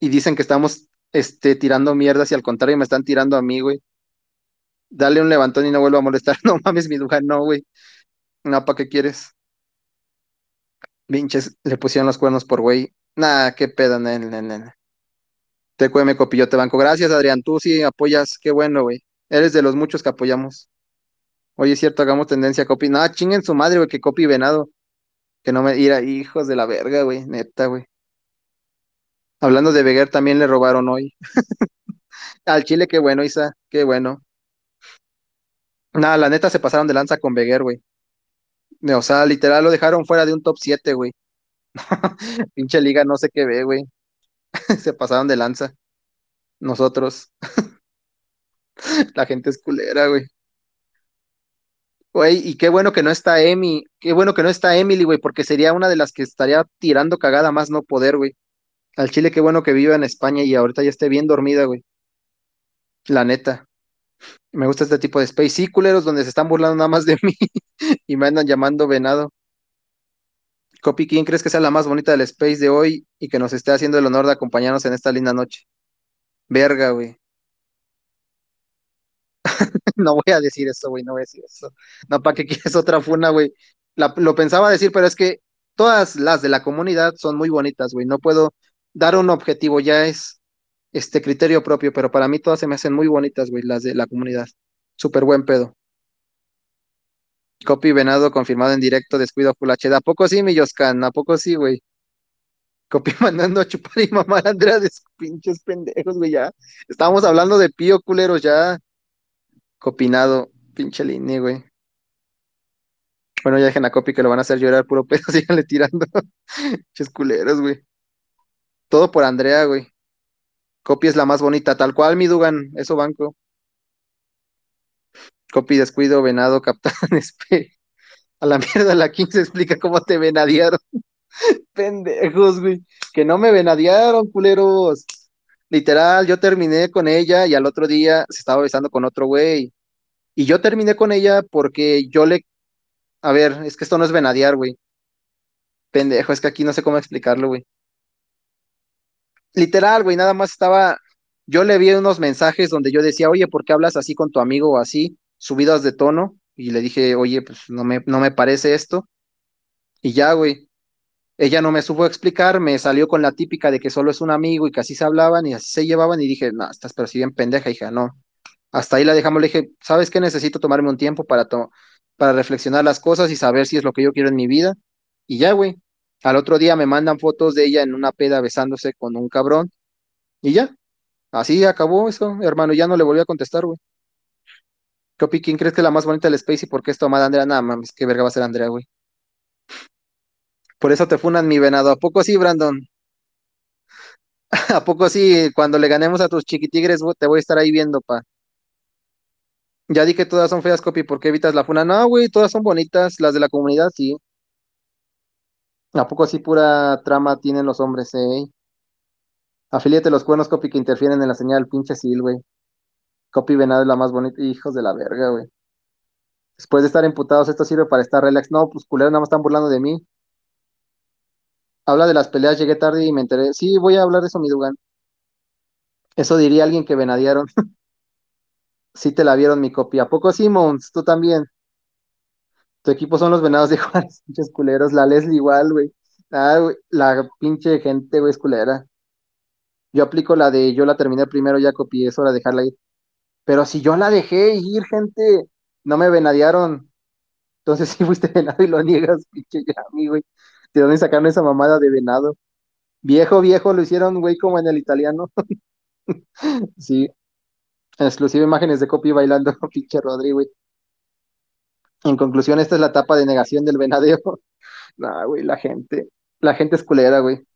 y dicen que estamos este, tirando mierdas y al contrario me están tirando a mí, güey. Dale un levantón y no vuelvo a molestar. No mames, mi duja, no, güey. No, ¿para qué quieres? Pinches, le pusieron los cuernos por güey. Nah, qué pedo, nen, nen, nen. TQM Copillo te banco. Gracias, Adrián. Tú sí apoyas. Qué bueno, güey. Eres de los muchos que apoyamos. Oye, es cierto, hagamos tendencia a copy. No, chinguen su madre, güey, que copy venado. Que no me ira, hijos de la verga, güey. Neta, güey. Hablando de Veguer, también le robaron hoy. Al Chile, qué bueno, Isa. Qué bueno. Nada, la neta se pasaron de lanza con Veguer, güey. O sea, literal lo dejaron fuera de un top 7, güey. Pinche liga, no sé qué ve, güey. Se pasaron de lanza. Nosotros. La gente es culera, güey. Güey, y qué bueno que no está Emi, qué bueno que no está Emily, güey, porque sería una de las que estaría tirando cagada más no poder, güey. Al Chile, qué bueno que viva en España y ahorita ya esté bien dormida, güey. La neta. Me gusta este tipo de space. Sí, culeros, donde se están burlando nada más de mí y me andan llamando venado. Copy, ¿quién crees que sea la más bonita del Space de hoy y que nos esté haciendo el honor de acompañarnos en esta linda noche? Verga, güey. No voy a decir eso, güey, no voy a decir eso. No, ¿para qué quieres otra funa, güey? Lo pensaba decir, pero es que todas las de la comunidad son muy bonitas, güey. No puedo dar un objetivo, ya es este criterio propio, pero para mí todas se me hacen muy bonitas, güey, las de la comunidad. Súper buen pedo. Copy Venado confirmado en directo, descuido Full HD. ¿A poco sí, mi Yoscan? ¿A poco sí, güey? Copy mandando a chupar y mamar a Andrea de pinches pendejos, güey, ya. Estábamos hablando de pío, culeros, ya. Copinado, pinche línea, güey. Bueno, ya dejen a Copy que lo van a hacer llorar puro pedo, síganle tirando. Pinches culeros, güey. Todo por Andrea, güey. Copy es la más bonita, tal cual, mi Dugan, eso banco. Copy descuido, venado, capitán, espe. A la mierda, la King se explica cómo te venadearon. Pendejos, güey. Que no me venadearon, culeros. Literal, yo terminé con ella y al otro día se estaba besando con otro güey. Y yo terminé con ella porque yo le... A ver, es que esto no es venadear, güey. Pendejo, es que aquí no sé cómo explicarlo, güey. Literal, güey, nada más estaba... Yo le vi unos mensajes donde yo decía, oye, ¿por qué hablas así con tu amigo o así? Subidas de tono. Y le dije, oye, pues no me, no me parece esto. Y ya, güey. Ella no me supo explicar, me salió con la típica de que solo es un amigo y que así se hablaban y así se llevaban y dije, no, estás pero si bien pendeja, hija, no. Hasta ahí la dejamos, le dije, ¿sabes qué? Necesito tomarme un tiempo para, to- para reflexionar las cosas y saber si es lo que yo quiero en mi vida. Y ya, güey. Al otro día me mandan fotos de ella en una peda besándose con un cabrón y ya. Así acabó eso, hermano, ya no le volví a contestar, güey. ¿Qué opi- ¿Quién crees que es la más bonita del Space y por qué es tomada Andrea? Nada, mames, qué verga va a ser Andrea, güey. Por eso te funan mi venado. ¿A poco sí, Brandon? ¿A poco sí? Cuando le ganemos a tus chiquitigres, te voy a estar ahí viendo, pa. Ya di que todas son feas, Copy, ¿por qué evitas la funa? No, güey, todas son bonitas, las de la comunidad, sí. ¿A poco así pura trama tienen los hombres, eh? Afíliate los cuernos, Copy, que interfieren en la señal, pinche Sil, güey. Copy Venado es la más bonita, hijos de la verga, güey. Después de estar emputados, esto sirve para estar relax. No, pues culeros nada más están burlando de mí. Habla de las peleas, llegué tarde y me enteré. Sí, voy a hablar de eso, mi Dugan. Eso diría alguien que venadearon. Sí te la vieron, mi copy. ¿A poco Simons? Tú también. Tu equipo son los venados de Juárez, pinches culeros. La Leslie igual, güey. Ah, la pinche gente, güey, es culera. Yo aplico la de yo la terminé primero, ya copié, es hora de dejarla ir. Pero si yo la dejé ir, gente, no me venadearon. Entonces sí fuiste venado y lo niegas, pinche Yami, güey. ¿De dónde sacaron esa mamada de venado? Viejo, viejo, lo hicieron, güey, como en el italiano. Sí, exclusive imágenes de copy bailando, pinche Rodri, güey. En conclusión, esta es la etapa de negación del venadeo. Nah, güey, la gente, la gente es culera, güey.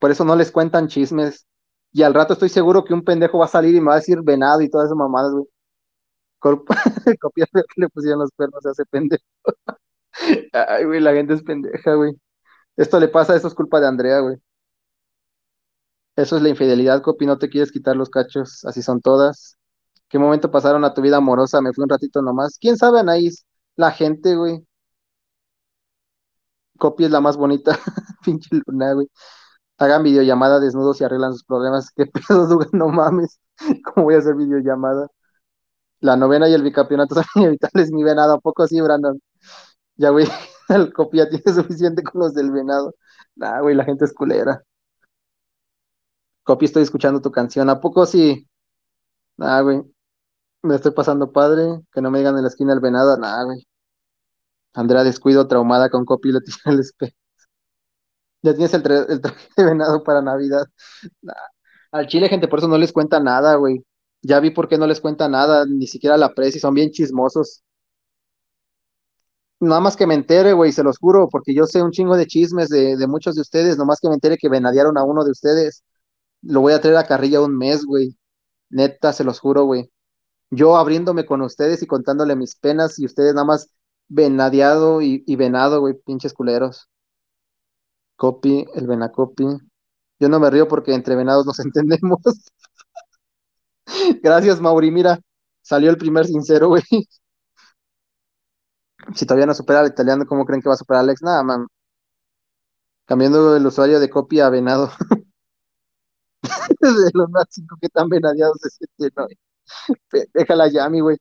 Por eso no les cuentan chismes. Y al rato estoy seguro que un pendejo va a salir y me va a decir venado y todas esas mamadas, güey. Copiar que le pusieron los perros a ese pendejo. Ay, güey, la gente es pendeja, güey. Esto le pasa, eso es culpa de Andrea, güey. Eso es la infidelidad, Copi, no te quieres quitar los cachos, así son todas. ¿Qué momento pasaron a tu vida amorosa? Me fui un ratito nomás. ¿Quién sabe, Anaís? La gente, güey. Copi es la más bonita. Pinche luna, güey. Hagan videollamada desnudos y arreglan sus problemas. ¿Qué pedo, Dugan? No mames. ¿Cómo voy a hacer videollamada? La novena y el bicampeonato son inevitables, mi venado. ¿A poco sí, Brandon? Ya, güey. El copia tiene suficiente con los del venado. Nah, güey, la gente es culera. Copi, estoy escuchando tu canción. ¿A poco sí? Nah, güey. Me estoy pasando padre. Que no me digan en la esquina el venado. Nah, güey. Andrea descuido, traumada con Copi, le tira el espejo. Ya tienes el, tra- el traje de venado para Navidad. Al Chile, gente, por eso no les cuenta nada, güey. Ya vi por qué no les cuenta nada, ni siquiera la presi, son bien chismosos. Nada más que me entere, güey, se los juro, porque yo sé un chingo de chismes de, de muchos de ustedes, nomás que me entere que venadearon a uno de ustedes, lo voy a traer a carrilla un mes, güey. Neta, se los juro, güey. Yo abriéndome con ustedes y contándole mis penas y ustedes nada más venadeado y, venado, güey, pinches culeros. Copy, el venacopi. Yo no me río porque entre venados nos entendemos. Gracias, Mauri. Mira, salió el primer sincero, güey. Si todavía no supera al italiano, ¿cómo creen que va a superar Alex? Nada, man. Cambiando el usuario de copia a venado. de los más cinco que tan venadeados se sienten, ¿no? Déjala Yami, güey.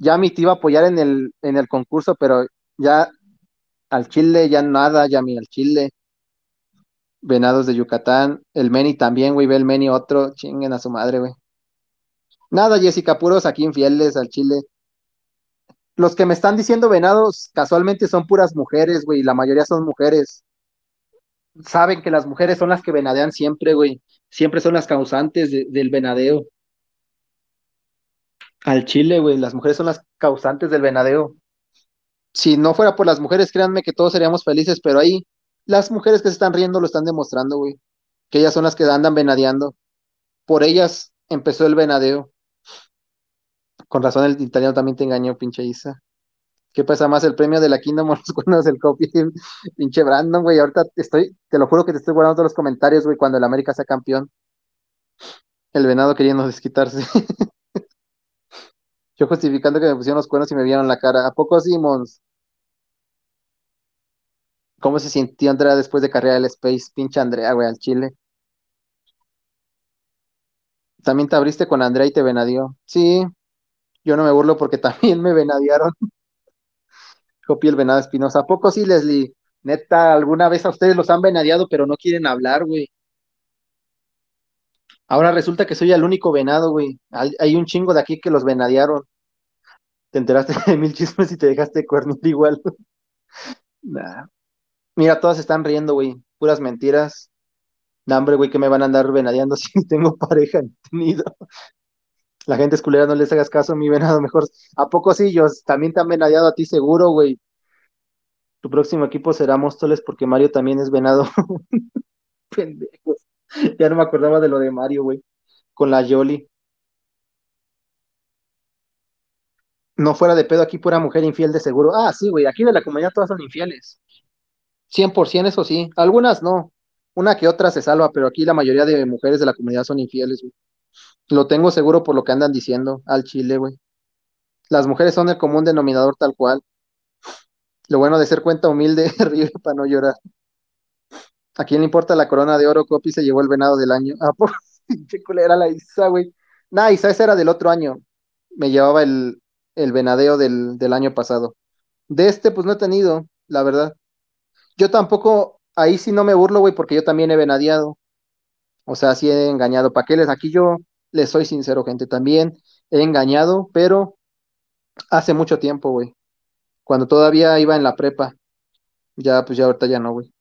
Yami te iba a apoyar en el, en el concurso, pero ya al Chile, ya nada, Yami, al Chile. Venados de Yucatán. El Meni también, güey. Ve el Meni otro. Chinguen a su madre, güey. Nada, Jessica, puros aquí infieles al Chile. Los que me están diciendo venados casualmente son puras mujeres, güey. La mayoría son mujeres. Saben que las mujeres son las que venadean siempre, güey. Siempre son las causantes de- del venadeo. Al Chile, güey. Las mujeres son las causantes del venadeo. Si no fuera por las mujeres, créanme que todos seríamos felices, pero ahí las mujeres que se están riendo lo están demostrando, güey. Que ellas son las que andan venadeando. Por ellas empezó el venadeo. Con razón el italiano también te engañó, pinche Isa. ¿Qué pesa más, el premio de la Kingdom los cuernos del copy? Pinche Brandon, güey. Ahorita estoy, te lo juro que te estoy guardando todos los comentarios, güey, cuando el América sea campeón. El venado queriendo desquitarse. Yo justificando que me pusieron los cuernos y me vieron la cara. ¿A poco Simons? ¿Cómo se sintió Andrea después de carrera del Space? Pinche Andrea, güey, al Chile. También te abriste con Andrea y te venadió. Sí, yo no me burlo porque también me venadiaron. Copié el venado Espinosa. ¿A poco sí, Leslie? Neta, alguna vez a ustedes los han venadeado, pero no quieren hablar, güey. Ahora resulta que soy el único venado, güey. Hay, un chingo de aquí que los venadearon. Te enteraste de mil chismes y te dejaste cuernir igual. Nah. Mira, todas están riendo, güey. Puras mentiras. Nah, hombre, güey, que me van a andar venadeando si tengo pareja ni tenido. La gente es culera, no les hagas caso a mi venado, mejor. ¿A poco sí? Yo también te han venadeado a ti seguro, güey. Tu próximo equipo será Móstoles porque Mario también es venado. Pendejos. Ya no me acordaba de lo de Mario, güey. Con la Yoli. No fuera de pedo, aquí pura mujer infiel de seguro. Ah, sí, güey, aquí de la comunidad todas son infieles. 100%, eso sí. Algunas no. Una que otra se salva, pero aquí la mayoría de mujeres de la comunidad son infieles, güey. Lo tengo seguro por lo que andan diciendo al Chile, güey. Las mujeres son el común denominador tal cual. Lo bueno de ser cuenta humilde, ríe para no llorar. ¿A quién le importa la corona de oro? Copi se llevó el venado del año. Ah, por qué culera la Isa, güey. Nah, Isa, esa era del otro año. Me llevaba el, el venadeo del, del año pasado. De este, pues no he tenido, la verdad. Yo tampoco, ahí sí no me burlo, güey, porque yo también he venadeado. O sea, sí he engañado. ¿Para qué les? Aquí yo les soy sincero, gente. También he engañado, pero hace mucho tiempo, güey. Cuando todavía iba en la prepa. Ya, pues ya ahorita ya no, güey.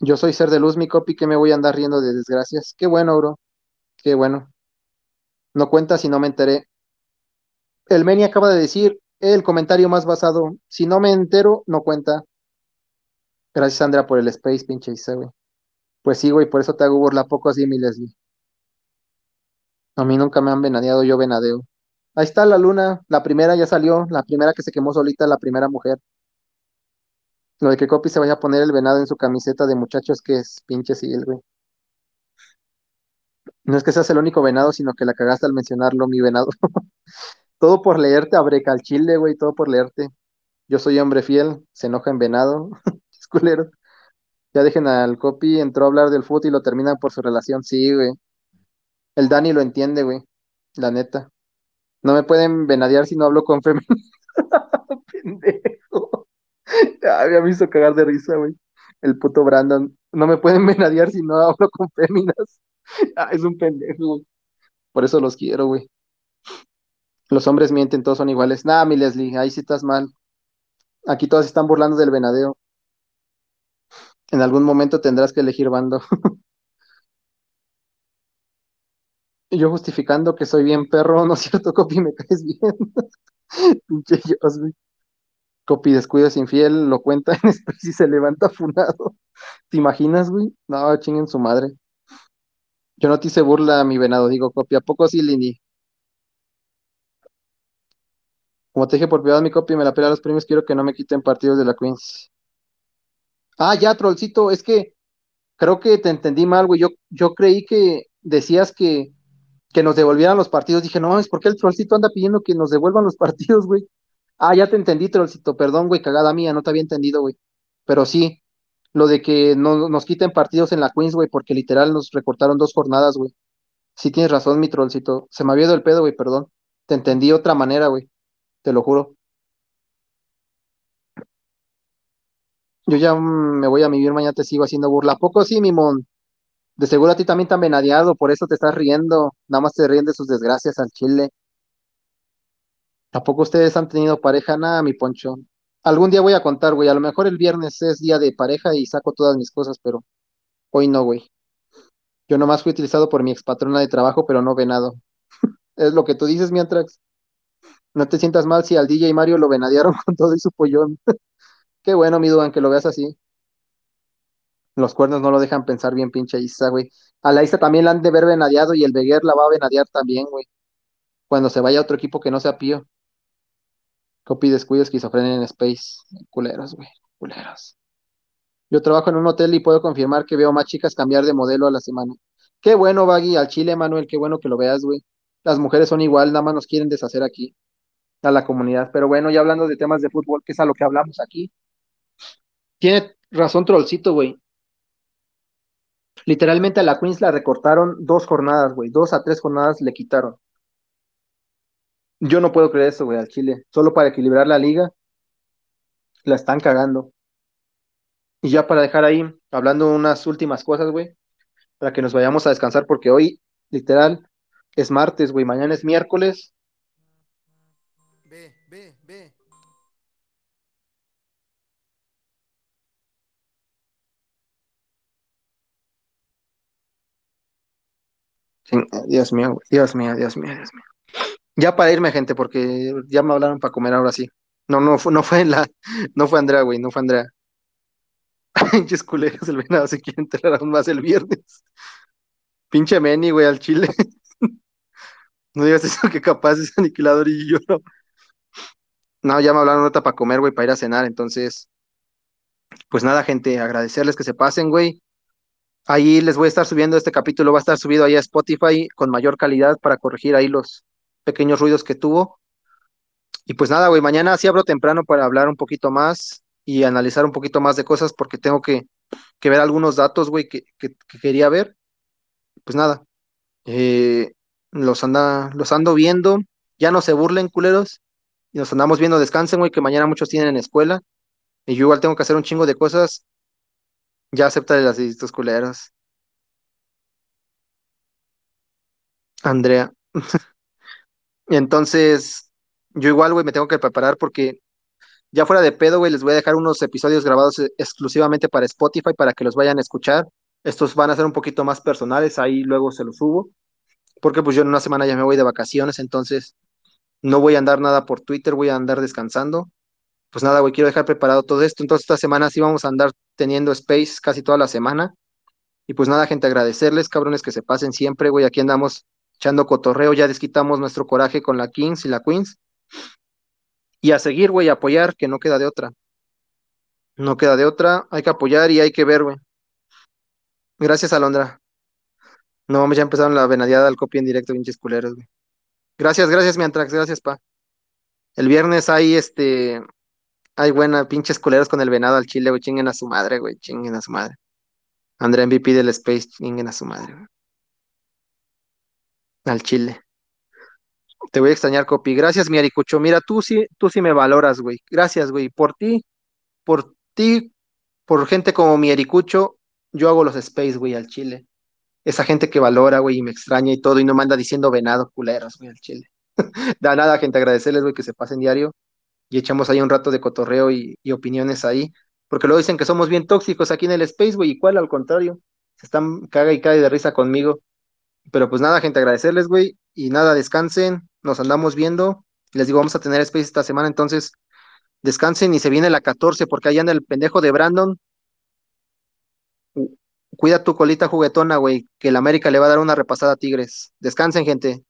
Yo soy ser de luz, mi copi, que me voy a andar riendo de desgracias. Qué bueno, bro. Qué bueno. No cuenta si no me enteré. El Meni acaba de decir el comentario más basado. Si no me entero, no cuenta. Gracias, Sandra, por el space, pinche Isa, güey. Pues sí, güey, por eso te hago burla poco así, mi Leslie. A mí nunca me han venadeado, yo venadeo. Ahí está la luna, la primera ya salió, la primera que se quemó solita, la primera mujer. Lo de que Copi se vaya a poner el venado en su camiseta de muchachos que es pinche sí, güey. No es que seas el único venado, sino que la cagaste al mencionarlo, mi venado. Todo por leerte, abreca al chile, güey, todo por leerte. Yo soy hombre fiel, se enoja en venado. Es culero. Ya dejen al Copi, entró a hablar del fútbol y lo terminan por su relación. Sí, güey. El Dani lo entiende, güey. La neta. No me pueden venadear si no hablo con Femi. Pendejo. Me hizo cagar de risa, güey. El puto Brandon. No me pueden venadear si no hablo con féminas. Ah, es un pendejo. Por eso los quiero, güey. Los hombres mienten, todos son iguales. Nah, mi Leslie, ahí sí estás mal. Aquí todas están burlando del venadeo. En algún momento tendrás que elegir bando. Yo justificando que soy bien perro, ¿no es cierto, Copi? Me caes bien. Pinche Dios, güey. Copi descuido es infiel, lo cuenta en Space y se levanta funado. ¿Te imaginas, güey? No, chinguen su madre. Yo no te hice burla, mi venado, digo, Copi. ¿A poco sí, Lini? Como te dije por privado, mi Copi me la pela los premios, quiero que no me quiten partidos de la Queens. Ah, ya, trollcito, es que creo que te entendí mal, güey. Yo, yo creí que decías que, que nos devolvieran los partidos. Dije, no, es porque el trollcito anda pidiendo que nos devuelvan los partidos, güey. Ah, ya te entendí, trollcito, perdón, güey, cagada mía, no te había entendido, güey. Pero sí. Lo de que no nos quiten partidos en la Queens, güey, porque literal nos recortaron dos jornadas, güey. Sí tienes razón, mi trollcito. Se me había ido el pedo, güey, perdón. Te entendí de otra manera, güey. Te lo juro. Yo ya mm, me voy a vivir mañana, te sigo haciendo burla. ¿A poco sí, Mimón? De seguro a ti también te han venadeado, por eso te estás riendo. Nada más te ríen de sus desgracias al chile. ¿Tampoco ustedes han tenido pareja? Nada, mi Poncho. Algún día voy a contar, güey. A lo mejor el viernes es día de pareja y saco todas mis cosas, pero hoy no, güey. Yo nomás fui utilizado por mi expatrona de trabajo, pero no venado. Es lo que tú dices, Miantrax. No te sientas mal si al DJ Mario lo venadearon con todo y su pollón. Qué bueno, mi Duan, que lo veas así. Los cuernos no lo dejan pensar bien, pinche Isa, güey. A la Isa también la han de ver venadeado y el Beguer la va a venadear también, güey. Cuando se vaya a otro equipo que no sea Pío. Copy descuido, esquizofrenia en Space. Culeros, güey. Culeros. Yo trabajo en un hotel y puedo confirmar que veo más chicas cambiar de modelo a la semana. Qué bueno, Baggy, al Chile, Manuel, qué bueno que lo veas, güey. Las mujeres son igual, nada más nos quieren deshacer aquí, a la comunidad. Pero bueno, ya hablando de temas de fútbol, que es a lo que hablamos aquí. Tiene razón, Trollcito, güey. Literalmente a la Queens la recortaron dos jornadas, güey. Dos a tres jornadas le quitaron. Yo no puedo creer eso, güey, al Chile. Solo para equilibrar la liga, la están cagando. Y ya para dejar ahí, hablando unas últimas cosas, güey, para que nos vayamos a descansar, porque hoy, literal, es martes, güey, mañana es miércoles. Ve, ve, ve. Dios mío, güey, Dios mío, Dios mío, Dios mío. Ya para irme, gente, porque ya me hablaron para comer ahora sí. No, no, no fue la, no fue Andrea, güey, no fue Andrea. Pinches culeros, el venado se quiere enterar aún más el viernes. Pinche Meni, güey, al chile. No digas eso que capaz es aniquilador y yo no. No, ya me hablaron ahorita para comer, güey, para ir a cenar. Entonces, pues nada, gente, agradecerles que se pasen, güey. Ahí les voy a estar subiendo este capítulo, va a estar subido ahí a Spotify con mayor calidad para corregir ahí los pequeños ruidos que tuvo. Y pues nada, güey, mañana sí abro temprano para hablar un poquito más y analizar un poquito más de cosas porque tengo que, que ver algunos datos, güey, que, que, que quería ver. Pues nada, eh, los anda, los ando viendo. Ya no se burlen, culeros. Y nos andamos viendo, descansen, güey, que mañana muchos tienen escuela. Y yo igual tengo que hacer un chingo de cosas. Ya acepta las estos culeros. Andrea. Entonces, yo igual, güey, me tengo que preparar porque ya fuera de pedo, güey, les voy a dejar unos episodios grabados eh, exclusivamente para Spotify para que los vayan a escuchar. Estos van a ser un poquito más personales, ahí luego se los subo. Porque pues yo en una semana ya me voy de vacaciones, entonces no voy a andar nada por Twitter, voy a andar descansando. Pues nada, güey, quiero dejar preparado todo esto. Entonces esta semana sí vamos a andar teniendo space casi toda la semana. Y pues nada, gente, agradecerles, cabrones, que se pasen siempre, güey. Aquí andamos echando cotorreo, ya desquitamos nuestro coraje con la Kings y la Queens. Y a seguir, güey, a apoyar, que no queda de otra. No queda de otra, hay que apoyar y hay que ver, güey. Gracias, Alondra. No, mames, ya empezaron la venadeada al copia en directo, pinches culeros, güey. Gracias, gracias, mi Antrax, gracias, pa. El viernes hay este, hay buena, pinches culeros con el venado al chile, güey, chinguen a su madre, güey, chinguen a su madre. Andrea MVP del Space, chinguen a su madre, güey. Al chile. Te voy a extrañar, Copi. Gracias, mi Aricucho. Mira, tú sí, tú sí me valoras, güey. Gracias, güey. Por ti, por ti, por gente como mi Aricucho, yo hago los Space, güey, al chile. Esa gente que valora, güey, y me extraña y todo, y no me anda diciendo venado culeros, güey, al chile. Da nada, gente, agradecerles, güey, que se pasen diario y echamos ahí un rato de cotorreo y, y opiniones ahí. Porque luego dicen que somos bien tóxicos aquí en el Space, güey, y cuál, al contrario. Se están caga y cae de risa conmigo. Pero pues nada, gente, agradecerles, güey. Y nada, descansen, nos andamos viendo. Les digo, vamos a tener Space esta semana, entonces descansen y se viene la 14 porque ahí anda el pendejo de Brandon. Cuida tu colita juguetona, güey, que el América le va a dar una repasada a Tigres. Descansen, gente.